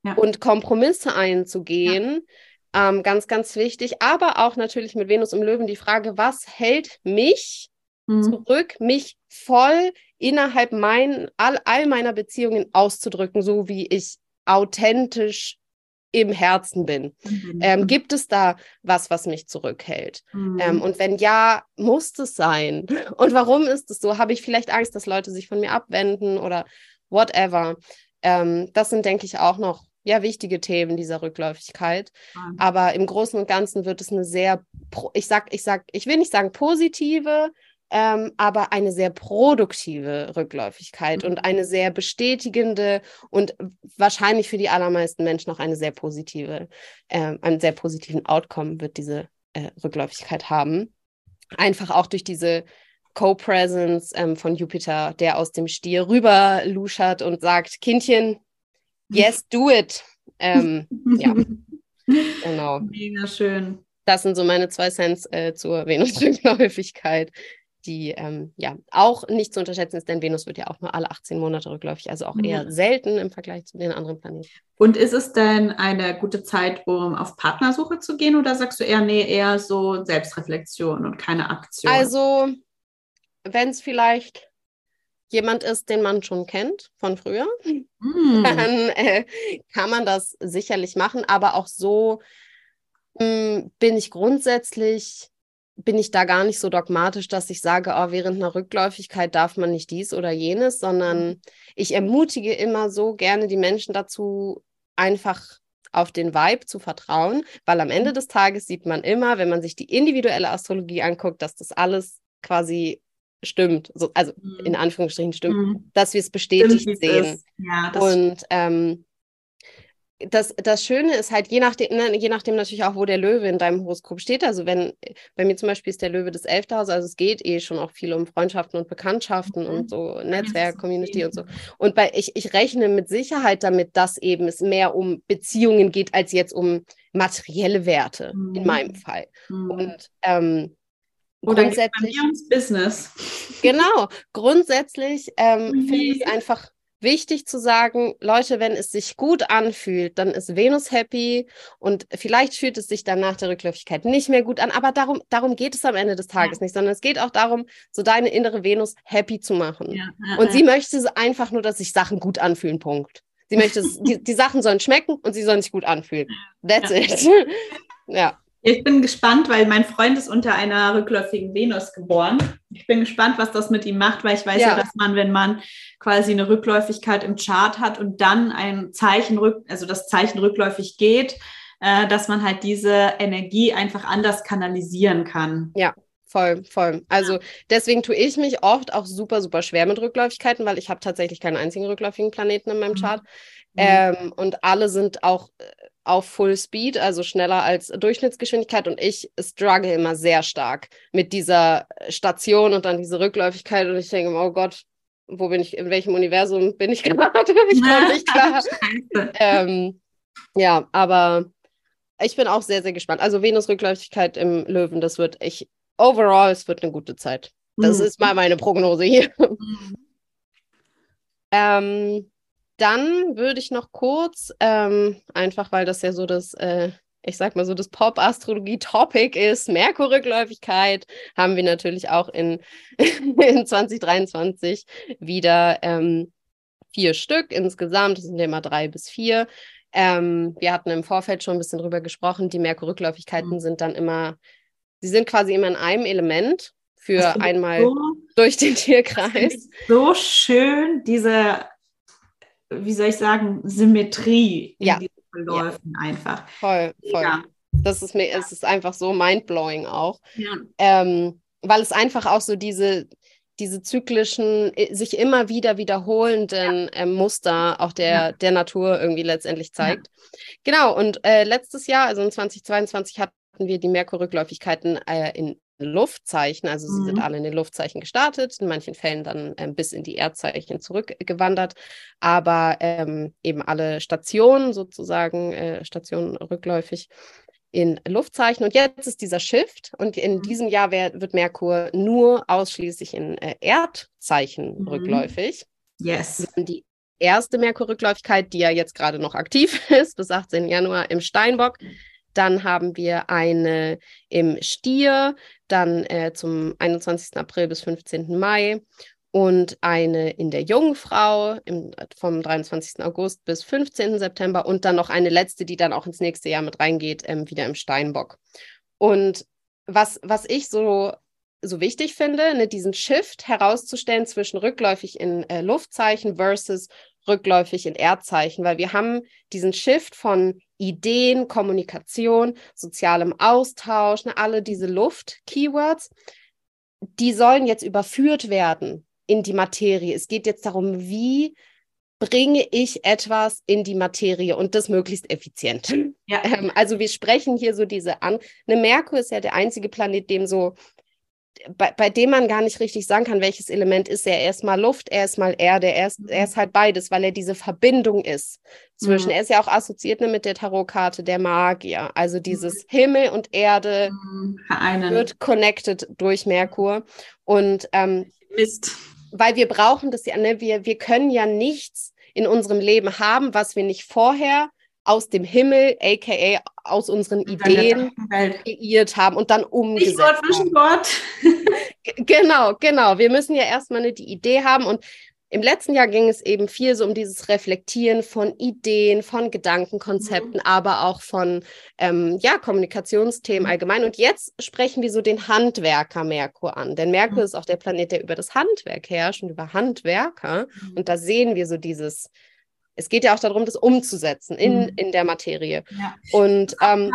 ja. Ja. und Kompromisse einzugehen. Ähm, ganz, ganz wichtig. Aber auch natürlich mit Venus im Löwen die Frage, was hält mich mhm. zurück, mich voll innerhalb mein, all, all meiner Beziehungen auszudrücken, so wie ich authentisch im Herzen bin. Mhm. Ähm, gibt es da was, was mich zurückhält? Mhm. Ähm, und wenn ja, muss es sein? Und warum ist es so? Habe ich vielleicht Angst, dass Leute sich von mir abwenden oder whatever? Ähm, das sind, denke ich, auch noch ja, wichtige Themen dieser Rückläufigkeit. Mhm. Aber im Großen und Ganzen wird es eine sehr, ich sag, ich sag, ich will nicht sagen positive, ähm, aber eine sehr produktive Rückläufigkeit mhm. und eine sehr bestätigende und wahrscheinlich für die allermeisten Menschen auch eine sehr positive, äh, einen sehr positiven Outcome wird diese äh, Rückläufigkeit haben. Einfach auch durch diese Co-Presence ähm, von Jupiter, der aus dem Stier rüber luschert und sagt, Kindchen, yes, do it. Ähm, ja, genau. Mega schön. Das sind so meine zwei Cents äh, zur Venus-Rückläufigkeit die ähm, ja auch nicht zu unterschätzen ist, denn Venus wird ja auch nur alle 18 Monate rückläufig, also auch eher ja. selten im Vergleich zu den anderen Planeten. Und ist es denn eine gute Zeit, um auf Partnersuche zu gehen oder sagst du eher, nee, eher so Selbstreflexion und keine Aktion? Also, wenn es vielleicht jemand ist, den man schon kennt von früher, mm. dann äh, kann man das sicherlich machen, aber auch so mh, hm, bin ich grundsätzlich bin ich da gar nicht so dogmatisch, dass ich sage, oh, während einer Rückläufigkeit darf man nicht dies oder jenes, sondern mhm. ich ermutige immer so gerne die Menschen dazu, einfach auf den Vibe zu vertrauen, weil am Ende mhm. des Tages sieht man immer, wenn man sich die individuelle Astrologie anguckt, dass das alles quasi stimmt, so, also in mhm. Anführungsstrichen stimmt, mhm. dass wir es bestätigt stimmt, sehen. Ja, und ähm, das, das Schöne ist halt, je nachdem, ne, je nachdem natürlich auch, wo der Löwe in deinem Horoskop steht. Also wenn, bei mir zum Beispiel ist der Löwe des Elfte Haus, also es geht eh schon auch viel um Freundschaften und Bekanntschaften mhm. und so Netzwerk, Community und so. Und bei, ich, ich rechne mit Sicherheit damit, dass eben es mehr um Beziehungen geht, als jetzt um materielle Werte, mhm. in meinem Fall. Mhm. Und ähm, oder grundsätzlich. Business. Genau, grundsätzlich ähm, finde ich es einfach wichtig zu sagen, Leute, wenn es sich gut anfühlt, dann ist Venus happy und vielleicht fühlt es sich dann nach der Rückläufigkeit nicht mehr gut an, aber darum, darum geht es am Ende des Tages ja. nicht, sondern es geht auch darum, so deine innere Venus happy zu machen. Ja, ja, und sie möchte einfach nur, dass sich Sachen gut anfühlen, Punkt. Sie möchte, die, die Sachen sollen schmecken und sie sollen sich gut anfühlen. That's it. ja. Ich bin gespannt, weil mein Freund ist unter einer rückläufigen Venus geboren. Ich bin gespannt, was das mit ihm macht, weil ich weiß ja, ja dass man, wenn man quasi eine Rückläufigkeit im Chart hat und dann ein Zeichen rück, also das Zeichen rückläufig geht, äh, dass man halt diese Energie einfach anders kanalisieren kann. Ja, voll, voll. Also deswegen tue ich mich oft auch super, super schwer mit Rückläufigkeiten, weil ich habe tatsächlich keinen einzigen rückläufigen Planeten in meinem mhm. Chart. Mhm. Ähm, und alle sind auch äh, auf Full Speed, also schneller als Durchschnittsgeschwindigkeit. Und ich struggle immer sehr stark mit dieser Station und dann diese Rückläufigkeit. Und ich denke, oh Gott, wo bin ich, in welchem Universum bin ich gerade? ich komme nicht klar. ähm, ja, aber ich bin auch sehr, sehr gespannt. Also Venus-Rückläufigkeit im Löwen, das wird ich, overall, es wird eine gute Zeit. Das mhm. ist mal meine Prognose hier. Mhm. ähm, dann würde ich noch kurz, ähm, einfach weil das ja so das, äh, ich sag mal so, das Pop-Astrologie-Topic ist, Merkur-Rückläufigkeit, haben wir natürlich auch in, in 2023 wieder ähm, vier Stück insgesamt. Das sind ja immer drei bis vier. Ähm, wir hatten im Vorfeld schon ein bisschen drüber gesprochen. Die Merkur-Rückläufigkeiten mhm. sind dann immer, sie sind quasi immer in einem Element für einmal so, durch den Tierkreis. So schön, diese wie soll ich sagen, Symmetrie in ja. diesen Verläufen ja. einfach. Voll, voll. Ja. Das ist mir, ja. es ist einfach so mindblowing auch. Ähm, weil es einfach auch so diese, diese zyklischen, sich immer wieder wiederholenden äh, Muster auch der, der Natur irgendwie letztendlich zeigt. Genau, und äh, letztes Jahr, also in 2022, hatten wir die Merkur-Rückläufigkeiten äh, in Luftzeichen. Also sie sind mhm. alle in den Luftzeichen gestartet, in manchen Fällen dann ähm, bis in die Erdzeichen zurückgewandert, aber ähm, eben alle Stationen sozusagen, äh, Stationen rückläufig in Luftzeichen. Und jetzt ist dieser Shift und in mhm. diesem Jahr wär, wird Merkur nur ausschließlich in äh, Erdzeichen mhm. rückläufig. Yes. Die erste Merkur-Rückläufigkeit, die ja jetzt gerade noch aktiv ist, bis 18. Januar im Steinbock. Dann haben wir eine im Stier, dann äh, zum 21. April bis 15. Mai und eine in der Jungfrau im, vom 23. August bis 15. September und dann noch eine letzte, die dann auch ins nächste Jahr mit reingeht, ähm, wieder im Steinbock. Und was, was ich so, so wichtig finde, ne, diesen Shift herauszustellen zwischen rückläufig in äh, Luftzeichen versus rückläufig in Erdzeichen, weil wir haben diesen Shift von Ideen, Kommunikation, sozialem Austausch, ne, alle diese Luft-Keywords, die sollen jetzt überführt werden in die Materie. Es geht jetzt darum, wie bringe ich etwas in die Materie und das möglichst effizient. Ja. Ähm, also wir sprechen hier so diese an. Ne, Merkur ist ja der einzige Planet, dem so bei, bei dem man gar nicht richtig sagen kann, welches Element ist er. Er ist mal Luft, er ist mal Erde, er ist, er ist halt beides, weil er diese Verbindung ist zwischen, mhm. er ist ja auch assoziiert ne, mit der Tarotkarte der Magier. Also mhm. dieses mhm. Himmel und Erde mhm. wird connected durch Merkur. Und ähm, Mist. Weil wir brauchen das ja, ne? wir, wir können ja nichts in unserem Leben haben, was wir nicht vorher aus dem Himmel, aka aus unseren Ideen kreiert haben und dann umgesetzt Stichwort Vision genau, genau. Wir müssen ja erstmal eine, die Idee haben und im letzten Jahr ging es eben viel so um dieses Reflektieren von Ideen, von Gedankenkonzepten, mhm. aber auch von ähm, ja, Kommunikationsthemen mhm. allgemein. Und jetzt sprechen wir so den Handwerker Merkur an. Denn Merkur mhm. ist auch der Planet, der über das Handwerk herrscht und über Handwerker. Mhm. Und da sehen wir so dieses, es geht ja auch darum, das umzusetzen in, mhm. in der Materie. Ja. Und ähm,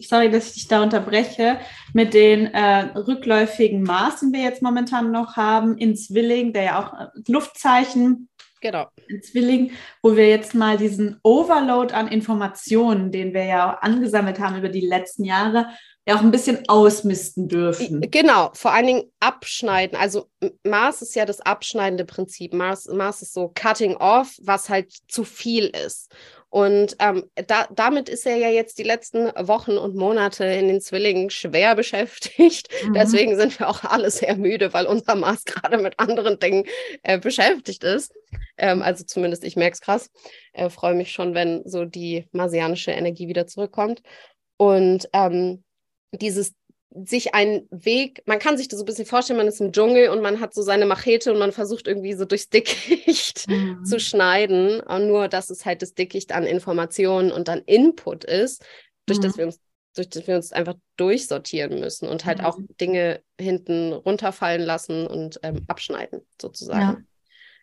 sorry, dass ich dich da unterbreche, mit den äh, rückläufigen Mars, den wir jetzt momentan noch haben, in Zwilling, der ja auch äh, Luftzeichen Genau. In Zwilling, wo wir jetzt mal diesen Overload an Informationen, den wir ja angesammelt haben über die letzten Jahre, ja auch ein bisschen ausmisten dürfen. Genau, vor allen Dingen abschneiden. Also Mars ist ja das abschneidende Prinzip. Mars, Mars ist so cutting off, was halt zu viel ist. Und ähm, da, damit ist er ja jetzt die letzten Wochen und Monate in den Zwillingen schwer beschäftigt. Mhm. Deswegen sind wir auch alle sehr müde, weil unser Mars gerade mit anderen Dingen äh, beschäftigt ist. Ähm, also zumindest ich merke es krass. Äh, Freue mich schon, wenn so die marsianische Energie wieder zurückkommt. Und ähm, dieses sich einen Weg, man kann sich das so ein bisschen vorstellen, man ist im Dschungel und man hat so seine Machete und man versucht irgendwie so durchs Dickicht mhm. zu schneiden. Und nur, dass es halt das Dickicht an Informationen und an Input ist, durch mhm. das wir uns durch das wir uns einfach durchsortieren müssen und halt mhm. auch Dinge hinten runterfallen lassen und ähm, abschneiden, sozusagen.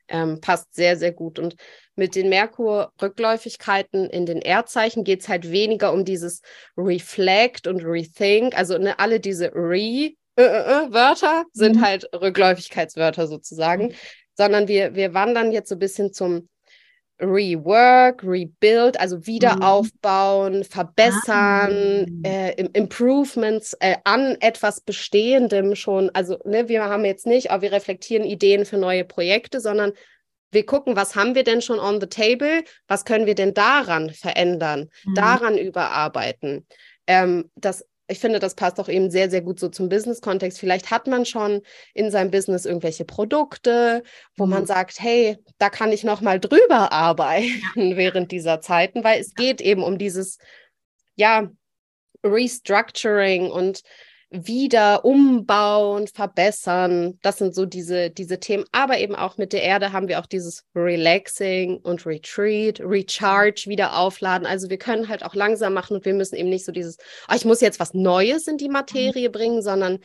Ähm, passt sehr, sehr gut. Und mit den Merkur-Rückläufigkeiten in den Erdzeichen geht es halt weniger um dieses Reflect und Rethink. Also ne, alle diese Re-Wörter sind mhm. halt Rückläufigkeitswörter sozusagen, mhm. sondern wir, wir wandern jetzt so ein bisschen zum Rework, Rebuild, also wieder mhm. aufbauen, verbessern, ah. äh, Improvements äh, an etwas Bestehendem schon. Also ne, wir haben jetzt nicht, aber wir reflektieren Ideen für neue Projekte, sondern wir gucken, was haben wir denn schon on the table, was können wir denn daran verändern, mhm. daran überarbeiten. Ähm, das ich finde, das passt auch eben sehr, sehr gut so zum Business-Kontext. Vielleicht hat man schon in seinem Business irgendwelche Produkte, wo mhm. man sagt, hey, da kann ich noch mal drüber arbeiten während dieser Zeiten, weil es geht eben um dieses, ja, Restructuring und wieder umbauen, verbessern. Das sind so diese, diese Themen. Aber eben auch mit der Erde haben wir auch dieses Relaxing und Retreat, Recharge, wieder aufladen. Also wir können halt auch langsam machen und wir müssen eben nicht so dieses, oh, ich muss jetzt was Neues in die mhm. Materie bringen, sondern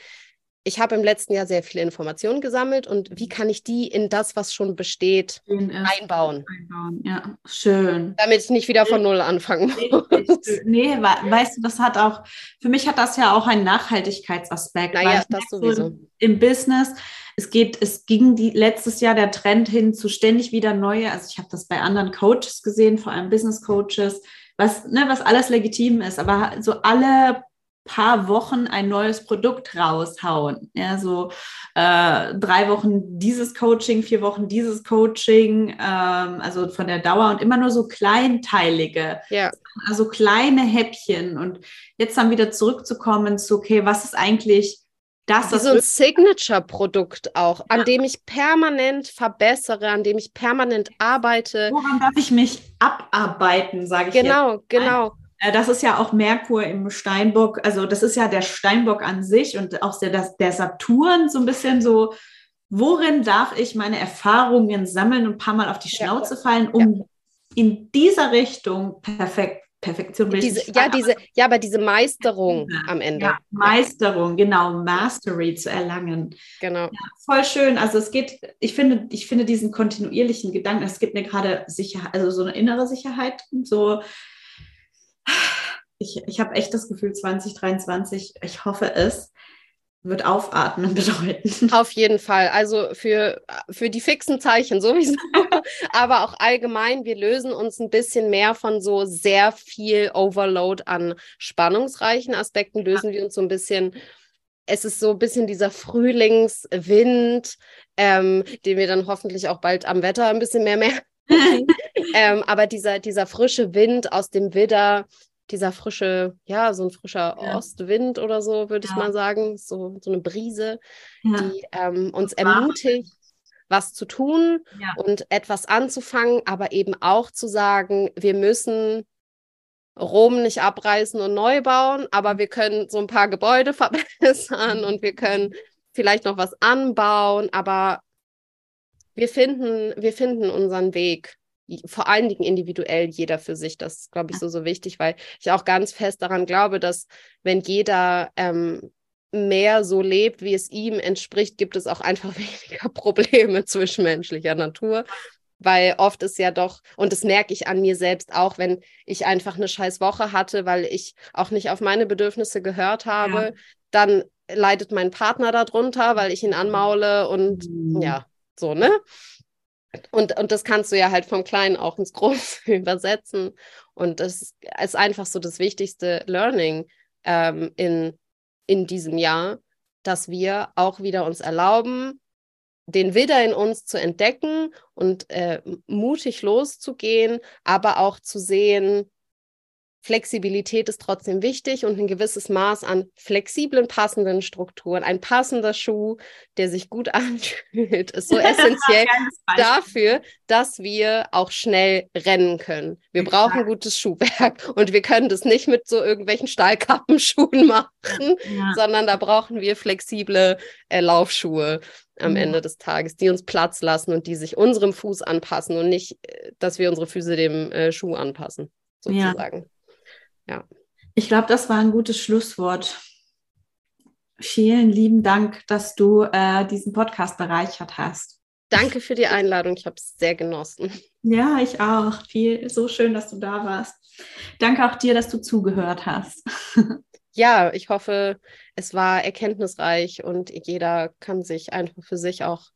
ich habe im letzten Jahr sehr viele Informationen gesammelt und wie kann ich die in das, was schon besteht, einbauen? einbauen? Ja, schön. Damit ich nicht wieder von Null anfangen muss. Nee, weißt du, das hat auch, für mich hat das ja auch einen Nachhaltigkeitsaspekt. Naja, das sowieso. So Im Business, es geht, es ging die, letztes Jahr der Trend hin zu ständig wieder neue, also ich habe das bei anderen Coaches gesehen, vor allem Business Coaches, was, ne, was alles legitim ist, aber so alle paar Wochen ein neues Produkt raushauen. Ja, so äh, drei Wochen dieses Coaching, vier Wochen dieses Coaching, ähm, also von der Dauer und immer nur so kleinteilige, ja. also kleine Häppchen. Und jetzt dann wieder zurückzukommen zu, okay, was ist eigentlich das, Wie so ein Signature-Produkt auch, ja. an dem ich permanent verbessere, an dem ich permanent arbeite. Woran darf ich mich abarbeiten, sage ich Genau, jetzt. genau. Äh, das ist ja auch Merkur im Steinbock, also das ist ja der Steinbock an sich und auch der, der Saturn so ein bisschen so, worin darf ich meine Erfahrungen sammeln und ein paar Mal auf die Schnauze fallen, um ja. in dieser Richtung perfekt Perfektion diese, ja, diese, ja, aber diese Meisterung ja, am Ende. Ja, Meisterung, genau, Mastery zu erlangen. Genau. Ja, voll schön. Also es geht, ich finde, ich finde diesen kontinuierlichen Gedanken, es gibt mir gerade Sicherheit, also so eine innere Sicherheit, so ich, ich habe echt das Gefühl, 2023, ich hoffe es, wird aufatmen bedeuten. Auf jeden Fall. Also für, für die fixen Zeichen sowieso, aber auch allgemein, wir lösen uns ein bisschen mehr von so sehr viel Overload an spannungsreichen Aspekten, lösen wir uns so ein bisschen. Es ist so ein bisschen dieser Frühlingswind, ähm, den wir dann hoffentlich auch bald am Wetter ein bisschen mehr merken. ähm, aber dieser, dieser frische Wind aus dem Widder, dieser frische, ja, so ein frischer ja. Ostwind oder so, würde ja. ich mal sagen, so, so eine Brise, ja. die ähm, uns ermutigt, was zu tun und etwas anzufangen, aber eben auch zu sagen, wir müssen Rom nicht abreißen und neu bauen, aber wir können so ein paar Gebäude verbessern und wir können vielleicht noch was anbauen, aber wir finden, wir finden unseren Weg vor allen Dingen individuell jeder für sich. Das ist, glaube ich, so, so wichtig, weil ich auch ganz fest daran glaube, dass wenn jeder ähm, mehr so lebt, wie es ihm entspricht, gibt es auch einfach weniger Probleme zwischenmenschlicher Natur. Weil oft ist ja doch, und das merke ich an mir selbst auch, wenn ich einfach eine scheiß Woche hatte, weil ich auch nicht auf meine Bedürfnisse gehört habe, ja. dann leidet mein Partner darunter, weil ich ihn anmaule und mhm. ja, so, ne? Und, und das kannst du ja halt vom Kleinen auch ins Große übersetzen. Und das ist einfach so das wichtigste Learning ähm, in, in diesem Jahr, dass wir auch wieder uns erlauben, den Widder in uns zu entdecken und äh, mutig loszugehen, aber auch zu sehen, Flexibilität ist trotzdem wichtig und ein gewisses Maß an flexiblen, passenden Strukturen. Ein passender Schuh, der sich gut anfühlt, ist so essentiell dafür, dass wir auch schnell rennen können. Wir brauchen gutes Schuhwerk und wir können das nicht mit so irgendwelchen Stahlkappenschuhen machen, ja. sondern da brauchen wir flexible äh, Laufschuhe am ja. Ende des Tages, die uns Platz lassen und die sich unserem Fuß anpassen und nicht, äh, dass wir unsere Füße dem äh, Schuh anpassen, sozusagen. Ja. Ja. Ich glaube, das war ein gutes Schlusswort. Vielen lieben Dank, dass du äh, diesen Podcast bereichert hast. Danke für die Einladung. Ich habe es sehr genossen. Ja, ich auch. Viel, so schön, dass du da warst. Danke auch dir, dass du zugehört hast. ja, ich hoffe, es war erkenntnisreich und jeder kann sich einfach für sich auch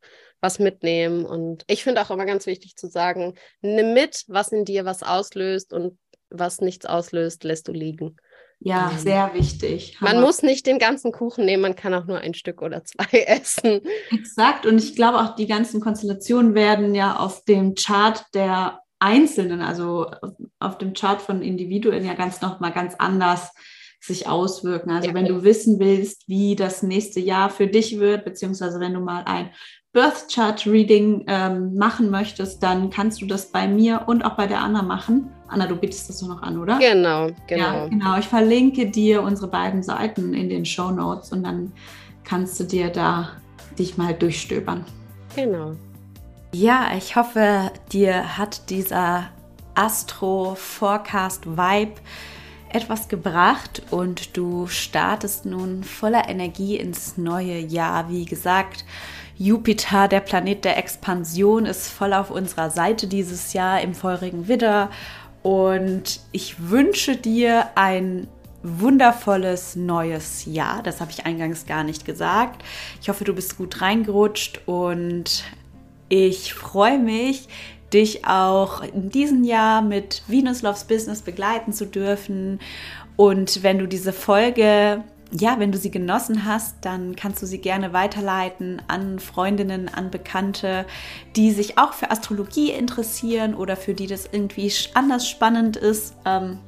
was mitnehmen. Und ich finde auch immer ganz wichtig zu sagen, nimm mit, was in dir was auslöst und was nichts auslöst, lässt du liegen. Ja, ähm, sehr wichtig. Man muss nicht den ganzen Kuchen nehmen, man kann auch nur ein Stück oder zwei essen. Exakt. Und ich glaube auch, die ganzen Konstellationen werden ja auf dem Chart der Einzelnen, also auf dem Chart von Individuen ja ganz nochmal ganz anders sich auswirken. Also ja. wenn du wissen willst, wie das nächste Jahr für dich wird, beziehungsweise wenn du mal ein Birth Chart Reading ähm, machen möchtest, dann kannst du das bei mir und auch bei der Anna machen. Anna, du bietest das doch noch an, oder? Genau, genau. Ja, genau. Ich verlinke dir unsere beiden Seiten in den Show Notes und dann kannst du dir da dich mal durchstöbern. Genau. Ja, ich hoffe, dir hat dieser Astro Forecast Vibe etwas gebracht und du startest nun voller Energie ins neue Jahr. Wie gesagt, Jupiter, der Planet der Expansion, ist voll auf unserer Seite dieses Jahr im feurigen Widder. Und ich wünsche dir ein wundervolles neues Jahr. Das habe ich eingangs gar nicht gesagt. Ich hoffe, du bist gut reingerutscht und ich freue mich, dich auch in diesem Jahr mit Venus Loves Business begleiten zu dürfen Und wenn du diese Folge ja, wenn du sie genossen hast, dann kannst du sie gerne weiterleiten an Freundinnen, an Bekannte, die sich auch für Astrologie interessieren oder für die das irgendwie anders spannend ist. Ähm,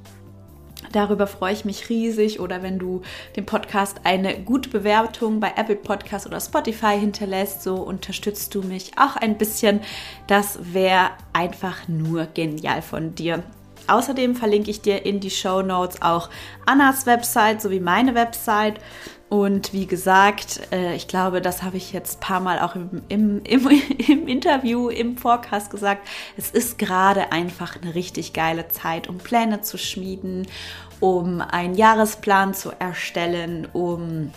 Darüber freue ich mich riesig. Oder wenn du dem Podcast eine gute Bewertung bei Apple Podcast oder Spotify hinterlässt, so unterstützt du mich auch ein bisschen. Das wäre einfach nur genial von dir. Außerdem verlinke ich dir in die Show Notes auch Annas Website sowie meine Website. Und wie gesagt, äh, ich glaube, das habe ich jetzt ein paar Mal auch im, im, im, im Interview, im Forecast gesagt. Es ist gerade einfach eine richtig geile Zeit, um Pläne zu schmieden, um einen Jahresplan zu erstellen, um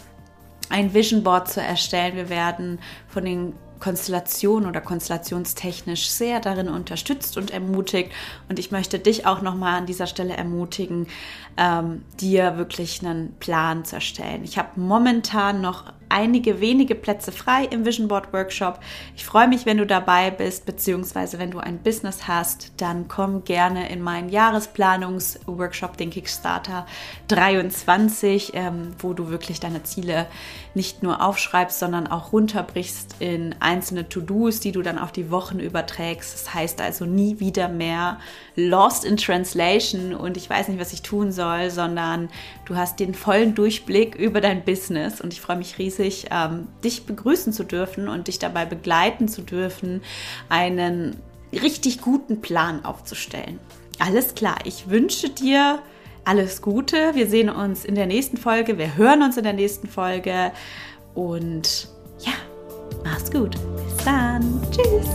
ein Vision Board zu erstellen. Wir werden von den Konstellation oder konstellationstechnisch sehr darin unterstützt und ermutigt. Und ich möchte dich auch nochmal an dieser Stelle ermutigen, ähm, dir wirklich einen Plan zu erstellen. Ich habe momentan noch einige wenige Plätze frei im Vision Board Workshop. Ich freue mich, wenn du dabei bist, beziehungsweise wenn du ein Business hast, dann komm gerne in meinen Jahresplanungsworkshop, den Kickstarter 23, ähm, wo du wirklich deine Ziele nicht nur aufschreibst, sondern auch runterbrichst in einzelne To-Dos, die du dann auf die Wochen überträgst. Das heißt also nie wieder mehr lost in translation und ich weiß nicht, was ich tun soll, sondern du hast den vollen Durchblick über dein Business und ich freue mich riesig, ähm, dich begrüßen zu dürfen und dich dabei begleiten zu dürfen, einen richtig guten Plan aufzustellen. Alles klar, ich wünsche dir alles Gute. Wir sehen uns in der nächsten Folge. Wir hören uns in der nächsten Folge. Und ja, mach's gut. Bis dann. Tschüss.